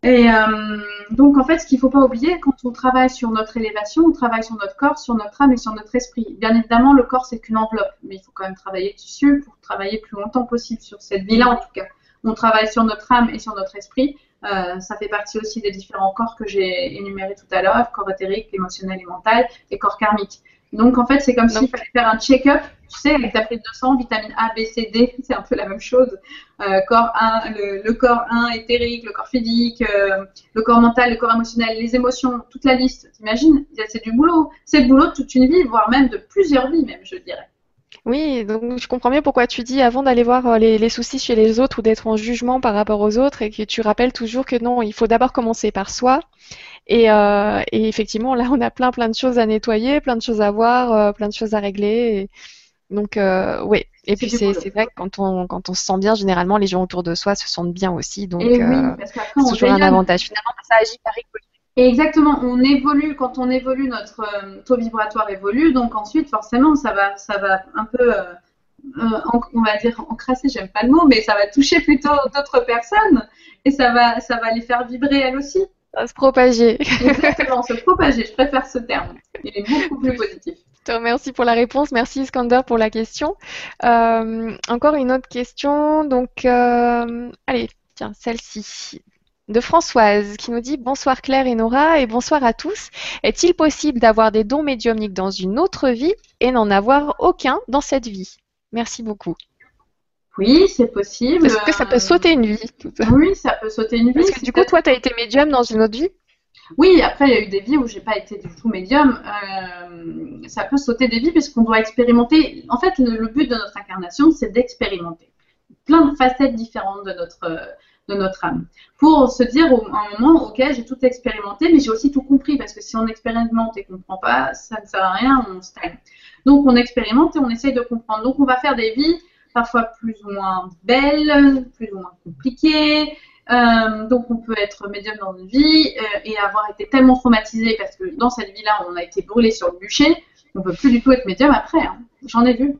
Et euh, donc, en fait, ce qu'il ne faut pas oublier, quand on travaille sur notre élévation, on travaille sur notre corps, sur notre âme et sur notre esprit. Bien évidemment, le corps, c'est qu'une enveloppe, mais il faut quand même travailler dessus pour travailler plus longtemps possible sur cette vie-là, en tout cas. On travaille sur notre âme et sur notre esprit. Euh, ça fait partie aussi des différents corps que j'ai énumérés tout à l'heure, corps éthérique, émotionnel et mental, et corps karmique. Donc en fait, c'est comme s'il fallait faire un check-up, tu sais, avec ta prise de sang, vitamine A, B, C, D, c'est un peu la même chose. Euh, corps 1, le, corps 1 éthérique, le corps physique, euh, le corps mental, le corps émotionnel, les émotions, toute la liste. T'imagines? C'est du boulot. C'est le boulot de toute une vie, voire même de plusieurs vies, même, je dirais. Oui, donc je comprends bien pourquoi tu dis avant d'aller voir euh, les, les, soucis chez les autres ou d'être en jugement par rapport aux autres et que tu rappelles toujours que non, il faut d'abord commencer par soi et, euh, et, effectivement, là, on a plein, plein de choses à nettoyer, plein de choses à voir, euh, plein de choses à régler. Donc, euh, oui. Et puis, c'est vrai que quand on, quand on se sent bien, généralement, les gens autour de soi se sentent bien aussi. Donc, c'est toujours un avantage. Finalement, ça agit par Exactement, on évolue, quand on évolue, notre taux vibratoire évolue, donc ensuite, forcément, ça va, ça va un peu, on va dire, encrasser, j'aime pas le mot, mais ça va toucher plutôt d'autres personnes et ça va, ça va les faire vibrer elles aussi se propager. Exactement, se propager, je préfère ce terme. Il est beaucoup plus positif. Remercie pour la réponse. Merci Iskander pour la question. Euh, encore une autre question. Donc, euh, allez, tiens, celle-ci. De Françoise qui nous dit Bonsoir Claire et Nora et bonsoir à tous. Est-il possible d'avoir des dons médiumniques dans une autre vie et n'en avoir aucun dans cette vie? Merci beaucoup. Oui, c'est possible. Est-ce que ça peut sauter une vie Oui, ça peut sauter une vie. Parce que du coup, toi, tu as été médium dans une autre vie? Oui, après, il y a eu des vies où j'ai pas été du tout médium. Euh, ça peut sauter des vies puisqu'on doit expérimenter. En fait, le, but de notre incarnation, c'est d'expérimenter plein de facettes différentes de notre, de notre âme. Pour se dire au, un moment, ok, j'ai tout expérimenté, mais j'ai aussi tout compris, parce que si on expérimente et qu'on ne comprend pas, ça ne sert à rien, on stagne. Donc on expérimente et on essaye de comprendre. Donc on va faire des vies parfois plus ou moins belles, plus ou moins compliquées, euh, donc on peut être médium dans une vie euh, et avoir été tellement traumatisé parce que dans cette vie-là, on a été brûlé sur le bûcher, on peut plus du tout être médium après. Hein. J'en ai vu.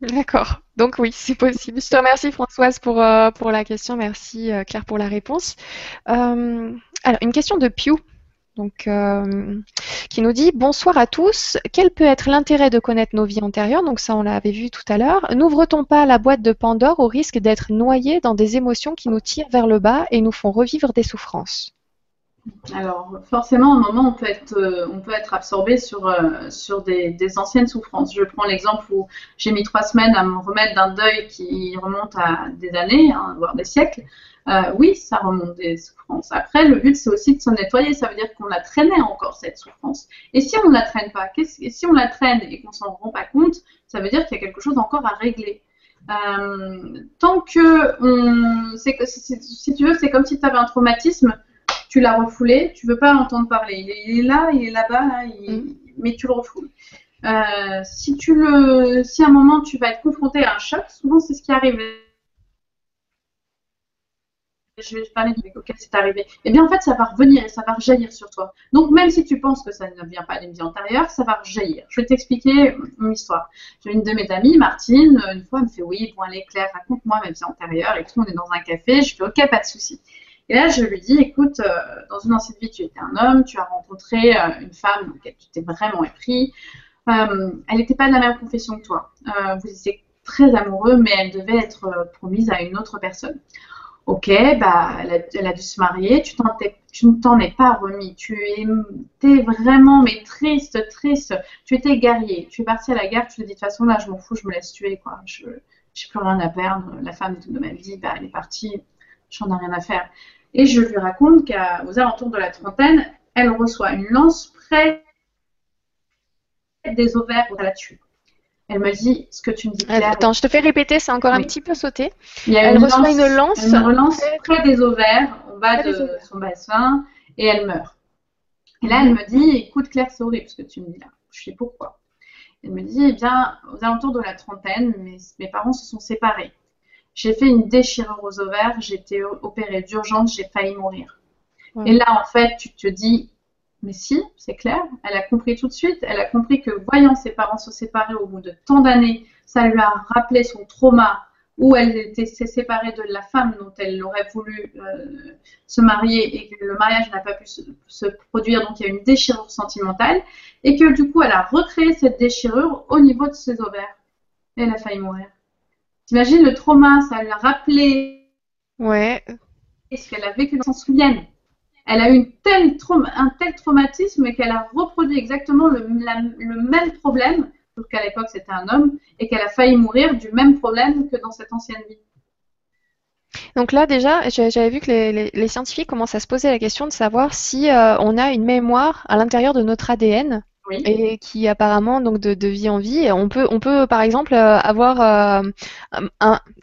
D'accord. Donc oui, c'est possible. Je te remercie Françoise pour, euh, pour la question. Merci Claire pour la réponse. alors, une question de Pew donc, euh, qui nous dit Bonsoir à tous. Quel peut être l'intérêt de connaître nos vies antérieures? Donc, ça, on l'avait vu tout à l'heure. N'ouvre-t-on pas la boîte de Pandore au risque d'être noyé dans des émotions qui nous tirent vers le bas et nous font revivre des souffrances? Alors, forcément, à un moment, on peut être, euh, on peut être absorbé sur, euh, des, anciennes souffrances. Je prends l'exemple où j'ai mis trois semaines à me remettre d'un deuil qui remonte à des années, hein, voire des siècles. Euh, oui, ça remonte des souffrances. Après, le but, c'est aussi de s'en nettoyer. Ça veut dire qu'on la traînait encore, cette souffrance. Et si on ne la traîne pas, et si on la traîne et qu'on s'en rend pas compte, ça veut dire qu'il y a quelque chose encore à régler. Tant que on, que, si, tu veux, c'est comme si tu avais un traumatisme, tu l'as refoulé, tu veux pas l'entendre parler. Il est, là, il est là-bas, mm. mais tu le refoules. Euh, si tu le, si à un moment tu vas être confronté à un choc, souvent c'est ce qui arrive je vais parler du auquel c'est arrivé, et eh bien en fait ça va revenir et ça va rejaillir sur toi. Donc même si tu penses que ça ne vient pas d'une vie antérieure, ça va rejaillir. Je vais t'expliquer une histoire. J'ai une de mes amies, Martine, une fois elle me fait oui, bon allez Claire, raconte-moi ma vie antérieure et tout, on est dans un café, je fais ok, pas de souci. Et là je lui dis, écoute, euh, dans une ancienne vie tu étais un homme, tu as rencontré euh, une femme dans laquelle tu t'es vraiment épris, euh, elle n'était pas de la même confession que toi. vous étiez très amoureux, mais elle devait être promise à une autre personne. Ok, bah, elle a, dû se marier, tu, tu ne t'en es pas remis, tu étais vraiment mais triste, triste, tu étais guerrier, tu es parti à la guerre, tu te dis de toute façon là je m'en fous, je me laisse tuer, quoi. je n'ai plus rien à perdre, la femme de ma vie, bah, elle est partie, j'en ai rien à faire. Et je lui raconte qu'aux alentours de la trentaine, elle reçoit une lance près des ovaires pour la tuer. Elle me dit ce que tu me dis. Claire. Attends, je te fais répéter, c'est encore un petit peu sauté. elle reçoit une lance. Elle me relance près des ovaires, en bas de son bassin, et elle meurt. Et là, elle me dit Écoute, Claire, c'est horrible ce que tu me dis là. Je sais pourquoi. Elle me dit Eh bien, aux alentours de la trentaine, mes, mes parents se sont séparés. J'ai fait une déchirure aux ovaires, j'ai été opérée d'urgence, j'ai failli mourir. Et là, en fait, tu te dis mais si, c'est clair, elle a compris tout de suite, elle a compris que voyant ses parents se séparer au bout de tant d'années, ça lui a rappelé son trauma où elle était séparée de la femme dont elle aurait voulu euh, se marier et que le mariage n'a pas pu se, produire, donc il y a une déchirure sentimentale, et que du coup elle a recréé cette déchirure au niveau de ses ovaires. Et elle a failli mourir. T'imagines le trauma, ça lui a rappelé ouais. ce qu'elle a vécu, s'en souvienne elle a eu une telle un tel traumatisme qu'elle a reproduit exactement le, même problème, sauf qu'à l'époque c'était un homme, et qu'elle a failli mourir du même problème que dans cette ancienne vie. Donc là déjà, j'avais vu que les, scientifiques commencent à se poser la question de savoir si euh, on a une mémoire à l'intérieur de notre ADN. Et qui apparemment donc de, vie en vie, on peut on peut par exemple euh, avoir euh,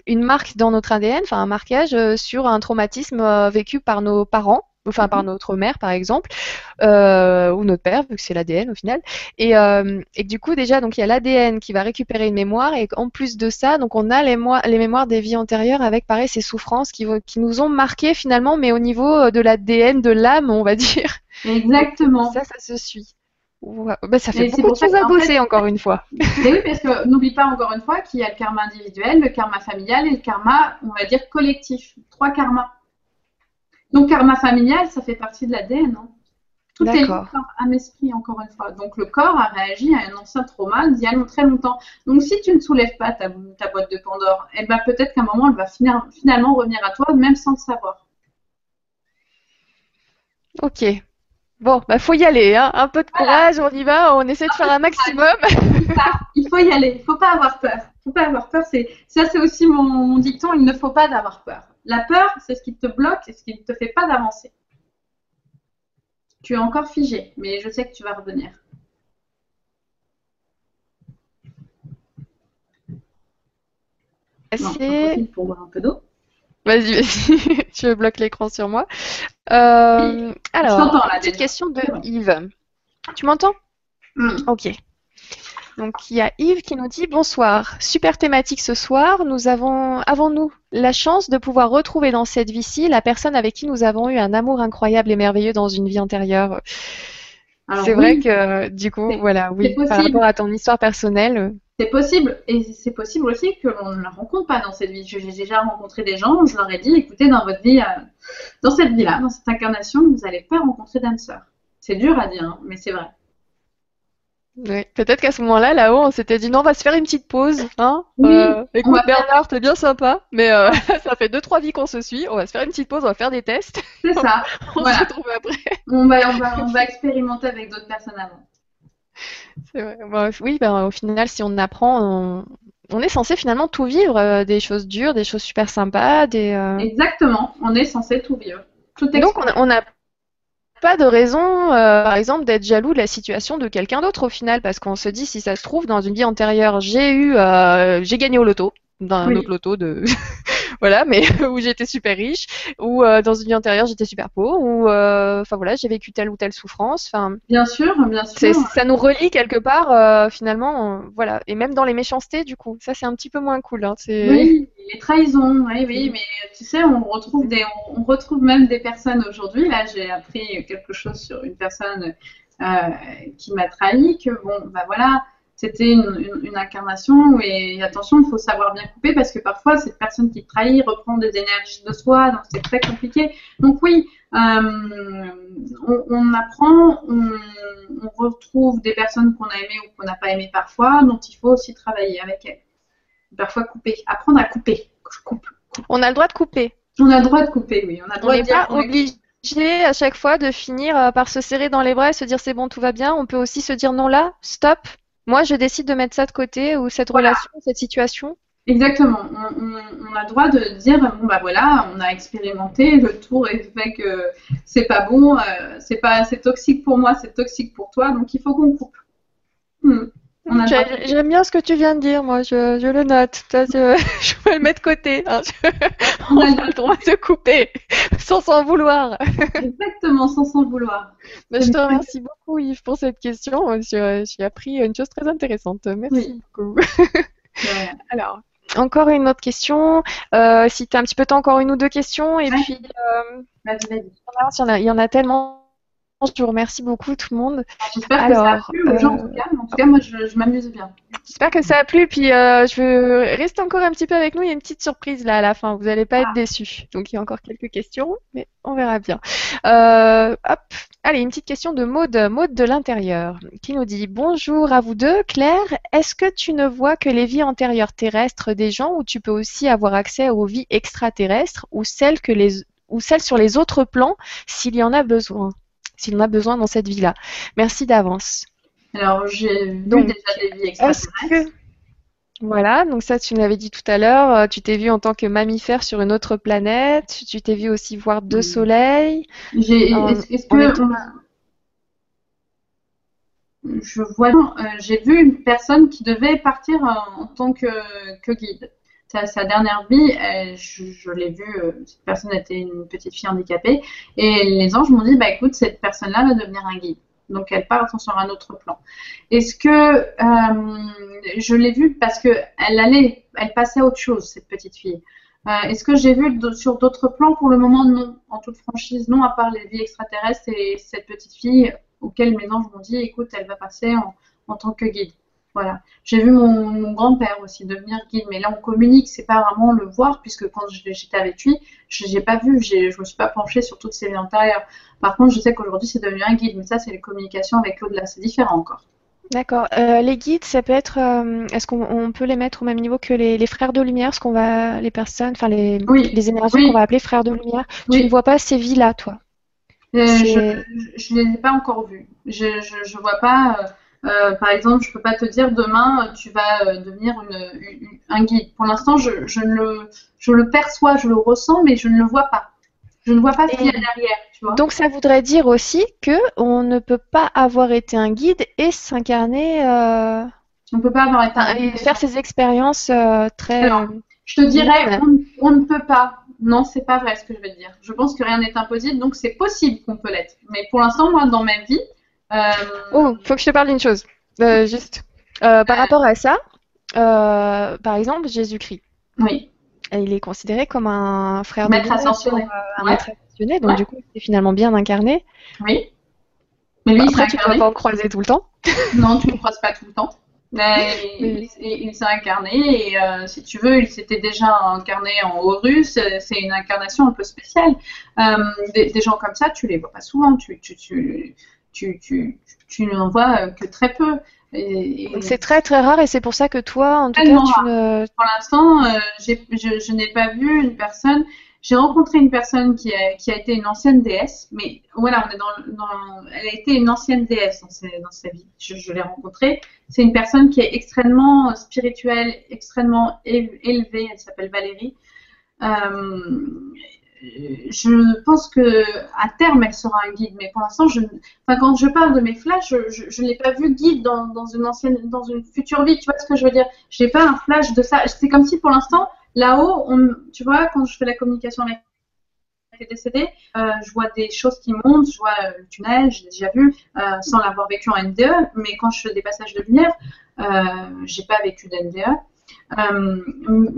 une marque dans notre ADN, enfin un marquage sur un traumatisme vécu par nos parents enfin par mhm. notre mère par exemple, euh, ou notre père, vu que c'est l'ADN au final. Et, euh, et, du coup, déjà, donc il y a l'ADN qui va récupérer une mémoire, et en plus de ça, donc on a les, les mémoires des vies antérieures avec pareil ces souffrances qui, qui nous ont marqué finalement, mais au niveau euh, de l'ADN, de l'âme, on va dire. Exactement. Ça, ça se suit. Bah, ça fait beaucoup de choses à bosser, encore une fois. Oui, parce que n'oublie pas encore une fois qu'il y a le karma individuel, le karma familial et le karma, on va dire, collectif. Trois karmas. Donc, karma familial, ça fait partie de l'ADN. Hein. Tout est corps, âme, esprit, encore une fois. Donc, le corps a réagi à un ancien trauma d'il y a très longtemps. Donc, si tu ne soulèves pas ta, boîte de Pandore, eh ben, peut-être qu'à un moment, elle va finalement revenir à toi, même sans le savoir. Ok. Bon, bah faut y aller, hein. un peu de courage, on y va, on essaie de faire un maximum. il faut y aller, il faut pas avoir peur. faut pas avoir peur. C'est ça, c'est aussi mon, mon dicton. Il ne faut pas avoir peur. La peur, c'est ce qui te bloque et ce qui ne te fait pas d'avancer. Tu es encore figé, mais je sais que tu vas revenir. C'est pour boire un peu d'eau. Vas-y, vas-y. je bloque l'écran sur moi. Euh, alors, là, petite question de. Yves. Tu m'entends Hmm. Ok. Donc il y a Yves qui nous dit bonsoir. Super thématique ce soir. Nous avons, avons-nous la chance de pouvoir retrouver dans cette vie-ci la personne avec qui nous avons eu un amour incroyable et merveilleux dans une vie antérieure? C'est oui, vrai que du coup, voilà, oui, par possible. rapport à ton histoire personnelle. euh, C'est possible, et c'est possible aussi que l'on ne la rencontre pas dans cette vie. J'ai déjà rencontré des gens, je leur ai dit, écoutez, dans votre vie, euh, dans cette vie-là, dans cette incarnation, vous n'allez pas rencontrer d'âme sœur. C'est dur à dire, hein, mais c'est vrai. Oui, peut-être qu'à ce moment-là, là-haut, on s'était dit non, on va se faire une petite pause, hein. Oui, Euh, écoute, Bernard, t'es bien sympa, mais euh, ça fait deux trois vies qu'on se suit. On va se faire une petite pause, on va faire des tests. C'est ça. On Voilà. se retrouve après. On va, on va, on va expérimenter avec d'autres personnes avant. C'est vrai. Bon, oui, ben, au final, si on apprend, on, on est censé finalement tout vivre, euh, des choses dures, des choses super sympas, des. euh, Exactement, on est censé tout vivre. Tout Donc on n'a pas de raison, euh, par exemple, d'être jaloux de la situation de quelqu'un d'autre au final, parce qu'on se dit, si ça se trouve, dans une vie antérieure, j'ai eu, euh, j'ai gagné au loto, dans un Oui. autre loto de, voilà, mais où j'étais super riche, ou euh, dans une vie antérieure, j'étais super pauvre, ou, euh, enfin voilà, j'ai vécu telle ou telle souffrance. Enfin, Bien sûr, bien sûr. ça nous relie quelque part, euh, finalement, voilà, et même dans les méchancetés, du coup, ça c'est un petit peu moins cool. Hein, c'est... Oui, les trahisons, oui, oui, mais tu sais, on retrouve des, on, on retrouve même des personnes aujourd'hui. Là, j'ai appris quelque chose sur une personne qui m'a trahi, que bon, bah voilà, c'était une, une- une incarnation et attention, il faut savoir bien couper parce que parfois cette personne qui trahit reprend des énergies de soi, donc c'est très compliqué. Donc oui, euh, on, on apprend, on, on retrouve des personnes qu'on a aimées ou qu'on n'a pas aimées parfois, dont il faut aussi travailler avec elles parfois couper, apprendre à couper. Coupe. On a le droit de couper. On a le droit de couper, oui. On a le On droit de dire pas obligé à chaque fois de finir euh, par se serrer dans les bras et se dire c'est bon, tout va bien. On peut aussi se dire non là, stop. Moi, je décide de mettre ça de côté ou cette Voilà. relation, cette situation. Exactement. On, on- on a le droit de dire bon bah voilà, on a expérimenté, le tour est fait que c'est pas bon, euh, c'est pas c'est toxique pour moi, c'est toxique pour toi, donc il faut qu'on coupe. Hmm. J'aime bien ce que tu viens de dire, moi, je, je le note. Ça, Je, je vais le mettre de côté. hein. on On a le droit de couper sans s'en vouloir. Exactement, sans s'en vouloir. Mais je te remercie beaucoup, Yves, pour cette question. J'ai appris une chose très intéressante. Merci beaucoup. Alors, encore une autre question. Euh, si tu as un petit peu de temps, encore une ou deux questions. Et Ouais. puis, euh, vas-y, vas-y. voilà, il y en a- il y en a tellement. Je vous remercie beaucoup, tout le monde. J'espère que ça a plu aux gens, en tout cas. En tout cas, moi, je, je m'amuse bien. J'espère que ça a plu. Puis, euh, je veux rester encore un petit peu avec nous. Il y a une petite surprise là à la fin. Vous n'allez pas être déçus. Donc, il y a encore quelques questions, mais on verra bien. Euh, hop. Allez, une petite question de Maude, Maude de l'intérieur, qui nous dit Bonjour à vous deux. Claire, est-ce que tu ne vois que les vies antérieures terrestres des gens ou tu peux aussi avoir accès aux vies extraterrestres ou celles, que les, ou celles sur les autres plans s'il y en a besoin? S'il en a besoin dans cette vie-là. Merci d'avance. Alors, j'ai vu Donc, déjà des vies extraterrestres. que... Voilà, donc ça tu nous l'avais dit tout à l'heure, euh, tu t'es vu en tant que mammifère sur une autre planète, tu t'es vu aussi voir deux Oui. soleils. J'ai, En- est-ce, que je vois, euh, j'ai vu une personne qui devait partir en, en tant que, que guide. Sa, dernière vie, je, l'ai vue, euh, cette personne était une petite fille handicapée, et les anges m'ont dit, bah écoute, cette personne-là va devenir un guide. Donc elle part sur un autre plan. Est-ce que euh, je l'ai vue parce que elle allait, elle passait à autre chose, cette petite fille. Euh, Est-ce que j'ai vu sur d'autres plans? Pour le moment, non. En toute franchise, non, à part les vies extraterrestres et cette petite fille auquel mes anges m'ont dit, écoute, elle va passer en tant que guide. Voilà. J'ai vu mon, mon grand-père aussi devenir guide, mais là on communique, c'est pas vraiment le voir, puisque quand j'étais avec lui, je n'ai pas vu, je me suis pas penchée sur toutes ses vies antérieures. Par contre, je sais qu'aujourd'hui c'est devenu un guide, mais ça c'est les communications avec l'au-delà, c'est différent encore. D'accord. Euh, les guides, ça peut être, euh, est-ce qu'on on peut les mettre au même niveau que les, les frères de lumière, ce qu'on va, les personnes, enfin les, Oui. les énergies Oui. qu'on va appeler frères de lumière? Tu ne vois pas ces vies-là, toi? Euh, je ne les ai pas encore vus. Je, je vois pas. euh, Euh, par exemple, je peux pas te dire demain tu vas euh, devenir une, un guide. Pour l'instant, je, je, le, je le perçois, je le ressens, mais je ne le vois pas. Je ne vois pas ce qu'il y a derrière. Tu vois donc ça voudrait dire aussi que on ne peut pas avoir été un guide et s'incarner. Euh... On peut pas avoir été un guide. Et faire ces expériences euh, très. je te dirais, on, on, ne peut pas. Non, c'est pas vrai ce que je veux dire. Je pense que rien n'est impossible, donc c'est possible qu'on peut l'être. Mais pour l'instant, moi, dans ma vie, euh, oh, faut que je te parle d'une chose. Euh, juste. Euh, par rapport à ça, par exemple, Jésus-Christ. Oui. Il est considéré comme un frère maître de ascensionné. un maître ascensionné, donc du coup, il est finalement bien incarné. Oui. Mais lui, après, tu ne vas pas croiser tout le temps. non, tu ne le croises pas tout le temps. Mais il, s'est incarné et si tu veux, il s'était déjà incarné en Horus. C'est une incarnation un peu spéciale. des, gens comme ça, tu les vois pas souvent. Tu, tu, tu, tu, tu, tu n'en vois euh, que très peu. C'est très très rare et c'est pour ça que toi, en tout cas, tu ne... Pour l'instant, euh, je, je n'ai pas vu une personne. J'ai rencontré une personne qui a, qui a, été une ancienne déesse, mais voilà, on est dans, dans elle a été une ancienne déesse dans, dans sa vie. Je, je l'ai rencontrée. C'est une personne qui est extrêmement spirituelle, extrêmement élevée. Elle s'appelle Valérie. Euh, je pense que à terme elle sera un guide, mais pour l'instant, quand je parle de mes flashs, je, je, l'ai pas vu guide dans, une future vie. Tu vois ce que je veux dire? Je n'ai pas un flash de ça. C'est comme si pour l'instant, là-haut, tu vois, quand je fais la communication avec est décédé, euh, je vois des choses qui montent, je vois le tunnel, j'ai déjà vu, euh, sans l'avoir vécu en NDE, mais quand je fais des passages de lumière, euh, j'ai pas vécu d'NDE. Euh,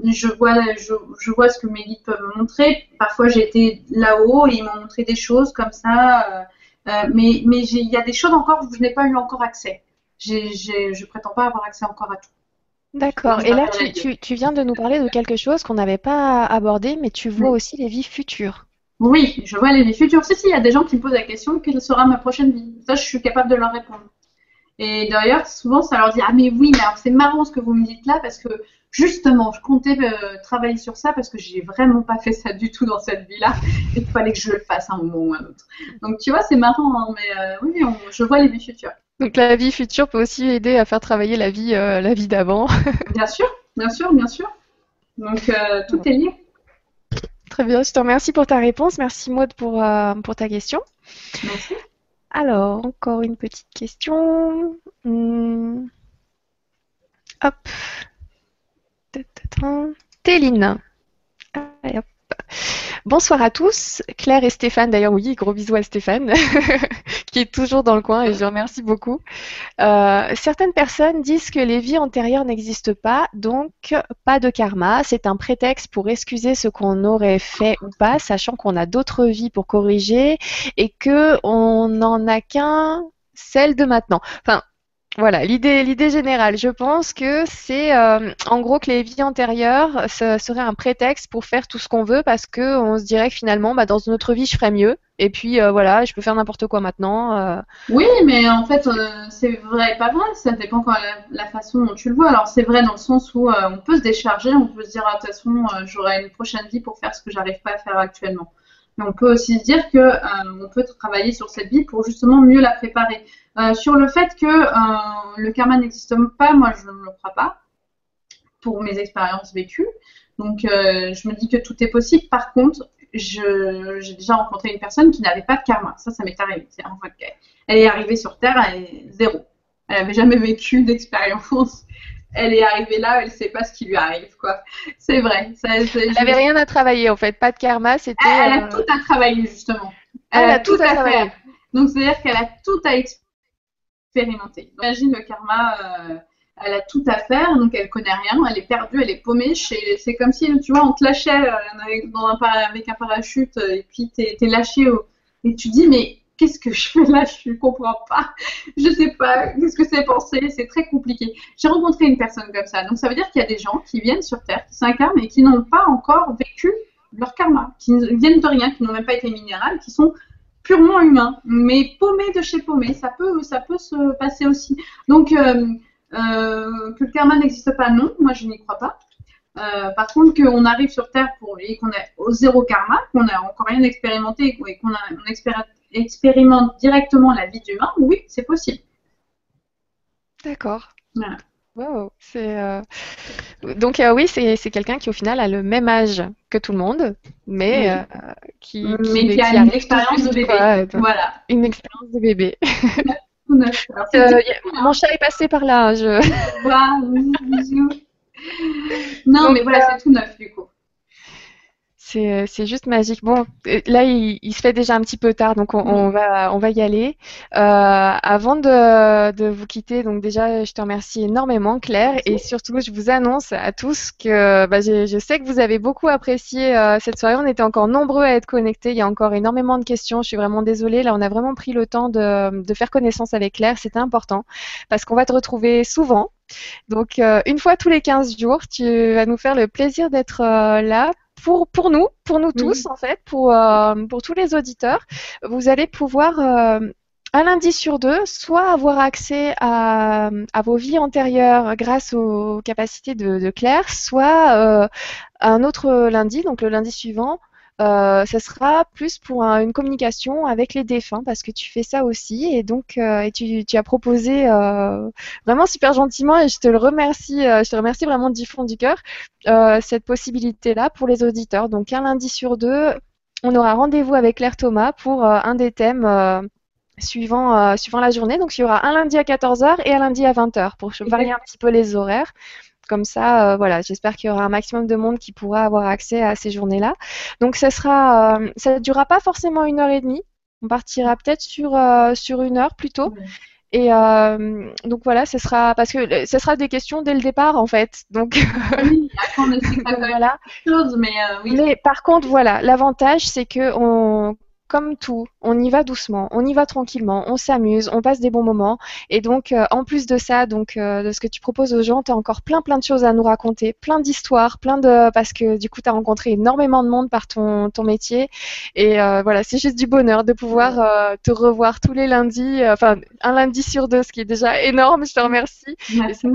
je, vois, je, vois ce que mes guides peuvent me montrer. Parfois, j'ai été là-haut et ils m'ont montré des choses comme ça. Euh, euh, mais mais il y a des choses encore où je n'ai pas eu encore accès. Je ne prétends pas avoir accès encore à tout. D'accord. Et là, tu, tu, viens de nous parler de quelque chose qu'on n'avait pas abordé, mais tu vois aussi les vies futures. Oui, je vois les vies futures. Si, si, il y a des gens qui me posent la question quelle sera ma prochaine vie? Ça, je suis capable de leur répondre. Et d'ailleurs, souvent, ça leur dit Ah, mais oui, mais c'est marrant ce que vous me dites là, parce que justement, je comptais euh, travailler sur ça, parce que j'ai vraiment pas fait ça du tout dans cette vie-là. Il fallait que je le fasse à un moment ou à un autre. Donc, tu vois, c'est marrant, hein, mais euh, oui, je vois les vies futures. Donc, la vie future peut aussi aider à faire travailler la vie, euh, la vie d'avant. bien sûr, bien sûr, bien sûr. Donc, tout est lié. Très bien, je te remercie pour ta réponse. Merci Maud pour, pour ta question. Merci. Alors, encore une petite question. Hmm. Hop. Téline. Bonsoir à tous, Claire et Stéphane. D'ailleurs, oui, gros bisous à Stéphane, qui est toujours dans le coin et je remercie beaucoup. Euh, certaines personnes disent que les vies antérieures n'existent pas, donc pas de karma. C'est un prétexte pour excuser ce qu'on aurait fait ou pas, sachant qu'on a d'autres vies pour corriger et que on n'en a qu'un, celle de maintenant. Enfin, voilà, l'idée, générale, je pense que c'est euh, en gros que les vies antérieures ce serait un prétexte pour faire tout ce qu'on veut parce que on se dirait finalement, bah, dans une autre vie, je ferais mieux. Et puis euh, voilà, je peux faire n'importe quoi maintenant. Euh. Oui, mais en fait, c'est vrai et pas vrai. Ça dépend quand la, façon dont tu le vois. Alors c'est vrai dans le sens où on peut se décharger, on peut se dire ah, de toute façon, j'aurai une prochaine vie pour faire ce que j'arrive pas à faire actuellement. On peut aussi se dire que on peut travailler sur cette vie pour justement mieux la préparer. Euh, sur le fait que euh, le karma n'existe pas, moi je ne le crois pas pour mes expériences vécues. Donc euh, je me dis que tout est possible. Par contre, j'ai déjà rencontré une personne qui n'avait pas de karma. Ça, ça m'est arrivé. elle est arrivée sur Terre, elle est zéro. Elle n'avait jamais vécu d'expérience. Elle est arrivée là, elle ne sait pas ce qui lui arrive, quoi. C'est vrai. elle n'avait rien à travailler, en fait. Pas de karma, c'était. Elle, a tout à travailler, justement. Elle, a, tout, à, travailler. Donc, c'est-à-dire qu'elle a tout à expérimenter. Imagine le karma, euh, elle a tout à faire, donc elle connaît rien, elle est perdue, elle est paumée. C'est comme si, tu vois, on te lâchait euh, avec, un, parachute euh, et puis t'es es lâché et tu dis, mais qu'est-ce que je fais là? Je ne comprends pas. Je sais pas. Qu'est-ce que c'est pensé C'est très compliqué. J'ai rencontré une personne comme ça. Donc ça veut dire qu'il y a des gens qui viennent sur Terre, qui s'incarnent et qui n'ont pas encore vécu leur karma, qui viennent de rien, qui n'ont même pas été minérales, qui sont purement humain, mais paumé de chez paumé, ça peut, ça peut se passer aussi. Donc, euh, euh, que le karma n'existe pas, non, moi je n'y crois pas. Euh, par contre, qu'on arrive sur Terre pour, et qu'on est au zéro karma, qu'on n'a encore rien expérimenté et qu'on expérimente directement la vie d'humain, oui, c'est possible. D'accord. Voilà. Wow, c'est euh, donc euh, oui, c'est c'est quelqu'un qui au final a le même âge que tout le monde, mais euh, qui, Mais qui a une expérience de bébé. quoi, Voilà. une expérience de bébé. Mon chat est passé par là. Je... Non, mais voilà, c'est tout neuf du coup. C'est euh, c'est juste magique. Bon, euh, là, il, il se fait déjà un petit peu tard, donc on, on va, on va y aller. Euh, avant de, de vous quitter, donc déjà, je te remercie énormément, Claire, et surtout, je vous annonce à tous que bah, je, je sais que vous avez beaucoup apprécié euh, cette soirée. On était encore nombreux à être connectés. Il y a encore énormément de questions. Je suis vraiment désolée. Là, on a vraiment pris le temps de, de faire connaissance avec Claire. C'était important parce qu'on va te retrouver souvent. Donc, euh, une fois tous les 15 jours, tu vas nous faire le plaisir d'être euh, là pour, pour nous, pour nous tous, en fait, pour, euh, pour tous les auditeurs. Vous allez pouvoir, euh, un lundi sur deux, soit avoir accès à, à vos vies antérieures grâce aux capacités de, de Claire, soit euh, un autre lundi, donc le lundi suivant, euh, ça sera plus pour un- une communication avec les défunts parce que tu fais ça aussi et donc euh, et tu, as proposé euh, vraiment super gentiment et je te le remercie, euh, je te remercie vraiment du fond du cœur cette possibilité-là pour les auditeurs. Donc un lundi sur deux, on aura rendez-vous avec Claire Thomas pour un des thèmes suivant, suivant la journée. Donc il y aura un lundi à 14h et un lundi à 20h pour varier un petit peu les horaires. Comme ça, euh, voilà, j'espère qu'il y aura un maximum de monde qui pourra avoir accès à ces journées-là. Donc ça sera, euh, ça ne durera pas forcément une heure et demie. On partira peut-être sur, euh, sur une heure plutôt. Et donc voilà, ce sera parce que ce sera des questions dès le départ en fait. Donc Oui, après on voilà. quelque chose, mais oui. Mais par contre, voilà, l'avantage c'est que on, comme tout, on y va doucement, on y va tranquillement, on s'amuse, on passe des bons moments. Et donc, euh, en plus de ça, donc euh, de ce que tu proposes aux gens, tu as encore plein plein de choses à nous raconter, plein d'histoires, plein de parce que du coup, tu as rencontré énormément de monde par ton ton métier. Et euh, voilà, c'est juste du bonheur de pouvoir te revoir tous les lundis, enfin un lundi sur deux, ce qui est déjà énorme. Je te remercie Merci.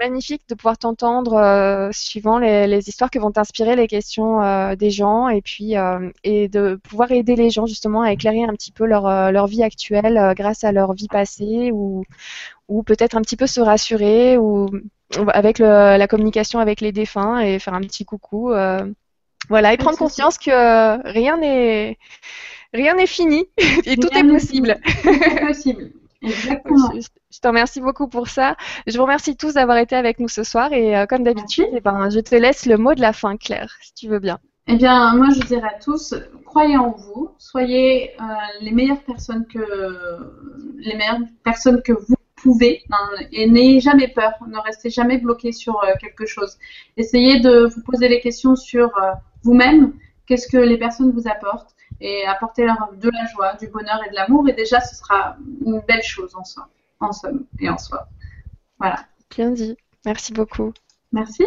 magnifique de pouvoir t'entendre suivant les, les histoires que vont t'inspirer les questions des gens et puis et de pouvoir aider les gens justement à éclairer un petit peu leur, euh, leur vie actuelle euh, grâce à leur vie passée ou, ou peut-être un petit peu se rassurer ou avec le- la communication avec les défunts et faire un petit coucou. euh, voilà, et prendre conscience que rien n'est rien n'est fini et tout est possible. C'est possible. Exactement. Je, je te remercie beaucoup pour ça. Je vous remercie tous d'avoir été avec nous ce soir et euh, comme d'habitude, eh ben, je te laisse le mot de la fin, Claire, si tu veux bien. Eh bien, moi, je dirais à tous, croyez en vous, soyez euh, les meilleures personnes que les meilleures personnes que vous pouvez, hein, et n'ayez jamais peur, ne restez jamais bloqué sur euh, quelque chose. Essayez de vous poser les questions sur euh, vous-même, qu'est-ce que les personnes vous apportent, et apportez leur de la joie, du bonheur et de l'amour, et déjà, ce sera une belle chose en soi, en somme et en soi. Voilà. Bien dit. Merci beaucoup. Merci.